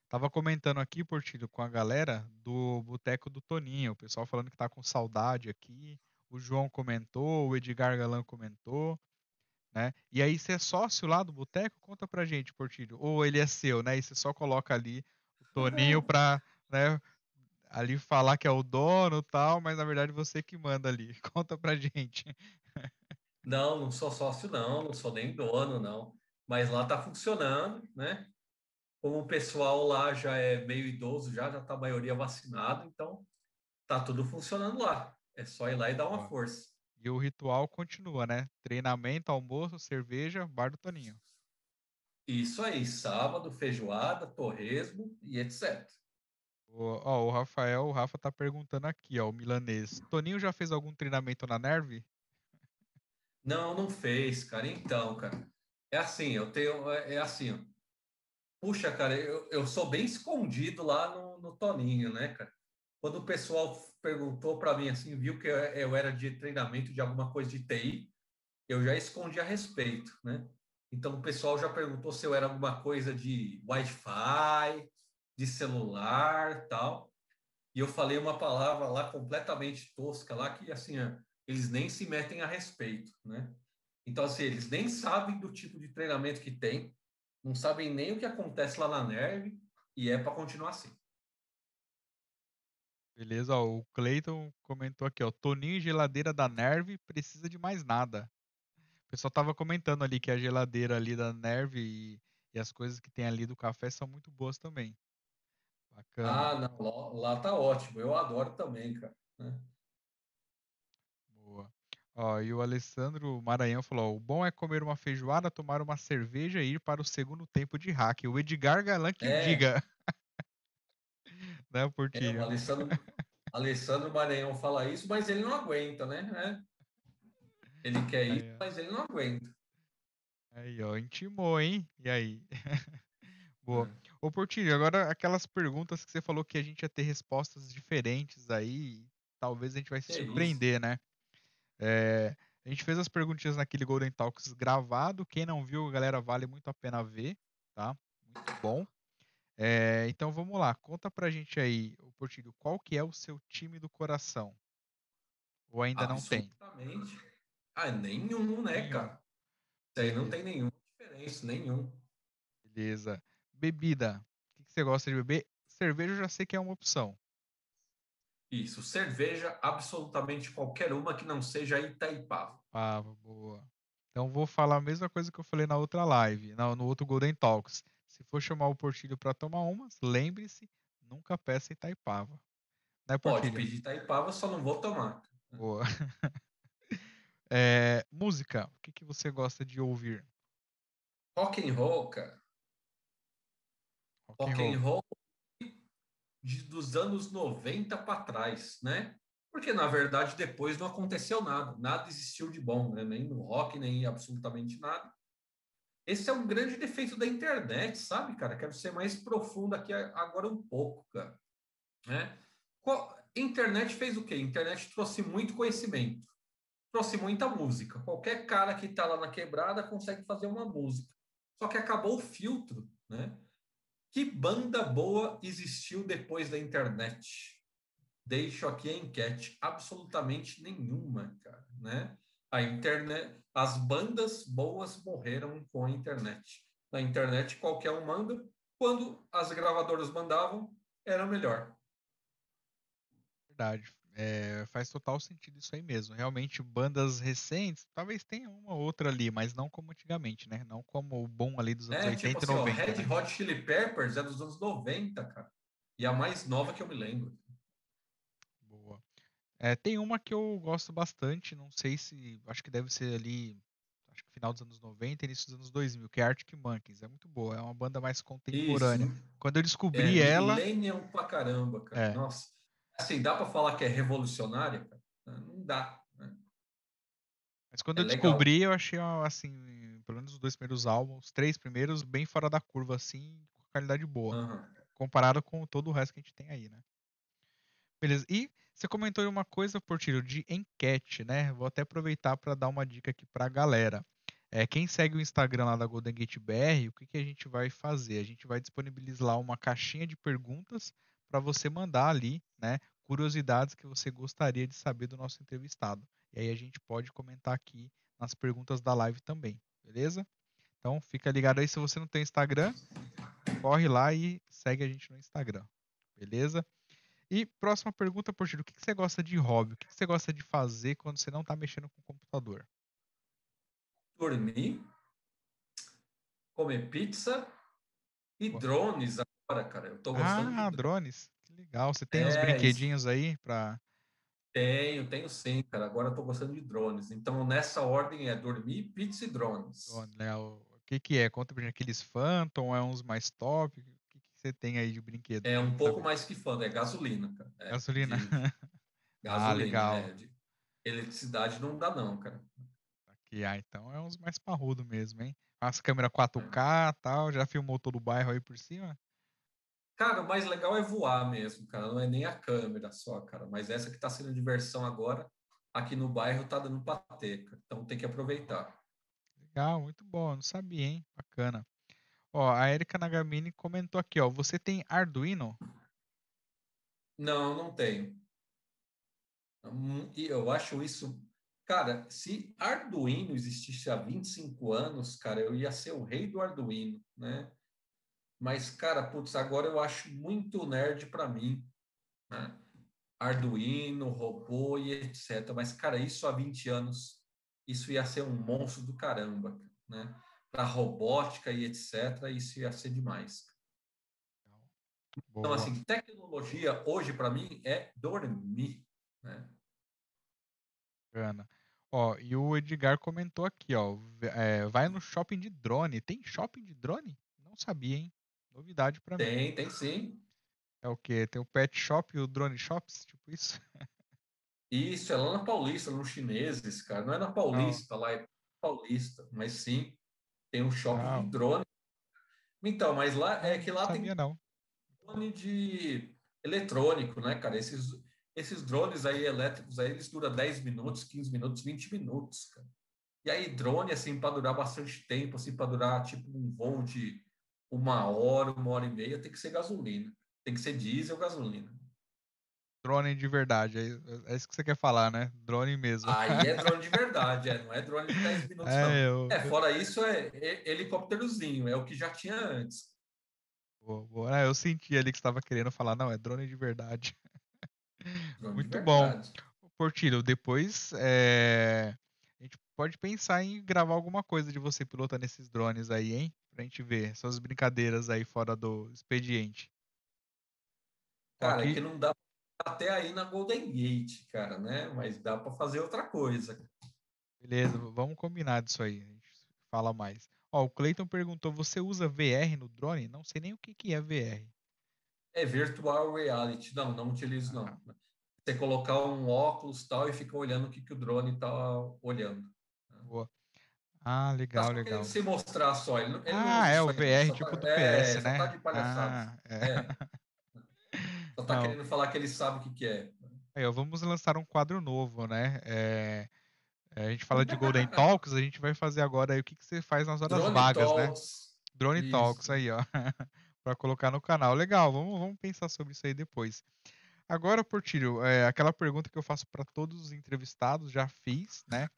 Tava comentando aqui, Portilho, com a galera do Boteco do Toninho. O pessoal falando que tá com saudade aqui. O João comentou, o Edgar Galan comentou. Né? E aí, você é sócio lá do boteco? Conta pra gente, Portilho. Ou ele é seu, né? E você só coloca ali o Toninho pra né, ali falar que é o dono e tal, mas na verdade você que manda ali. Conta pra gente. Não, não sou sócio, não, não sou nem dono, não. Mas lá tá funcionando, né? Como o pessoal lá já é meio idoso, já, já tá a maioria vacinado, então tá tudo funcionando lá. É só ir lá e dar uma força. E o ritual continua, né? Treinamento, almoço, cerveja, bar do Toninho. Isso aí, sábado, feijoada, torresmo e etc. O, ó, o Rafael, o Rafa tá perguntando aqui, ó, o milanês. Toninho já fez algum treinamento na Nerve? Não, não fez, cara. Então, cara, é assim, eu tenho, é, é assim, ó. Puxa, cara, eu, eu sou bem escondido lá no, no Toninho, né, cara? Quando o pessoal perguntou para mim assim, viu que eu era de treinamento de alguma coisa de TI, eu já escondi a respeito, né? Então o pessoal já perguntou se eu era alguma coisa de Wi-Fi, de celular, tal. E eu falei uma palavra lá completamente tosca lá que assim, eles nem se metem a respeito, né? Então assim, eles nem sabem do tipo de treinamento que tem, não sabem nem o que acontece lá na Nerve e é para continuar assim. Beleza, ó, o Clayton comentou aqui, ó, Toninho geladeira da Nerve precisa de mais nada. O pessoal tava comentando ali que a geladeira ali da Nerve e, e as coisas que tem ali do café são muito boas também. Bacana. Ah, não, lá, lá tá ótimo. Eu adoro também, cara. Né? Boa. Ó, e o Alessandro Maranhão falou: o bom é comer uma feijoada, tomar uma cerveja e ir para o segundo tempo de hack. O Edgar Galan que é. diga. Né, Portinho? É, o Alessandro, Alessandro Maranhão fala isso, mas ele não aguenta, né? É. Ele quer ir, aí, mas ele não aguenta. Aí, ó, intimou, hein? E aí? Boa. É. Ô, Portinho, agora aquelas perguntas que você falou que a gente ia ter respostas diferentes aí, talvez a gente vai se que surpreender, isso? né? É, a gente fez as perguntinhas naquele Golden Talks gravado. Quem não viu, galera, vale muito a pena ver, tá? Muito bom. É, então vamos lá, conta pra gente aí, o Portilho, qual que é o seu time do coração? Ou ainda não tem? Ah, nenhum, né, nenhum. cara? Isso aí não tem nenhuma diferença, nenhum. Beleza. Bebida. O que você gosta de beber? Cerveja eu já sei que é uma opção. Isso, cerveja, absolutamente qualquer uma que não seja Itaipava. Ah, boa. Então vou falar a mesma coisa que eu falei na outra live, no outro Golden Talks. Se for chamar o Portilho para tomar umas, lembre-se, nunca peça Itaipava. Né, Pode pedir Itaipava, só não vou tomar. Boa. é, música, o que, que você gosta de ouvir? Rock and roll, cara. Rock, rock and roll, de, dos anos 90 para trás, né? Porque, na verdade, depois não aconteceu nada. Nada existiu de bom, né? nem no rock, nem absolutamente nada. Esse é um grande defeito da internet, sabe, cara? Quero ser mais profundo aqui agora um pouco, cara. Né? Internet fez o quê? Internet trouxe muito conhecimento, trouxe muita música. Qualquer cara que está lá na quebrada consegue fazer uma música. Só que acabou o filtro, né? Que banda boa existiu depois da internet? deixo aqui a enquete. Absolutamente nenhuma, cara, né? A internet, as bandas boas morreram com a internet. Na internet qualquer um manda. Quando as gravadoras mandavam, era melhor. Verdade. É, faz total sentido isso aí mesmo. Realmente, bandas recentes, talvez tenha uma outra ali, mas não como antigamente, né? Não como o bom ali dos anos é, 80 tipo assim, e 90. Ó, Red né? Hot Chili Peppers é dos anos 90, cara. E a mais nova que eu me lembro. É, tem uma que eu gosto bastante, não sei se. Acho que deve ser ali. Acho que final dos anos 90 início dos anos 2000, que é Arctic Monkeys. É muito boa, é uma banda mais contemporânea. Isso. Quando eu descobri é, ela. Millennium pra caramba, cara. É. Nossa. Assim, dá pra falar que é revolucionária, cara? Não dá. Né? Mas quando é eu legal. descobri, eu achei, assim, pelo menos os dois primeiros álbuns, os três primeiros, bem fora da curva, assim, com qualidade boa. Uhum. Comparado com todo o resto que a gente tem aí, né? Beleza. E você comentou uma coisa, Portilho, de enquete, né? Vou até aproveitar para dar uma dica aqui para a galera. É, quem segue o Instagram lá da Golden Gate BR, o que, que a gente vai fazer? A gente vai disponibilizar lá uma caixinha de perguntas para você mandar ali, né? Curiosidades que você gostaria de saber do nosso entrevistado. E aí a gente pode comentar aqui nas perguntas da live também, beleza? Então fica ligado aí se você não tem Instagram, corre lá e segue a gente no Instagram, beleza? E próxima pergunta, Portilho, o que você gosta de hobby? O que você gosta de fazer quando você não está mexendo com o computador? Dormir, comer pizza e Pô. drones agora, cara. Eu tô gostando Ah, de... drones. Que legal. Você tem é, uns brinquedinhos isso. aí para tenho, tenho sim, cara. Agora eu tô gostando de drones. Então, nessa ordem é dormir, pizza e drones. Drone, legal. O que, que é? Conta pra gente aqueles Phantom, é uns mais top? Você tem aí de brinquedo? É um pouco mais que fã, é gasolina, cara. É, gasolina. De, gasolina, ah, legal. É, de eletricidade não dá não, cara. Aqui, ah, então é uns mais parrudo mesmo, hein? As câmera 4K e tal, já filmou todo o bairro aí por cima? Cara, o mais legal é voar mesmo, cara. Não é nem a câmera só, cara. Mas essa que tá sendo diversão agora, aqui no bairro tá dando cara. Então tem que aproveitar. Legal, muito bom. Não sabia, hein? Bacana. Ó, a Erika Nagamini comentou aqui, ó. Você tem Arduino? Não, não tenho. E eu acho isso. Cara, se Arduino existisse há 25 anos, cara, eu ia ser o rei do Arduino, né? Mas, cara, putz, agora eu acho muito nerd para mim, né? Arduino, robô e etc. Mas, cara, isso há 20 anos, isso ia ser um monstro do caramba, né? Para robótica e etc., isso ia ser demais. Boa. Então, assim, tecnologia hoje para mim é dormir, né? Bacana. Ó, e o Edgar comentou aqui, ó, é, vai no shopping de drone. Tem shopping de drone? Não sabia, hein? Novidade para mim. Tem, tem sim. É o quê? Tem o Pet Shop e o Drone Shops, tipo isso? Isso, é lá na Paulista, nos chineses, cara. Não é na Paulista, Não. lá é Paulista, mas sim. Tem um shopping ah. de drone. Então, mas lá é que lá tem não. drone de eletrônico, né, cara? Esses, esses drones aí elétricos aí, eles duram 10 minutos, 15 minutos, 20 minutos, cara. E aí, drone, assim, para durar bastante tempo, assim, para durar tipo um voo de uma hora, uma hora e meia, tem que ser gasolina. Tem que ser diesel gasolina drone de verdade. É, é, isso que você quer falar, né? Drone mesmo. Aí é drone de verdade, é, não é drone de 10 minutos, é. Eu... É, fora isso, é, é helicópterozinho, é o que já tinha antes. Boa, boa. Ah, eu senti ali que você estava querendo falar, não, é drone de verdade. Drone Muito de bom. verdade. Portilho, depois é, a gente pode pensar em gravar alguma coisa de você pilotando esses drones aí, hein? Pra gente ver suas brincadeiras aí fora do expediente. Cara, é aqui, que não dá até aí na Golden Gate, cara, né? Mas dá para fazer outra coisa. beleza, vamos combinar disso aí. A gente fala mais. Ó, o Clayton perguntou: você usa VR no drone? Não sei nem o que que é VR. É virtual reality. Não, não utilizo, Ah, não. Você colocar um óculos tal e fica olhando o que, que o drone tá olhando. boa. Ah, Tá legal, legal. se mostrar só. Ele, ele Ah, é o. VR tipo tá, do é, PS, tá né? de palhaçada. Ah, é. É, só tá Não, querendo falar que ele sabe o que, que é. aí, vamos lançar um quadro novo, né? É, é, a gente fala de Golden Talks, a gente vai fazer agora aí o que que você faz nas horas Drone vagas, né? Talks. Drone Talks Isso. aí, ó, para colocar no canal. Legal, vamos, vamos pensar sobre isso aí depois. Agora, Portilho, é, aquela pergunta que eu faço para todos os entrevistados, já fiz, né?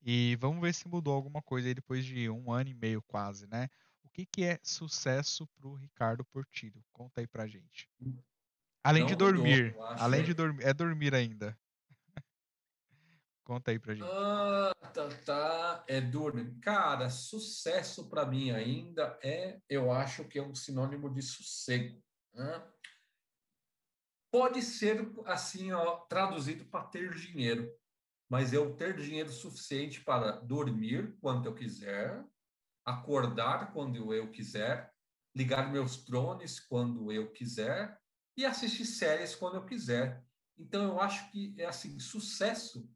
E vamos ver se mudou alguma coisa aí depois de um ano e meio quase, né? O que que é sucesso para o Ricardo Portilho? Conta aí pra gente. Além de Não mudou, dormir, acho. além de dormir, é dormir ainda. Conta aí pra gente. Ah, tá, tá. É dormir. Cara, sucesso para mim ainda é, eu acho que é um sinônimo de sossego. né? Pode ser assim, ó, traduzido para ter dinheiro, mas eu ter dinheiro suficiente para dormir quando eu quiser, acordar quando eu quiser, ligar meus drones quando eu quiser e assistir séries quando eu quiser. Então eu acho que é assim, sucesso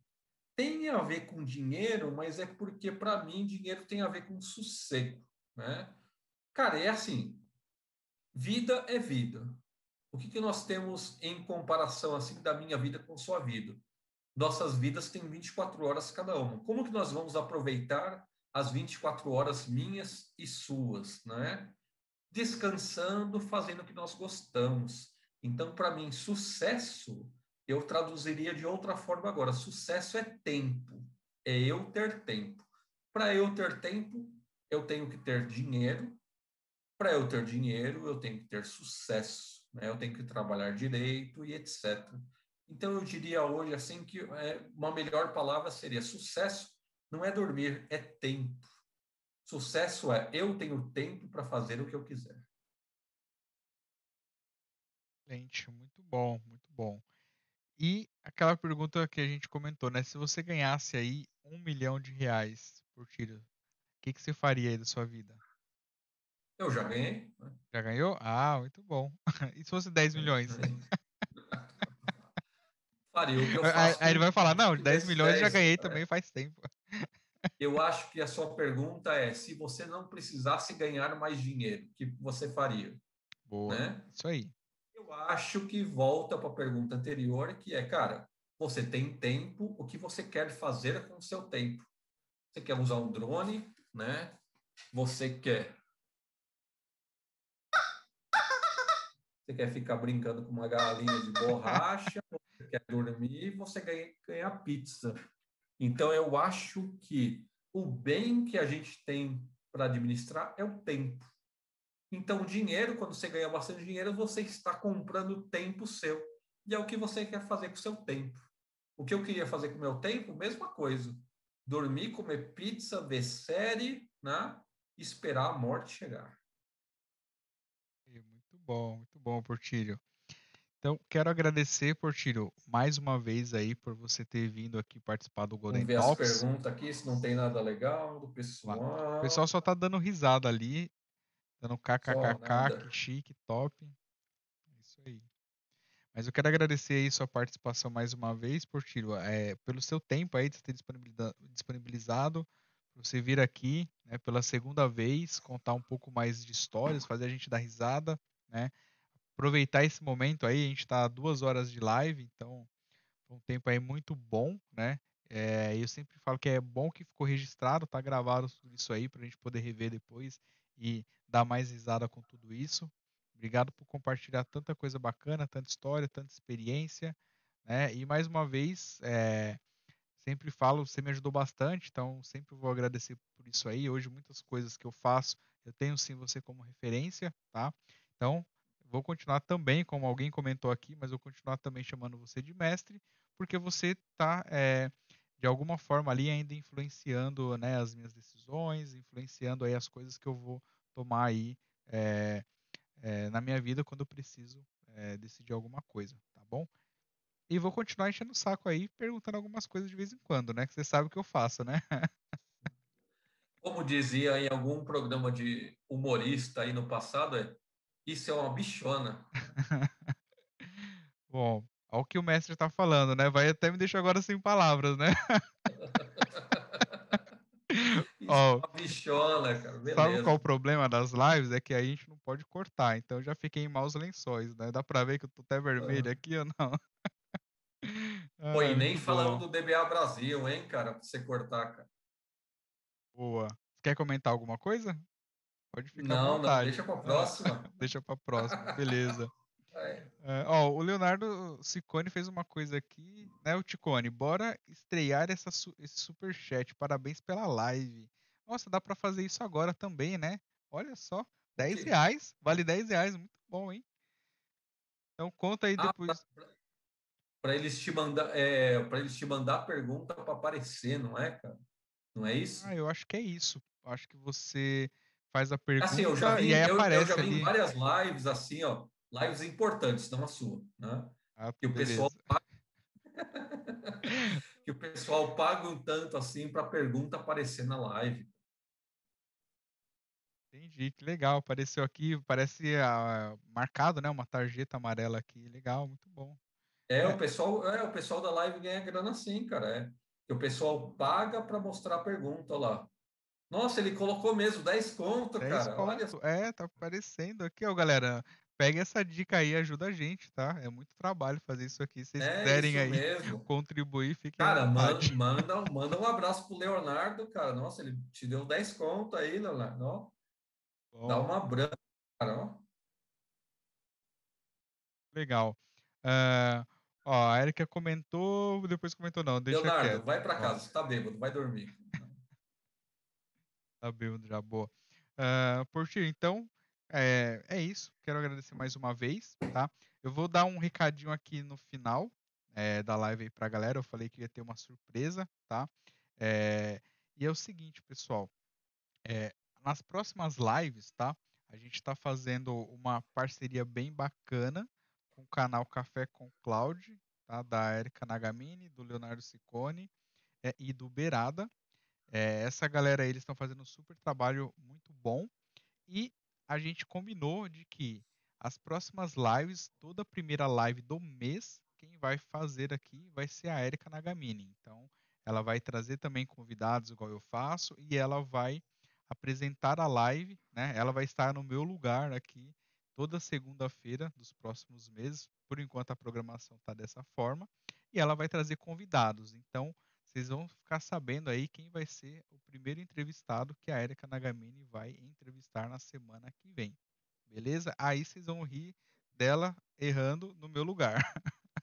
tem a ver com dinheiro, mas é porque para mim dinheiro tem a ver com sossego, né? Cara, é assim, vida é vida. O que, que nós temos em comparação assim da minha vida com sua vida? Nossas vidas têm 24 horas cada uma. Como que nós vamos aproveitar as 24 horas minhas e suas, né? Descansando, fazendo o que nós gostamos. Então, para mim, sucesso eu traduziria de outra forma agora. Sucesso é tempo, é eu ter tempo. Para eu ter tempo, eu tenho que ter dinheiro. Para eu ter dinheiro, eu tenho que ter sucesso, né? Eu tenho que trabalhar direito e etc. Então eu diria hoje assim que é, uma melhor palavra seria sucesso não é dormir, é tempo. Sucesso é eu tenho tempo para fazer o que eu quiser. Excelente, muito bom, muito bom. E aquela pergunta que a gente comentou, né? Se você ganhasse aí um milhão de reais por tiro, o que que você faria aí da sua vida? Eu já ganhei. né? Já ganhou? Ah, muito bom. E se fosse 10 milhões? Faria o que eu faço. aí ele vai falar, não, Se 10 tivesse milhões já 10, ganhei é. também faz tempo. Eu acho que a sua pergunta é se você não precisasse ganhar mais dinheiro, o que você faria? Boa, Né? isso aí. Eu acho que volta para a pergunta anterior, que é, cara, você tem tempo, o que você quer fazer com o seu tempo? Você quer usar um drone, né? Você quer Você quer ficar brincando com uma galinha de borracha, você quer dormir, você ganha, ganha pizza. Então, eu acho que o bem que a gente tem para administrar é o tempo. Então, o dinheiro, quando você ganha bastante dinheiro, você está comprando tempo seu. E é o que você quer fazer com o seu tempo. O que eu queria fazer com o meu tempo, mesma coisa. Dormir, comer pizza, ver série, né? Esperar a morte chegar. Muito bom, muito bom, Portilho. Então, quero agradecer, Portilho, mais uma vez aí por você ter vindo aqui participar do Golden Vamos ver as Talks. perguntas aqui, se não tem nada legal do pessoal. O pessoal só tá dando risada ali, dando kkkk, que chique, top. É isso aí. Mas eu quero agradecer aí sua participação mais uma vez, Portilho, é, pelo seu tempo aí de você ter disponibiliza- disponibilizado, você vir aqui, né, pela segunda vez, contar um pouco mais de histórias, fazer a gente dar risada, né? Aproveitar esse momento aí, a gente está duas horas de live, então foi um tempo aí muito bom, né? É, eu sempre falo que é bom que ficou registrado, tá gravado tudo isso aí para a gente poder rever depois e dar mais risada com tudo isso. Obrigado por compartilhar tanta coisa bacana, tanta história, tanta experiência, né? E mais uma vez, é, sempre falo, você me ajudou bastante, então sempre vou agradecer por isso aí. Hoje muitas coisas que eu faço, eu tenho sim você como referência, tá? Então, vou continuar também, como alguém comentou aqui, mas vou continuar também chamando você de mestre, porque você está, é, de alguma forma ali ainda influenciando né, as minhas decisões, influenciando aí as coisas que eu vou tomar aí é, é, na minha vida quando eu preciso decidir alguma coisa, tá bom? E vou continuar enchendo o saco aí, perguntando algumas coisas de vez em quando, né? Que você sabe o que eu faço, né? Como dizia em algum programa de humorista aí no passado, é isso é uma bichona. Bom, ao que o mestre está falando, né? Vai até me deixar agora sem palavras, né? Ó, uma bichona, cara. Beleza. Sabe qual o problema das lives? É que a gente não pode cortar. Então eu já fiquei em maus lençóis, né? Dá pra ver que eu tô até vermelho aqui ou não? Pô, e nem falando do DBA Brasil, hein, cara? Pra você cortar, cara. Boa. Quer comentar alguma coisa? Pode ficar não. Não, deixa para a próxima. deixa para a próxima, beleza. É. É, ó, o Leonardo Ciccone fez uma coisa aqui, né, o Ticone? Bora estrear essa, esse super chat. Parabéns pela live. Nossa, dá para fazer isso agora também, né? Olha só, 10 reais, vale 10 reais, muito bom, hein? Então conta aí ah, depois. para eles te mandar, é, para eles te mandar pergunta para aparecer, não é, cara? Não é isso? Ah, eu acho que é isso. Acho que você faz a pergunta assim, eu já vi, e aí eu, aparece eu já vi ali. várias lives assim, ó, lives importantes, não a sua, né? Ah, que o pessoal paga... que o pessoal paga um tanto assim para a pergunta aparecer na live. Entendi, que legal. Apareceu aqui, parece uh, marcado, né? Uma tarjeta amarela aqui. Legal, muito bom. É, é, o pessoal, é, o pessoal da live ganha grana assim, cara. É que o pessoal paga para mostrar a pergunta lá. Nossa, ele colocou mesmo 10 conto, 10 cara. Conto. Olha... É, tá aparecendo aqui, ó, galera. Pega essa dica aí, ajuda a gente, tá? É muito trabalho fazer isso aqui. Se vocês é quiserem aí mesmo. contribuir, fiquem Cara, manda, manda, manda um abraço pro Leonardo, cara. Nossa, ele te deu 10 conto aí, Leonardo. Ó. Dá uma branca, cara. Ó. Legal. Uh, Ó, a Erika comentou, depois comentou não, deixa Leonardo, quieto. vai para casa, você tá bêbado, vai dormir. tá bêbado já, boa. Uh, Portir, então, é, é isso. Quero agradecer mais uma vez, tá? Eu vou dar um recadinho aqui no final é, da live aí pra galera. Eu falei que ia ter uma surpresa, tá? É, e é o seguinte, pessoal. É, nas próximas lives, tá? A gente está fazendo uma parceria bem bacana com o canal Café com Cloud, tá? da Erika Nagamini, do Leonardo Ciccone é, e do Berada. É, essa galera aí, eles estão fazendo um super trabalho muito bom e a gente combinou de que as próximas lives, toda a primeira live do mês, quem vai fazer aqui vai ser a Erika Nagamini. Então, ela vai trazer também convidados igual eu faço e ela vai apresentar a live, né? Ela vai estar no meu lugar aqui toda segunda-feira dos próximos meses. Por enquanto a programação está dessa forma. E ela vai trazer convidados. Então, vocês vão ficar sabendo aí quem vai ser o primeiro entrevistado que a Erika Nagamini vai entrevistar na semana que vem. Beleza? Aí vocês vão rir dela errando no meu lugar.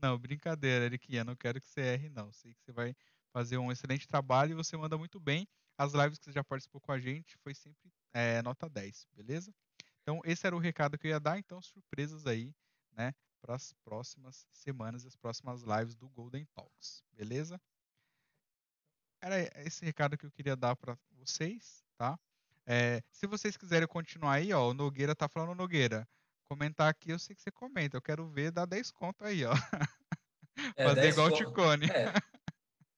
não, brincadeira, Eriquinha, não quero que você erre, não. Sei que você vai fazer um excelente trabalho e você manda muito bem. As lives que você já participou com a gente foi sempre é, nota 10, beleza? Então, esse era o recado que eu ia dar. Então, surpresas aí, né, para as próximas semanas, as próximas lives do Golden Talks, beleza? Era esse recado que eu queria dar para vocês, tá? É, se vocês quiserem continuar aí, ó, o Nogueira tá falando, Nogueira, comentar aqui, eu sei que você comenta, eu quero ver dar 10 conto aí, ó. É, Fazer igual o Ticone. É.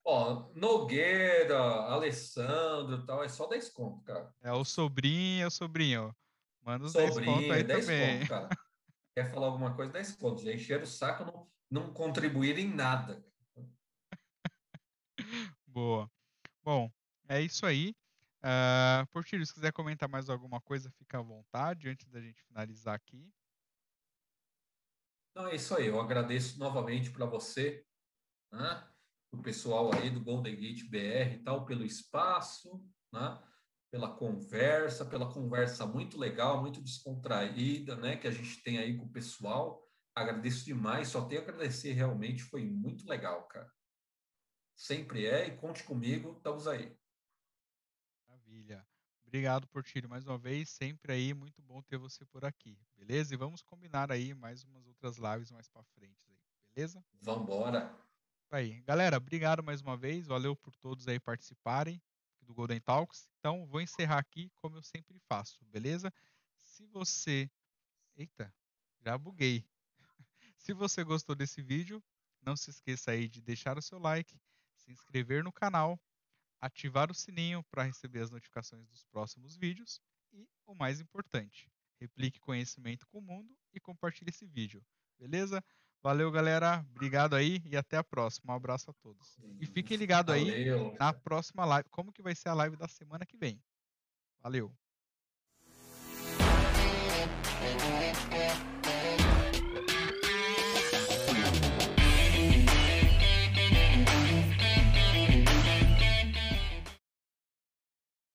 Ó, Nogueira, Alessandro tal, é só 10 conto, cara. É o sobrinho, é o sobrinho. Manda os Sobrinho, 10 conto aí 10 também. Conto, cara. Quer falar alguma coisa, 10 contos. Já encheram o saco, não, não contribuir em nada. Boa. Bom, é isso aí. Uh, Portilho, se quiser comentar mais alguma coisa, fica à vontade antes da gente finalizar aqui. Não, é isso aí. Eu agradeço novamente para você, né? o pessoal aí do Golden Gate BR e tal, pelo espaço, né? pela conversa, pela conversa muito legal, muito descontraída, né, que a gente tem aí com o pessoal. Agradeço demais, só tenho a agradecer, realmente foi muito legal, cara. Sempre é, e conte comigo, estamos aí. Maravilha. Obrigado, Portilho, mais uma vez. Sempre aí, muito bom ter você por aqui, beleza? E vamos combinar aí mais umas outras lives mais para frente aí, beleza? Vambora. Aí, galera, obrigado mais uma vez. Valeu por todos aí participarem do Golden Talks. Então, vou encerrar aqui como eu sempre faço, beleza? Se você. Eita, já buguei. Se você gostou desse vídeo, não se esqueça aí de deixar o seu like, se inscrever no canal ativar o sininho para receber as notificações dos próximos vídeos e, o mais importante, replique conhecimento com o mundo e compartilhe esse vídeo. Beleza? Valeu, galera. Obrigado aí e até a próxima. Um abraço a todos. E fiquem ligados aí na próxima live. Como que vai ser a live da semana que vem? Valeu.